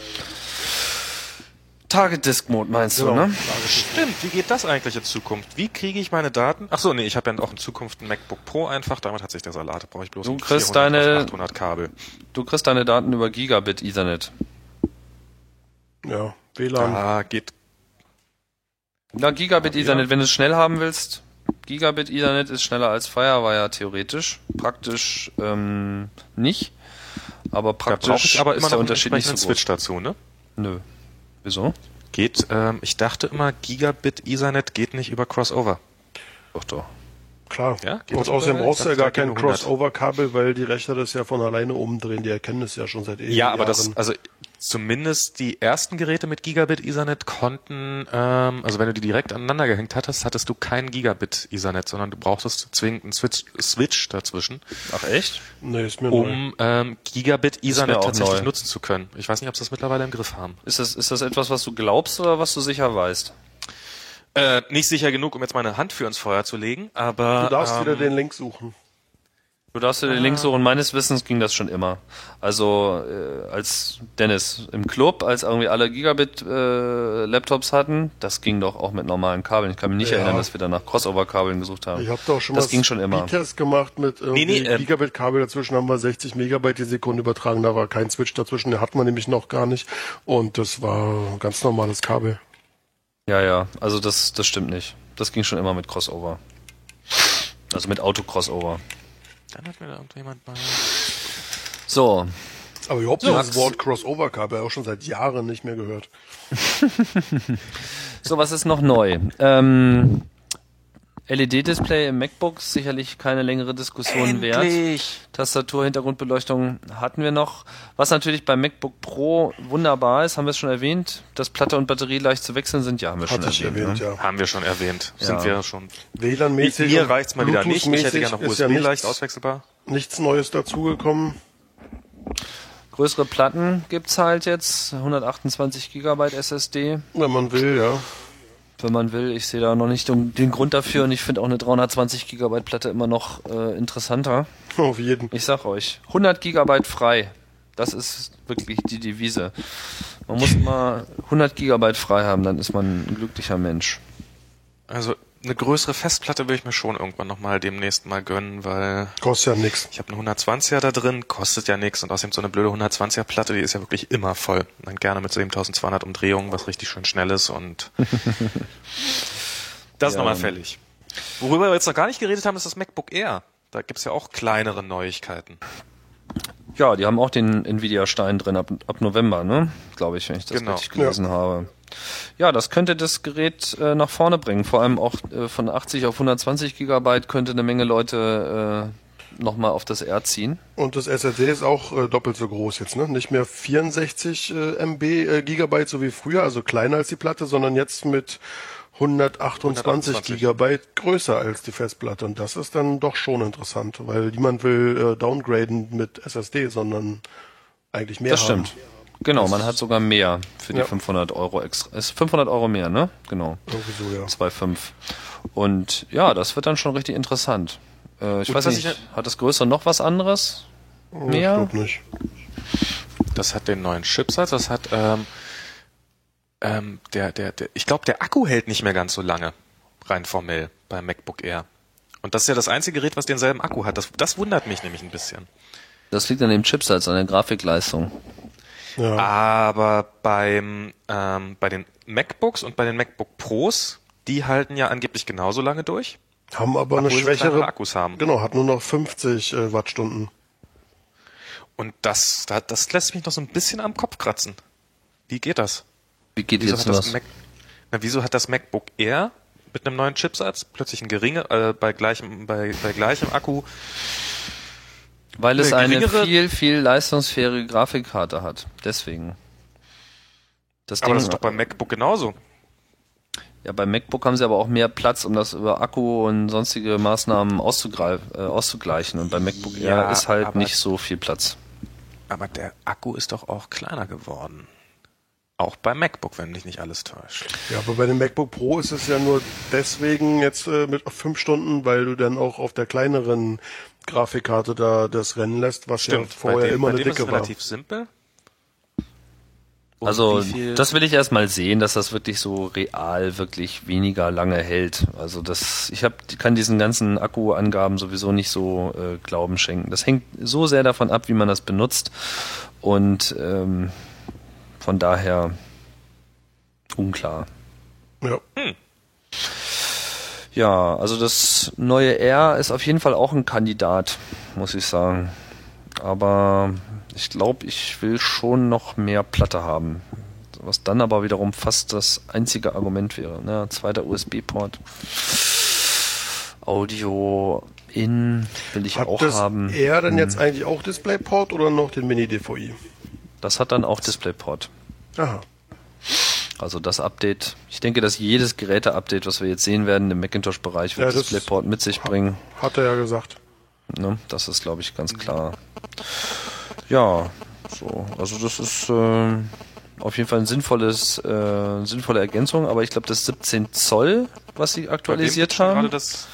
Target Disk Mode meinst Genau. du, ne? Stimmt, wie geht das eigentlich in Zukunft? Wie kriege ich meine Daten? Ach so, nee, ich habe ja auch in Zukunft ein MacBook Pro einfach, damit hat sich der Salat, da brauche ich bloß Du ein kriegst 400 auf deine- 800 Kabel. Du kriegst deine Daten über Gigabit Ethernet. Ja, WLAN. Ah, geht. Na, Gigabit Ethernet, wenn du es schnell haben willst, Gigabit Ethernet ist schneller als Firewire theoretisch. Praktisch ähm, nicht. Aber Da praktisch ich aber ist der noch einen Unterschied nicht so groß. Switch dazu, ne? Nö. Wieso? Geht, ähm, ich dachte immer, Gigabit Ethernet geht nicht über Crossover. Doch, doch. Klar. Ja, geht und das außerdem brauchst du ja gar da kein gehen nur 100. Crossover-Kabel, weil die Rechner das ja von alleine umdrehen. Die erkennen das ja schon seit ewigen Ja, aber das, Jahren. also zumindest die ersten Geräte mit Gigabit Ethernet konnten, ähm, also wenn du die direkt aneinander gehängt hattest, hattest du kein Gigabit Ethernet, sondern du brauchtest zwingend einen Switch, Switch dazwischen, Ach echt? Nee, ist mir neu. um ähm, Gigabit Ethernet tatsächlich neu. nutzen zu können. Ich weiß nicht, ob sie das mittlerweile im Griff haben. Ist das, ist das etwas, was du glaubst oder was du sicher weißt? Äh, nicht sicher genug, um jetzt meine Hand für ins Feuer zu legen, aber Du darfst ähm, wieder den Link suchen. Du darfst dir den Link suchen. Meines Wissens ging das schon immer. Also äh, als Dennis im Club, als irgendwie alle Gigabit-Laptops hatten, das ging doch auch mit normalen Kabeln. Ich kann mich nicht Ja. erinnern, dass wir danach Crossover-Kabeln gesucht haben. Ich habe doch schon das mal ging schon immer. Speedtest gemacht mit irgendwie Nee, nee, ähm, Gigabit-Kabel. Dazwischen haben wir 60 Megabyte die Sekunde übertragen. Da war kein Switch dazwischen. Den hat man nämlich noch gar nicht. Und das war ein ganz normales Kabel. Ja, ja, also das, das stimmt nicht. Das ging schon immer mit Crossover. Also mit Auto-Crossover. Dann hat mir da irgendjemand mal. So, Aber überhaupt So, das. Wort Crossover-Kabel auch schon seit Jahren nicht mehr gehört. so was ist noch neu? Ähm, LED-Display im MacBook sicherlich keine längere Diskussion wert. Tastatur, Hintergrundbeleuchtung hatten wir noch. Was natürlich beim MacBook Pro wunderbar ist, haben wir es schon erwähnt, dass Platte und Batterie leicht zu wechseln sind. Ja, haben wir schon Hatte ich erwähnt. erwähnt, ne? ja. Haben wir schon erwähnt. Ja. Sind wir schon. WLAN-mäßig. Mir reicht's mal wieder nicht. Ich hätte gerne noch Bluetooth-mäßig ist ja USB leicht nichts, auswechselbar. nichts Neues dazugekommen. Größere Platten gibt's halt jetzt, 128 GB SSD, Wenn man will, ja. Wenn man will. Ich sehe da noch nicht den Grund dafür und ich finde auch eine 320 GB Platte immer noch äh, interessanter. Auf jeden. Ich sag euch, 100 Gigabyte frei. Das ist wirklich die Devise. Man muss immer 100 Gigabyte frei haben, dann ist man ein glücklicher Mensch. Also eine größere Festplatte will ich mir schon irgendwann nochmal demnächst mal gönnen, weil Kostet ja nichts. ich habe eine 120er da drin, kostet ja nichts und außerdem so eine blöde 120er Platte, die ist ja wirklich immer voll. Und dann gerne mit 7200 Umdrehungen, was richtig schön schnell ist und das ist Ja. nochmal fällig. Worüber wir jetzt noch gar nicht geredet haben, ist das MacBook Air. Da gibt's ja auch kleinere Neuigkeiten. Ja, die haben auch den Nvidia-Stein drin ab, ab November, ne? Glaube ich, wenn ich das Genau. richtig gelesen habe. Ja, das könnte das Gerät äh, nach vorne bringen. Vor allem auch äh, von 80 auf 120 Gigabyte könnte eine Menge Leute äh, nochmal auf das R ziehen. Und das SSD ist auch äh, doppelt so groß jetzt, ne? Nicht mehr 64 äh, MB äh, Gigabyte so wie früher, also kleiner als die Platte, sondern jetzt mit 128, 128. Gigabyte größer als die Festplatte. Und das ist dann doch schon interessant, weil niemand will äh, downgraden mit SSD, sondern eigentlich mehr Das haben. stimmt. Genau, man hat sogar mehr für die Ja. 500 Euro extra. Ist 500 Euro mehr, ne? Genau. Irgendwie so, ja. 2,5. Und ja, das wird dann schon richtig interessant. Äh, ich Und weiß nicht, ich- hat das Größere noch was anderes? Ich Mehr? glaube nicht. Das hat den neuen Chipsatz, das hat ähm, ähm, der, der, der, ich glaube, der Akku hält nicht mehr ganz so lange, rein formell, beim MacBook Air. Und das ist ja das einzige Gerät, was denselben Akku hat. Das, das wundert mich nämlich ein bisschen. Das liegt an dem Chipsatz, an der Grafikleistung. Ja. Aber beim, ähm, bei den MacBooks und bei den MacBook Pros, die halten ja angeblich genauso lange durch. Haben aber eine schwächere Akkus haben. Genau, hat nur noch 50 äh, Wattstunden. Und das, das, lässt mich noch so ein bisschen am Kopf kratzen. Wie geht das? Wie geht Wieso jetzt hat, das? Mac, na, wieso hat das MacBook Air mit einem neuen Chipsatz plötzlich ein geringe, äh, bei gleichem, bei, bei gleichem Akku Weil es eine viel, viel leistungsfähige Grafikkarte hat. Deswegen. Das Aber Ding, das ist doch beim MacBook genauso. ja, beim MacBook haben sie aber auch mehr Platz, um das über Akku und sonstige Maßnahmen äh, auszugleichen. Und beim MacBook Ja, Air ist halt aber- nicht so viel Platz. Aber der Akku ist doch auch kleiner geworden. Auch beim MacBook, wenn mich nicht alles täuscht. Ja, aber bei dem MacBook Pro ist es ja nur deswegen jetzt äh, mit auf fünf Stunden, weil du dann auch auf der kleineren Grafikkarte da das rennen lässt, was ja vorher bei dem, immer bei eine dicke war. relativ simpel. Und Also wie viel- das will ich erstmal sehen, dass das wirklich so real wirklich weniger lange hält. Also das, ich hab, kann diesen ganzen Akkuangaben sowieso nicht so äh, Glauben schenken. Das hängt so sehr davon ab, wie man das benutzt und ähm, von daher unklar. Ja. Ja, also das neue R ist auf jeden Fall auch ein Kandidat, muss ich sagen. Aber ich glaube, ich will schon noch mehr Platte haben. Was dann aber wiederum fast das einzige Argument wäre. Ne? Zweiter USB-Port. Audio in will ich Hat auch das haben. eher denn jetzt eigentlich auch DisplayPort oder noch den Mini-DVI? Das hat dann auch DisplayPort. Aha. Also das Update. Ich denke, dass jedes Geräte-Update, was wir jetzt sehen werden im Macintosh-Bereich, wird Ja, das- DisplayPort mit sich bringen. Hat er ja gesagt. Ne? Das ist, glaube ich, ganz klar. Ja, so. Also das ist äh, auf jeden Fall ein sinnvolles, äh, sinnvolle Ergänzung, aber ich glaube, das 17 Zoll, was sie aktualisiert haben, das,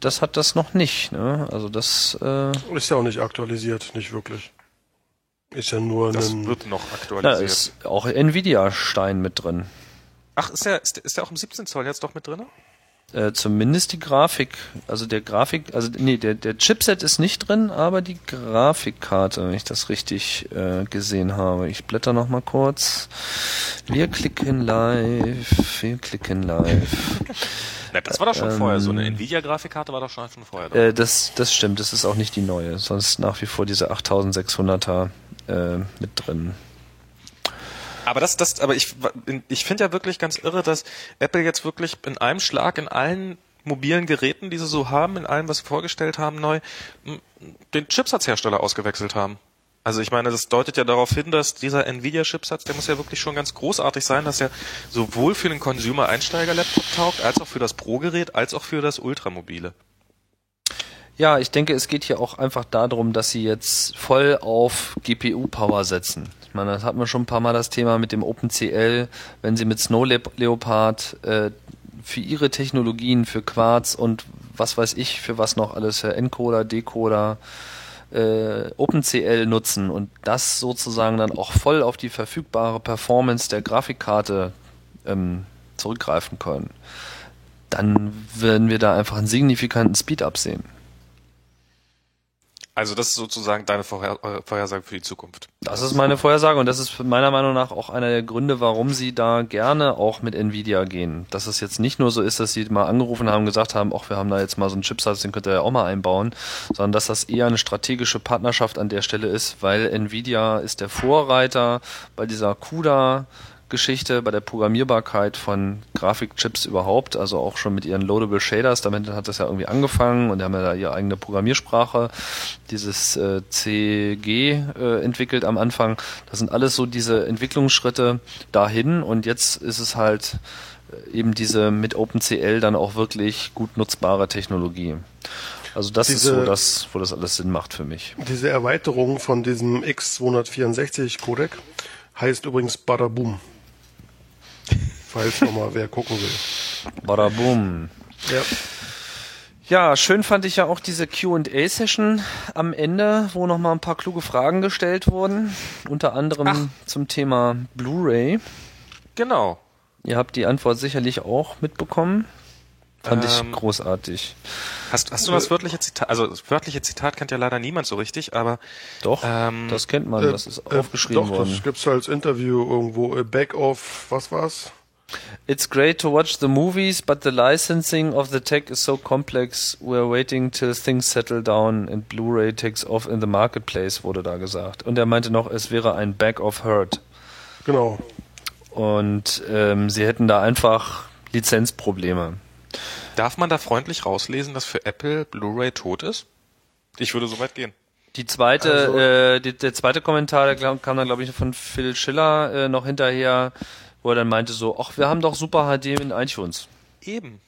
das hat das noch nicht. Ne? Also das äh, ist ja auch nicht aktualisiert, nicht wirklich. Ist ja nur Das ein. wird noch da aktualisiert. ist auch Nvidia-Stein mit drin. Ach, ist der, ist, der- ist der auch im 17 Zoll jetzt doch mit drin? Äh, zumindest die Grafik, also der Grafik, also nee, der, der Chipset ist nicht drin, aber die Grafikkarte, wenn ich das richtig äh, gesehen habe. Ich blätter noch mal kurz. Wir klicken live, wir klicken live. Na, das war doch schon vorher. So eine Nvidia-Grafikkarte war doch schon, schon vorher da. Äh, das, das stimmt, das ist auch nicht die neue, sonst nach wie vor diese 8600er äh, mit drin. Aber das, das, aber ich, ich finde ja wirklich ganz irre, dass Apple jetzt wirklich in einem Schlag in allen mobilen Geräten, die sie so haben, in allem, was sie vorgestellt haben, neu, den Chipsatzhersteller ausgewechselt haben. Also ich meine, das deutet ja darauf hin, dass dieser Nvidia-Chipsatz, der muss ja wirklich schon ganz großartig sein, dass er sowohl für den Consumer-Einsteiger-Laptop taugt, als auch für das Pro-Gerät, als auch für das Ultramobile. Ja, ich denke, es geht hier auch einfach darum, dass sie jetzt voll auf GPU-Power setzen. Ich meine, das hatten wir schon ein paar Mal das Thema mit dem OpenCL, wenn sie mit Snow Leop- Leopard äh, für ihre Technologien, für Quarz und was weiß ich, für was noch alles, für Encoder, Decoder, äh, OpenCL nutzen und das sozusagen dann auch voll auf die verfügbare Performance der Grafikkarte ähm, zurückgreifen können, dann werden wir da einfach einen signifikanten Speed-up sehen. Also das ist sozusagen deine Vorher äh, Vorhersage für die Zukunft. Das ist meine Vorhersage und das ist meiner Meinung nach auch einer der Gründe, warum sie da gerne auch mit Nvidia gehen. Dass es jetzt nicht nur so ist, dass sie mal angerufen haben, gesagt haben, ach, wir haben da jetzt mal so einen Chipsatz, den könnt ihr ja auch mal einbauen, sondern dass das eher eine strategische Partnerschaft an der Stelle ist, weil Nvidia ist der Vorreiter bei dieser CUDA Geschichte, bei der Programmierbarkeit von Grafikchips überhaupt, also auch schon mit ihren Loadable Shaders, damit hat das ja irgendwie angefangen und die haben ja da ihre eigene Programmiersprache, dieses äh, CG äh, entwickelt am Anfang. Das sind alles so diese Entwicklungsschritte dahin und jetzt ist es halt äh, eben diese mit OpenCL dann auch wirklich gut nutzbare Technologie. Also das ist Diese- so das, wo das alles Sinn macht für mich. Diese Erweiterung von diesem X264 Codec heißt übrigens Badaboom. Falls nochmal wer gucken will. Bada boom. Ja. Ja, schön fand ich ja auch diese Q&A-Session am Ende, wo noch mal ein paar kluge Fragen gestellt wurden, unter anderem Ach. zum Thema Blu-ray. Genau. Ihr habt die Antwort sicherlich auch mitbekommen. Fand ich Ähm, großartig. Hast, hast du das wörtliche Zitat? Also das wörtliche Zitat kennt ja leider niemand so richtig, aber Doch, ähm, das kennt man, das ist Äh, aufgeschrieben doch, worden. das gibt's als Interview irgendwo. äh, Back of, was war's? It's great to watch the movies, but the licensing of the tech is so complex. We're waiting till things settle down and Blu-ray takes off in the marketplace, wurde da gesagt. Und er meinte noch, es wäre ein Bag of Hurt. Genau. Und ähm, sie hätten da einfach Lizenzprobleme. Darf man da freundlich rauslesen, dass für Apple Blu-ray tot ist? Ich würde so weit gehen. Die zweite, Also- äh, die, der zweite Kommentar, der glaub- kam dann, glaube ich, von Phil Schiller äh, noch hinterher, wo er dann meinte so, ach, wir haben doch super HD in iTunes. Eben.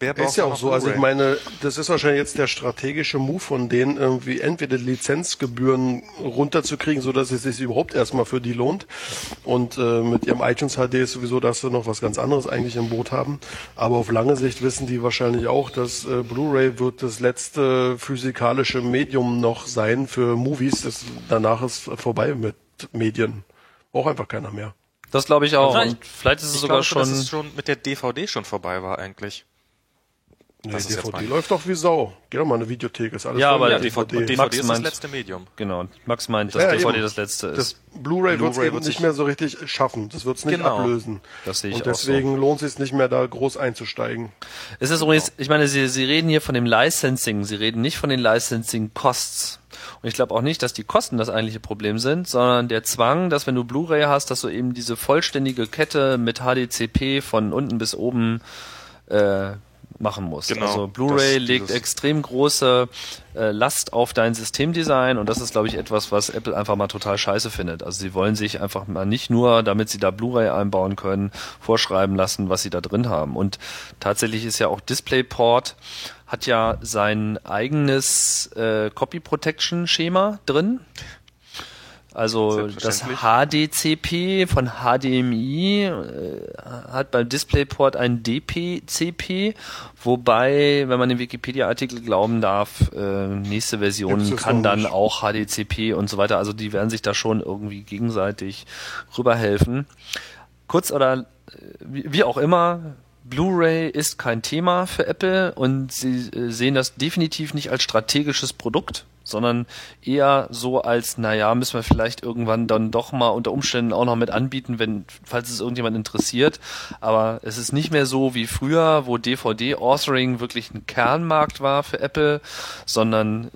Ist ja auch so. Also ich meine, das ist wahrscheinlich jetzt der strategische Move von denen, irgendwie entweder Lizenzgebühren runterzukriegen, so dass es sich überhaupt erstmal für die lohnt. Und äh, mit ihrem iTunes HD ist sowieso, dass sie noch was ganz anderes eigentlich im Boot haben. Aber auf lange Sicht wissen die wahrscheinlich auch, dass äh, Blu-ray wird das letzte physikalische Medium noch sein für Movies. Das, danach ist vorbei mit Medien. Braucht einfach keiner mehr. Das glaube ich auch. Vielleicht- Und vielleicht ist es Ich sogar glaube, schon. dass es schon mit der DVD schon vorbei war eigentlich. Nee, Das DVD läuft doch wie Sau. Geh doch mal in eine Videothek, ist alles Ja, aber die DVD, und DVD Max ist das meint- letzte Medium. Genau. Max meint, dass Ja, DVD eben. das letzte ist. Das Blu-ray wird es eben nicht mehr so richtig schaffen. Das wird es nicht Genau. ablösen. Das sehe ich Und auch so. deswegen lohnt es sich nicht mehr, da groß einzusteigen. Es ist übrigens, ich meine, Sie, Sie reden hier von dem Licensing, Sie reden nicht von den Licensing-Costs. Und ich glaube auch nicht, dass die Kosten das eigentliche Problem sind, sondern der Zwang, dass wenn du Blu-ray hast, dass du eben diese vollständige Kette mit HDCP von unten bis oben äh, machen musst. Genau, also Blu-ray legt extrem große äh, Last auf dein Systemdesign und das ist, glaube ich, etwas, was Apple einfach mal total scheiße findet. Also sie wollen sich einfach mal nicht nur, damit sie da Blu-ray einbauen können, vorschreiben lassen, was sie da drin haben. Und tatsächlich ist ja auch DisplayPort hat ja sein eigenes äh, Copy Protection Schema drin. Also das HDCP von HDMI äh, hat beim DisplayPort ein DPCP, wobei, wenn man den Wikipedia-Artikel glauben darf, äh, nächste Version kann dann auch HDCP und so weiter. Also die werden sich da schon irgendwie gegenseitig rüberhelfen. Kurz oder äh, wie auch immer, Blu-ray ist kein Thema für Apple und sie äh, sehen das definitiv nicht als strategisches Produkt, sondern eher so als, naja, müssen wir vielleicht irgendwann dann doch mal unter Umständen auch noch mit anbieten, wenn, falls es irgendjemand interessiert. Aber es ist nicht mehr so wie früher, wo DVD-Authoring wirklich ein Kernmarkt war für Apple, sondern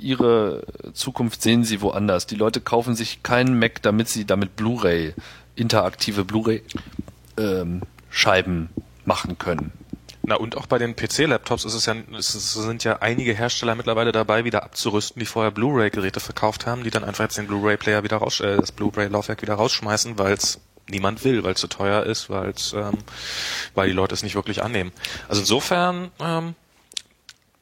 ihre Zukunft sehen sie woanders. Die Leute kaufen sich keinen Mac, damit sie damit Blu-ray, interaktive Blu-ray ähm, Scheiben machen können. Na und auch bei den PC-Laptops ist es ja, es sind ja einige Hersteller mittlerweile dabei, wieder abzurüsten, die vorher Blu-ray-Geräte verkauft haben, die dann einfach jetzt den Blu-ray-Player wieder raus, äh, das Blu-ray-Laufwerk wieder rausschmeißen, weil es niemand will, weil es zu teuer ist, weil es, ähm, weil die Leute es nicht wirklich annehmen. Also insofern ähm,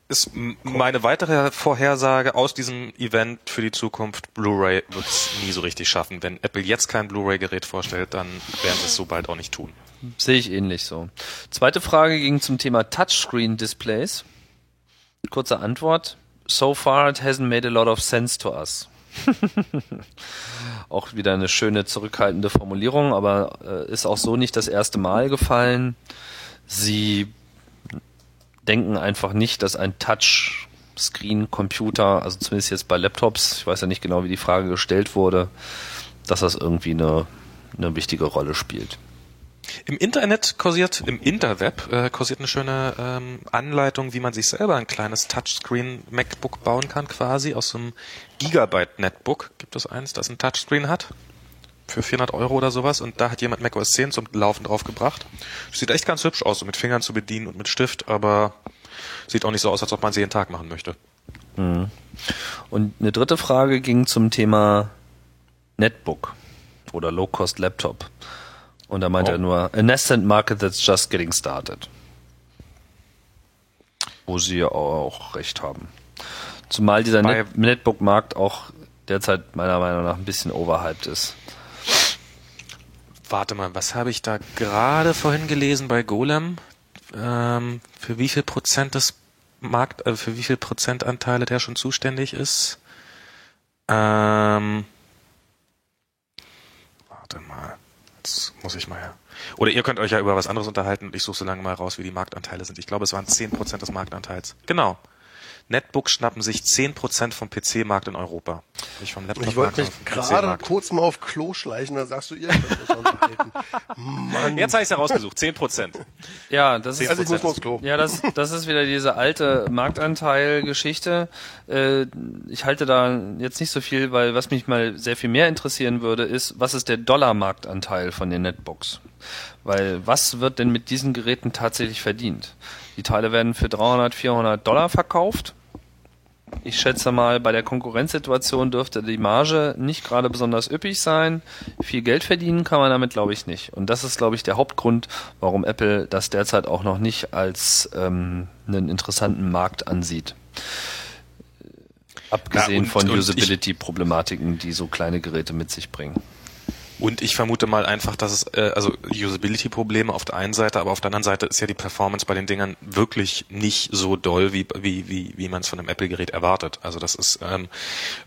ist meine weitere Vorhersage aus diesem Event für die Zukunft, Blu-ray wird es nie so richtig schaffen. Wenn Apple jetzt kein Blu-ray-Gerät vorstellt, dann werden sie es so bald auch nicht tun. Sehe ich ähnlich so. Zweite Frage ging zum Thema Touchscreen-Displays. Kurze Antwort. So far it hasn't made a lot of sense to us. auch wieder eine schöne zurückhaltende Formulierung, aber äh, ist auch so nicht das erste Mal gefallen. Sie denken einfach nicht, dass ein Touchscreen-Computer, also zumindest jetzt bei Laptops, ich weiß ja nicht genau, wie die Frage gestellt wurde, dass das irgendwie eine, eine wichtige Rolle spielt. Im Internet kursiert, im Interweb äh, kursiert eine schöne ähm, Anleitung, wie man sich selber ein kleines Touchscreen MacBook bauen kann, quasi aus einem Gigabyte Netbook. Gibt es eins, das ein Touchscreen hat? Für 400 Euro oder sowas. Und da hat jemand Mac OS 10 zum Laufen drauf gebracht. Sieht echt ganz hübsch aus, so mit Fingern zu bedienen und mit Stift, aber sieht auch nicht so aus, als ob man sie jeden Tag machen möchte. Mhm. Und eine dritte Frage ging zum Thema Netbook oder Low-Cost Laptop. Und da meinte oh. er nur, a nascent market that's just getting started. Wo sie ja auch recht haben. Zumal dieser Net Netbook-Markt auch derzeit meiner Meinung nach ein bisschen overhyped ist. Warte mal, was habe ich da gerade vorhin gelesen bei Golem? Ähm, für wie viel Prozent des Markt, äh, für wie viel Prozentanteile der schon zuständig ist? Ähm, warte mal. Jetzt muss ich mal. Oder ihr könnt euch ja über was anderes unterhalten und ich suche so lange mal raus, wie die Marktanteile sind. Ich glaube, es waren 10% des Marktanteils. Genau. Netbooks schnappen sich 10% vom PC-Markt in Europa. Nicht vom Laptop. Ich wollte mich gerade kurz mal auf Klo schleichen, da sagst du, ihr. Mann. Jetzt habe ich es herausgesucht, 10%. Ja, das ist, also ich muss aufs Klo. Ja, das, das ist wieder diese alte Marktanteil-Geschichte. Äh, ich halte da jetzt nicht so viel, weil was mich mal sehr viel mehr interessieren würde, ist, was ist der Dollar-Marktanteil von den Netbooks? Weil was wird denn mit diesen Geräten tatsächlich verdient? Die Teile werden für 300, 400 Dollar verkauft ich schätze mal, bei der Konkurrenzsituation dürfte die Marge nicht gerade besonders üppig sein. Viel Geld verdienen kann man damit, glaube ich, nicht. Und das ist, glaube ich, der Hauptgrund, warum Apple das derzeit auch noch nicht als ähm, einen interessanten Markt ansieht. Abgesehen ja, und, von Usability-Problematiken, die so kleine Geräte mit sich bringen. Und ich vermute mal einfach, dass es äh, also Usability-Probleme auf der einen Seite, aber auf der anderen Seite ist ja die Performance bei den Dingern wirklich nicht so doll, wie wie wie, wie man es von einem Apple-Gerät erwartet. Also das ist, ähm,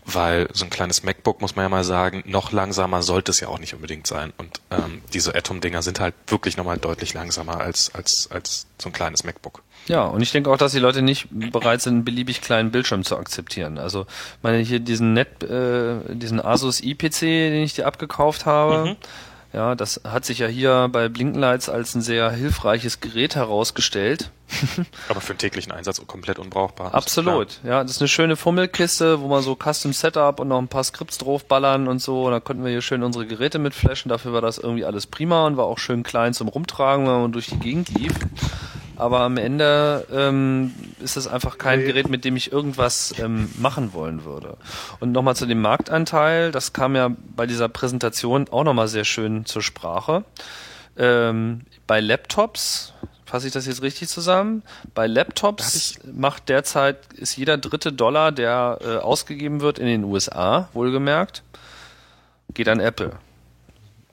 weil so ein kleines MacBook muss man ja mal sagen, noch langsamer sollte es ja auch nicht unbedingt sein. Und ähm, diese Atom-Dinger sind halt wirklich nochmal deutlich langsamer als als als so ein kleines MacBook. Ja, und ich denke auch, dass die Leute nicht bereit sind, einen beliebig kleinen Bildschirm zu akzeptieren. Also, meine hier diesen Net, äh, diesen Asus iPC, den ich dir abgekauft habe. Mhm. Ja, das hat sich ja hier bei Blinkenlights als ein sehr hilfreiches Gerät herausgestellt. Aber für den täglichen Einsatz komplett unbrauchbar. Absolut. Ja, das ist eine schöne Fummelkiste, wo man so Custom Setup und noch ein paar Skripts draufballern und so. Und da konnten wir hier schön unsere Geräte mit flashen. Dafür war das irgendwie alles prima und war auch schön klein zum Rumtragen, wenn man durch die Gegend lief aber am Ende ähm, ist es einfach kein. Gerät, mit dem ich irgendwas ähm, machen wollen würde. Und nochmal zu dem Marktanteil, das kam ja bei dieser Präsentation auch nochmal sehr schön zur Sprache. Ähm, bei Laptops, fasse ich das jetzt richtig zusammen? Bei Laptops macht derzeit, ist jeder dritte Dollar, der äh, ausgegeben wird in den USA, wohlgemerkt, geht an Apple.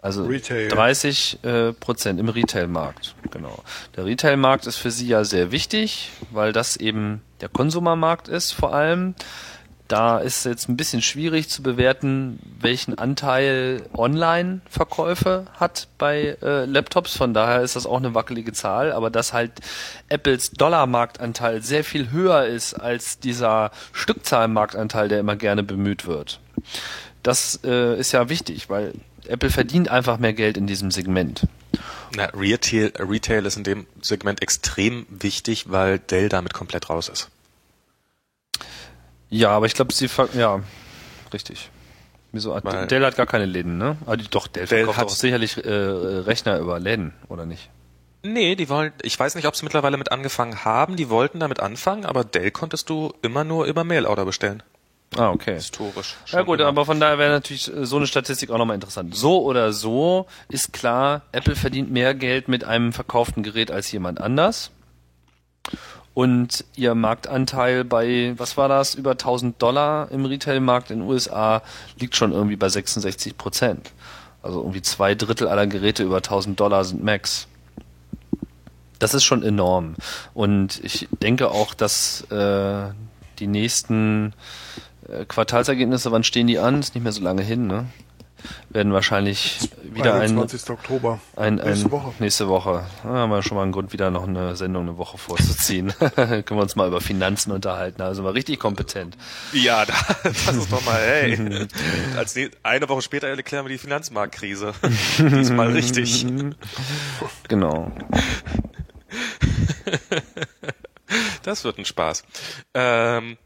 Also Retail. 30 äh, Prozent im Retail-Markt, genau. Der Retail-Markt ist für sie ja sehr wichtig, weil das eben der Konsumermarkt ist vor allem. Da ist jetzt ein bisschen schwierig zu bewerten, welchen Anteil Online-Verkäufe hat bei äh, Laptops. Von daher ist das auch eine wackelige Zahl. Aber dass halt Apples Dollar-Marktanteil sehr viel höher ist als dieser Stückzahlmarktanteil, der immer gerne bemüht wird. Das äh, ist ja wichtig, weil Apple verdient einfach mehr Geld in diesem Segment. Na, Retail, Retail ist in dem Segment extrem wichtig, weil Dell damit komplett raus ist. Ja, aber ich glaube, sie ja, richtig. Wieso? hat- Weil- Dell hat gar keine Läden, ne? Ah, doch, Dell, Dell verkauft hat- auch sicherlich äh, Rechner über Läden, oder nicht? Nee, die wollen, ich weiß nicht, ob sie mittlerweile mit angefangen haben, die wollten damit anfangen, aber Dell konntest du immer nur über Mail-Order bestellen. Ah, okay. Historisch. Ja gut, immer. aber von daher wäre natürlich so eine Statistik auch nochmal interessant. So oder so ist klar, Apple verdient mehr Geld mit einem verkauften Gerät als jemand anders. Und ihr Marktanteil bei, was war das, über 1000 Dollar im Retailmarkt in den USA liegt schon irgendwie bei 66 Prozent. Also irgendwie zwei Drittel aller Geräte über 1000 Dollar sind Macs. Das ist schon enorm. Und ich denke auch, dass äh, die nächsten Quartalsergebnisse, wann stehen die an? Ist nicht mehr so lange hin, ne? Werden wahrscheinlich wieder ein, 21. Oktober. ein, ein Nächste Woche. nächste Woche. Da haben wir schon mal einen Grund, wieder noch eine Sendung eine Woche vorzuziehen. Können wir uns mal über Finanzen unterhalten. Also mal richtig kompetent. Ja, da, das ist doch mal, hey. Als ne, eine Woche später erklären wir die Finanzmarktkrise. Diesmal richtig. Genau. Das wird ein Spaß. Ähm,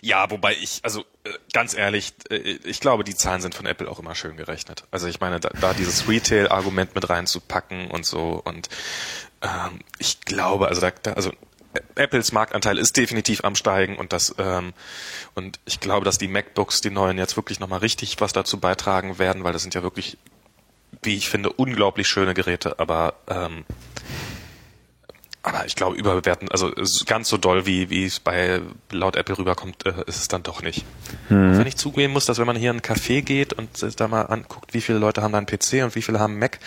ja, wobei ich, also äh, ganz ehrlich, äh, ich glaube, die Zahlen sind von Apple auch immer schön gerechnet. Also ich meine, da, da dieses Retail-Argument mit reinzupacken und so und ähm, ich glaube, also da, da also Apples Marktanteil ist definitiv am steigen und das ähm, und ich glaube, dass die MacBooks, die neuen, jetzt wirklich nochmal richtig was dazu beitragen werden, weil das sind ja wirklich, wie ich finde, unglaublich schöne Geräte, aber ähm, aber ich glaube, überbewerten, also ganz so doll, wie, wie es bei laut Apple rüberkommt, äh, ist es dann doch nicht. Auch wenn ich zugeben muss, dass wenn man hier in ein Café geht und sich da mal anguckt, wie viele Leute haben da einen PC und wie viele haben einen Mac,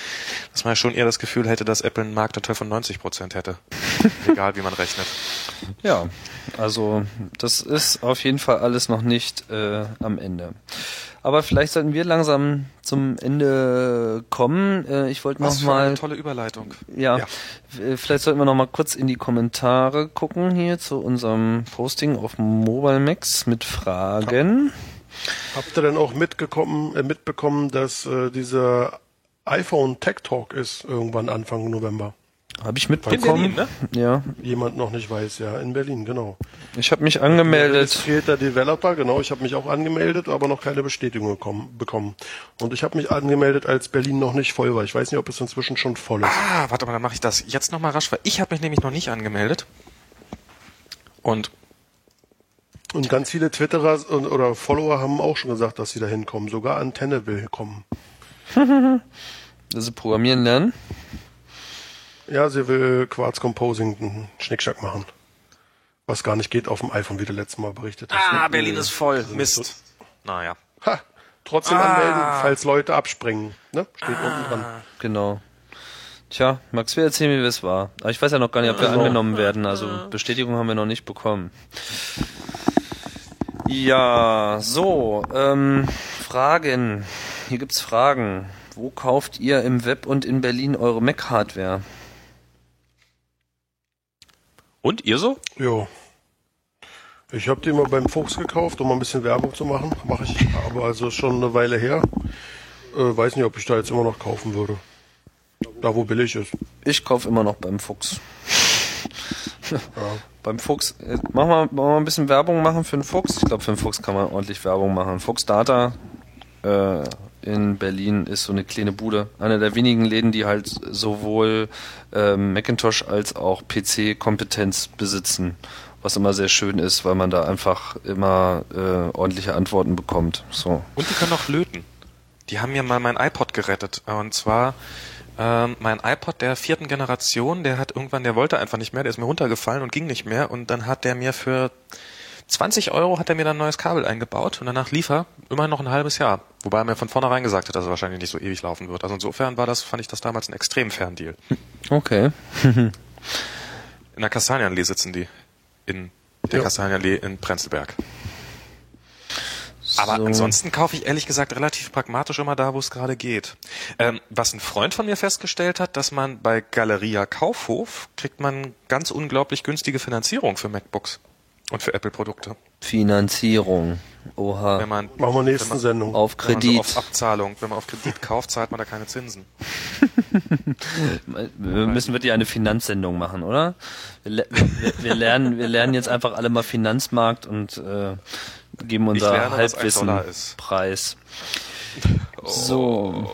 dass man ja schon eher das Gefühl hätte, dass Apple einen Marktanteil von 90 Prozent hätte. Egal, wie man rechnet. Ja, also das ist auf jeden Fall alles noch nicht äh, am Ende. Aber vielleicht sollten wir langsam zum Ende kommen. Äh, ich wollte noch mal eine tolle Überleitung. Ja, Ja. Vielleicht sollten wir noch mal kurz in die Kommentare gucken hier zu unserem Posting auf Mobile Max mit Fragen. Habt ihr denn auch mitgekommen, äh, mitbekommen, dass äh, dieser iPhone Tech Talk ist irgendwann Anfang November? Habe ich mitbekommen? Berlin, ne? Ja, Jemand noch nicht weiß, ja, in Berlin, genau. ich habe mich angemeldet. Registrierter Developer, genau. Ich habe mich auch angemeldet, aber noch keine Bestätigung bekommen. Und ich habe mich angemeldet, als Berlin noch nicht voll war. Ich weiß nicht, ob es inzwischen schon voll ist. Ah, warte mal, dann mache ich das jetzt nochmal rasch, weil ich habe mich nämlich noch nicht angemeldet. Und Und ganz viele Twitterer und- oder Follower haben auch schon gesagt, dass sie da hinkommen. Sogar Antenne will kommen. dass sie programmieren lernen. Ja, sie will Quartz Composing einen Schnickschnack machen. Was gar nicht geht auf dem iPhone, wie du letztes Mal berichtet hast. Ah, ne? Berlin ist voll. Mist. Naja. Ha, trotzdem Ah. anmelden, falls Leute abspringen. Ne? Steht unten dran. Genau. Tja, Max, wir erzählen, wie es war. Aber ich weiß ja noch gar nicht, ob wir angenommen werden. Also Bestätigung haben wir noch nicht bekommen. Ja, so, ähm, Fragen. Hier gibt's Fragen. Wo kauft ihr im Web und in Berlin eure Mac-Hardware? Und ihr so? Jo. Ich habe die mal beim Fuchs gekauft, um mal ein bisschen Werbung zu machen. Mache ich aber also schon eine Weile her. Äh, weiß nicht, ob ich da jetzt immer noch kaufen würde. Da, wo billig ist. Ich kaufe immer noch beim Fuchs. Beim Fuchs. Äh, Mach mal, wir mal ein bisschen Werbung machen für den Fuchs? Ich glaube, für den Fuchs kann man ordentlich Werbung machen. Fuchs Data äh, in Berlin ist so eine kleine Bude. Einer der wenigen Läden, die halt sowohl ähm, Macintosh als auch PC-Kompetenz besitzen. Was immer sehr schön ist, weil man da einfach immer äh, ordentliche Antworten bekommt. So. Und die können auch löten. Die haben mir mal mein iPod gerettet. Und zwar ähm, mein iPod der vierten Generation, der hat irgendwann, der wollte einfach nicht mehr, der ist mir runtergefallen und ging nicht mehr. Und dann hat der mir für 20 Euro hat er mir dann ein neues Kabel eingebaut und danach lief er immerhin noch ein halbes Jahr. Wobei er mir von vornherein gesagt hat, dass er wahrscheinlich nicht so ewig laufen wird. Also insofern war das, fand ich das damals ein extrem fairen Deal. Okay. In der Kastanienallee sitzen die. In der Ja. Kastanienallee in Prenzlberg. Aber So. ansonsten kaufe ich ehrlich gesagt relativ pragmatisch immer da, wo es gerade geht. Ähm, was ein Freund von mir festgestellt hat, dass man bei Galeria Kaufhof kriegt man ganz unglaublich günstige Finanzierung für MacBooks und für Apple-Produkte. Finanzierung. Oha. Wenn man Machen wir nächste wenn man, Sendung. Auf wenn man Kredit. so auf Abzahlung, wenn man auf Kredit kauft, zahlt man da keine Zinsen. Wir müssen wirklich eine Finanzsendung machen, oder? Wir, le- wir, wir, lernen, wir lernen jetzt einfach alle mal Finanzmarkt und äh, geben unser lerne, Halbwissen preis. So.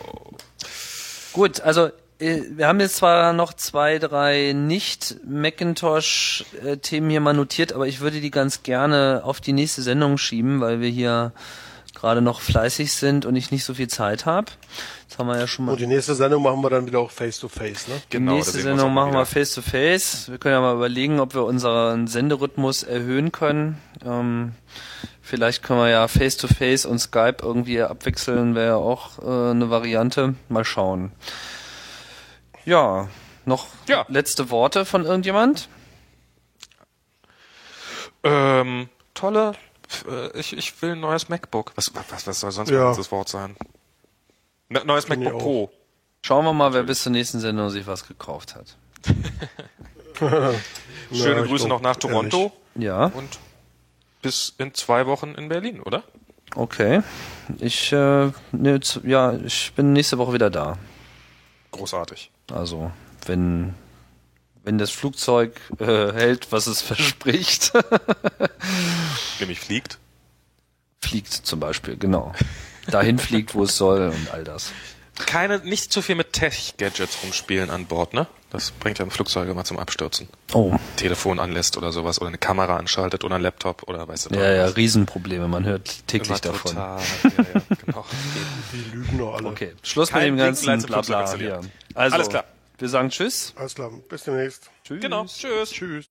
Gut, also wir haben jetzt zwar noch zwei, drei nicht-Macintosh-Themen hier mal notiert, aber ich würde die ganz gerne auf die nächste Sendung schieben, weil wir hier gerade noch fleißig sind und ich nicht so viel Zeit habe. Das haben wir ja schon mal. Und die nächste Sendung machen wir dann wieder auch face to face, ne? Die Genau, nächste wir uns Sendung machen wir wieder. face to face. Wir können ja mal überlegen, ob wir unseren Senderhythmus erhöhen können. Ähm, vielleicht können wir ja face to face und Skype irgendwie abwechseln, wäre ja auch äh, eine Variante. Mal schauen. Ja, noch Ja. letzte Worte von irgendjemand? Ähm, tolle. Äh, ich, ich will ein neues MacBook. Was, was, was soll sonst Ja. das Wort sein? Ne, neues MacBook. Pro. Schauen wir mal, wer bis zur nächsten Sendung sich was gekauft hat. Schöne Ja, Grüße noch nach Toronto Ja, und bis in zwei Wochen in Berlin, oder? okay. Ich, äh, ne, ja, ich bin nächste Woche wieder da. Großartig. Also, wenn, wenn das Flugzeug äh, hält, was es verspricht, Nämlich fliegt. fliegt zum Beispiel, genau. Dahin fliegt, wo es soll und all das. Keine, nicht zu viel mit Tech-Gadgets rumspielen an Bord, ne? Das bringt ja im Flugzeug immer zum Abstürzen. Oh, Telefon anlässt oder sowas oder eine Kamera anschaltet oder ein Laptop oder weißt du ja, ja, was. Riesenprobleme. Man hört täglich Immer davon. Total, ja, ja, genau. Die lügen doch alle. Okay, Schluss Kein mit dem ganzen Blabla. Also, Alles klar. wir sagen Tschüss. Alles klar, bis demnächst. Tschüss. Genau. Tschüss. Tschüss.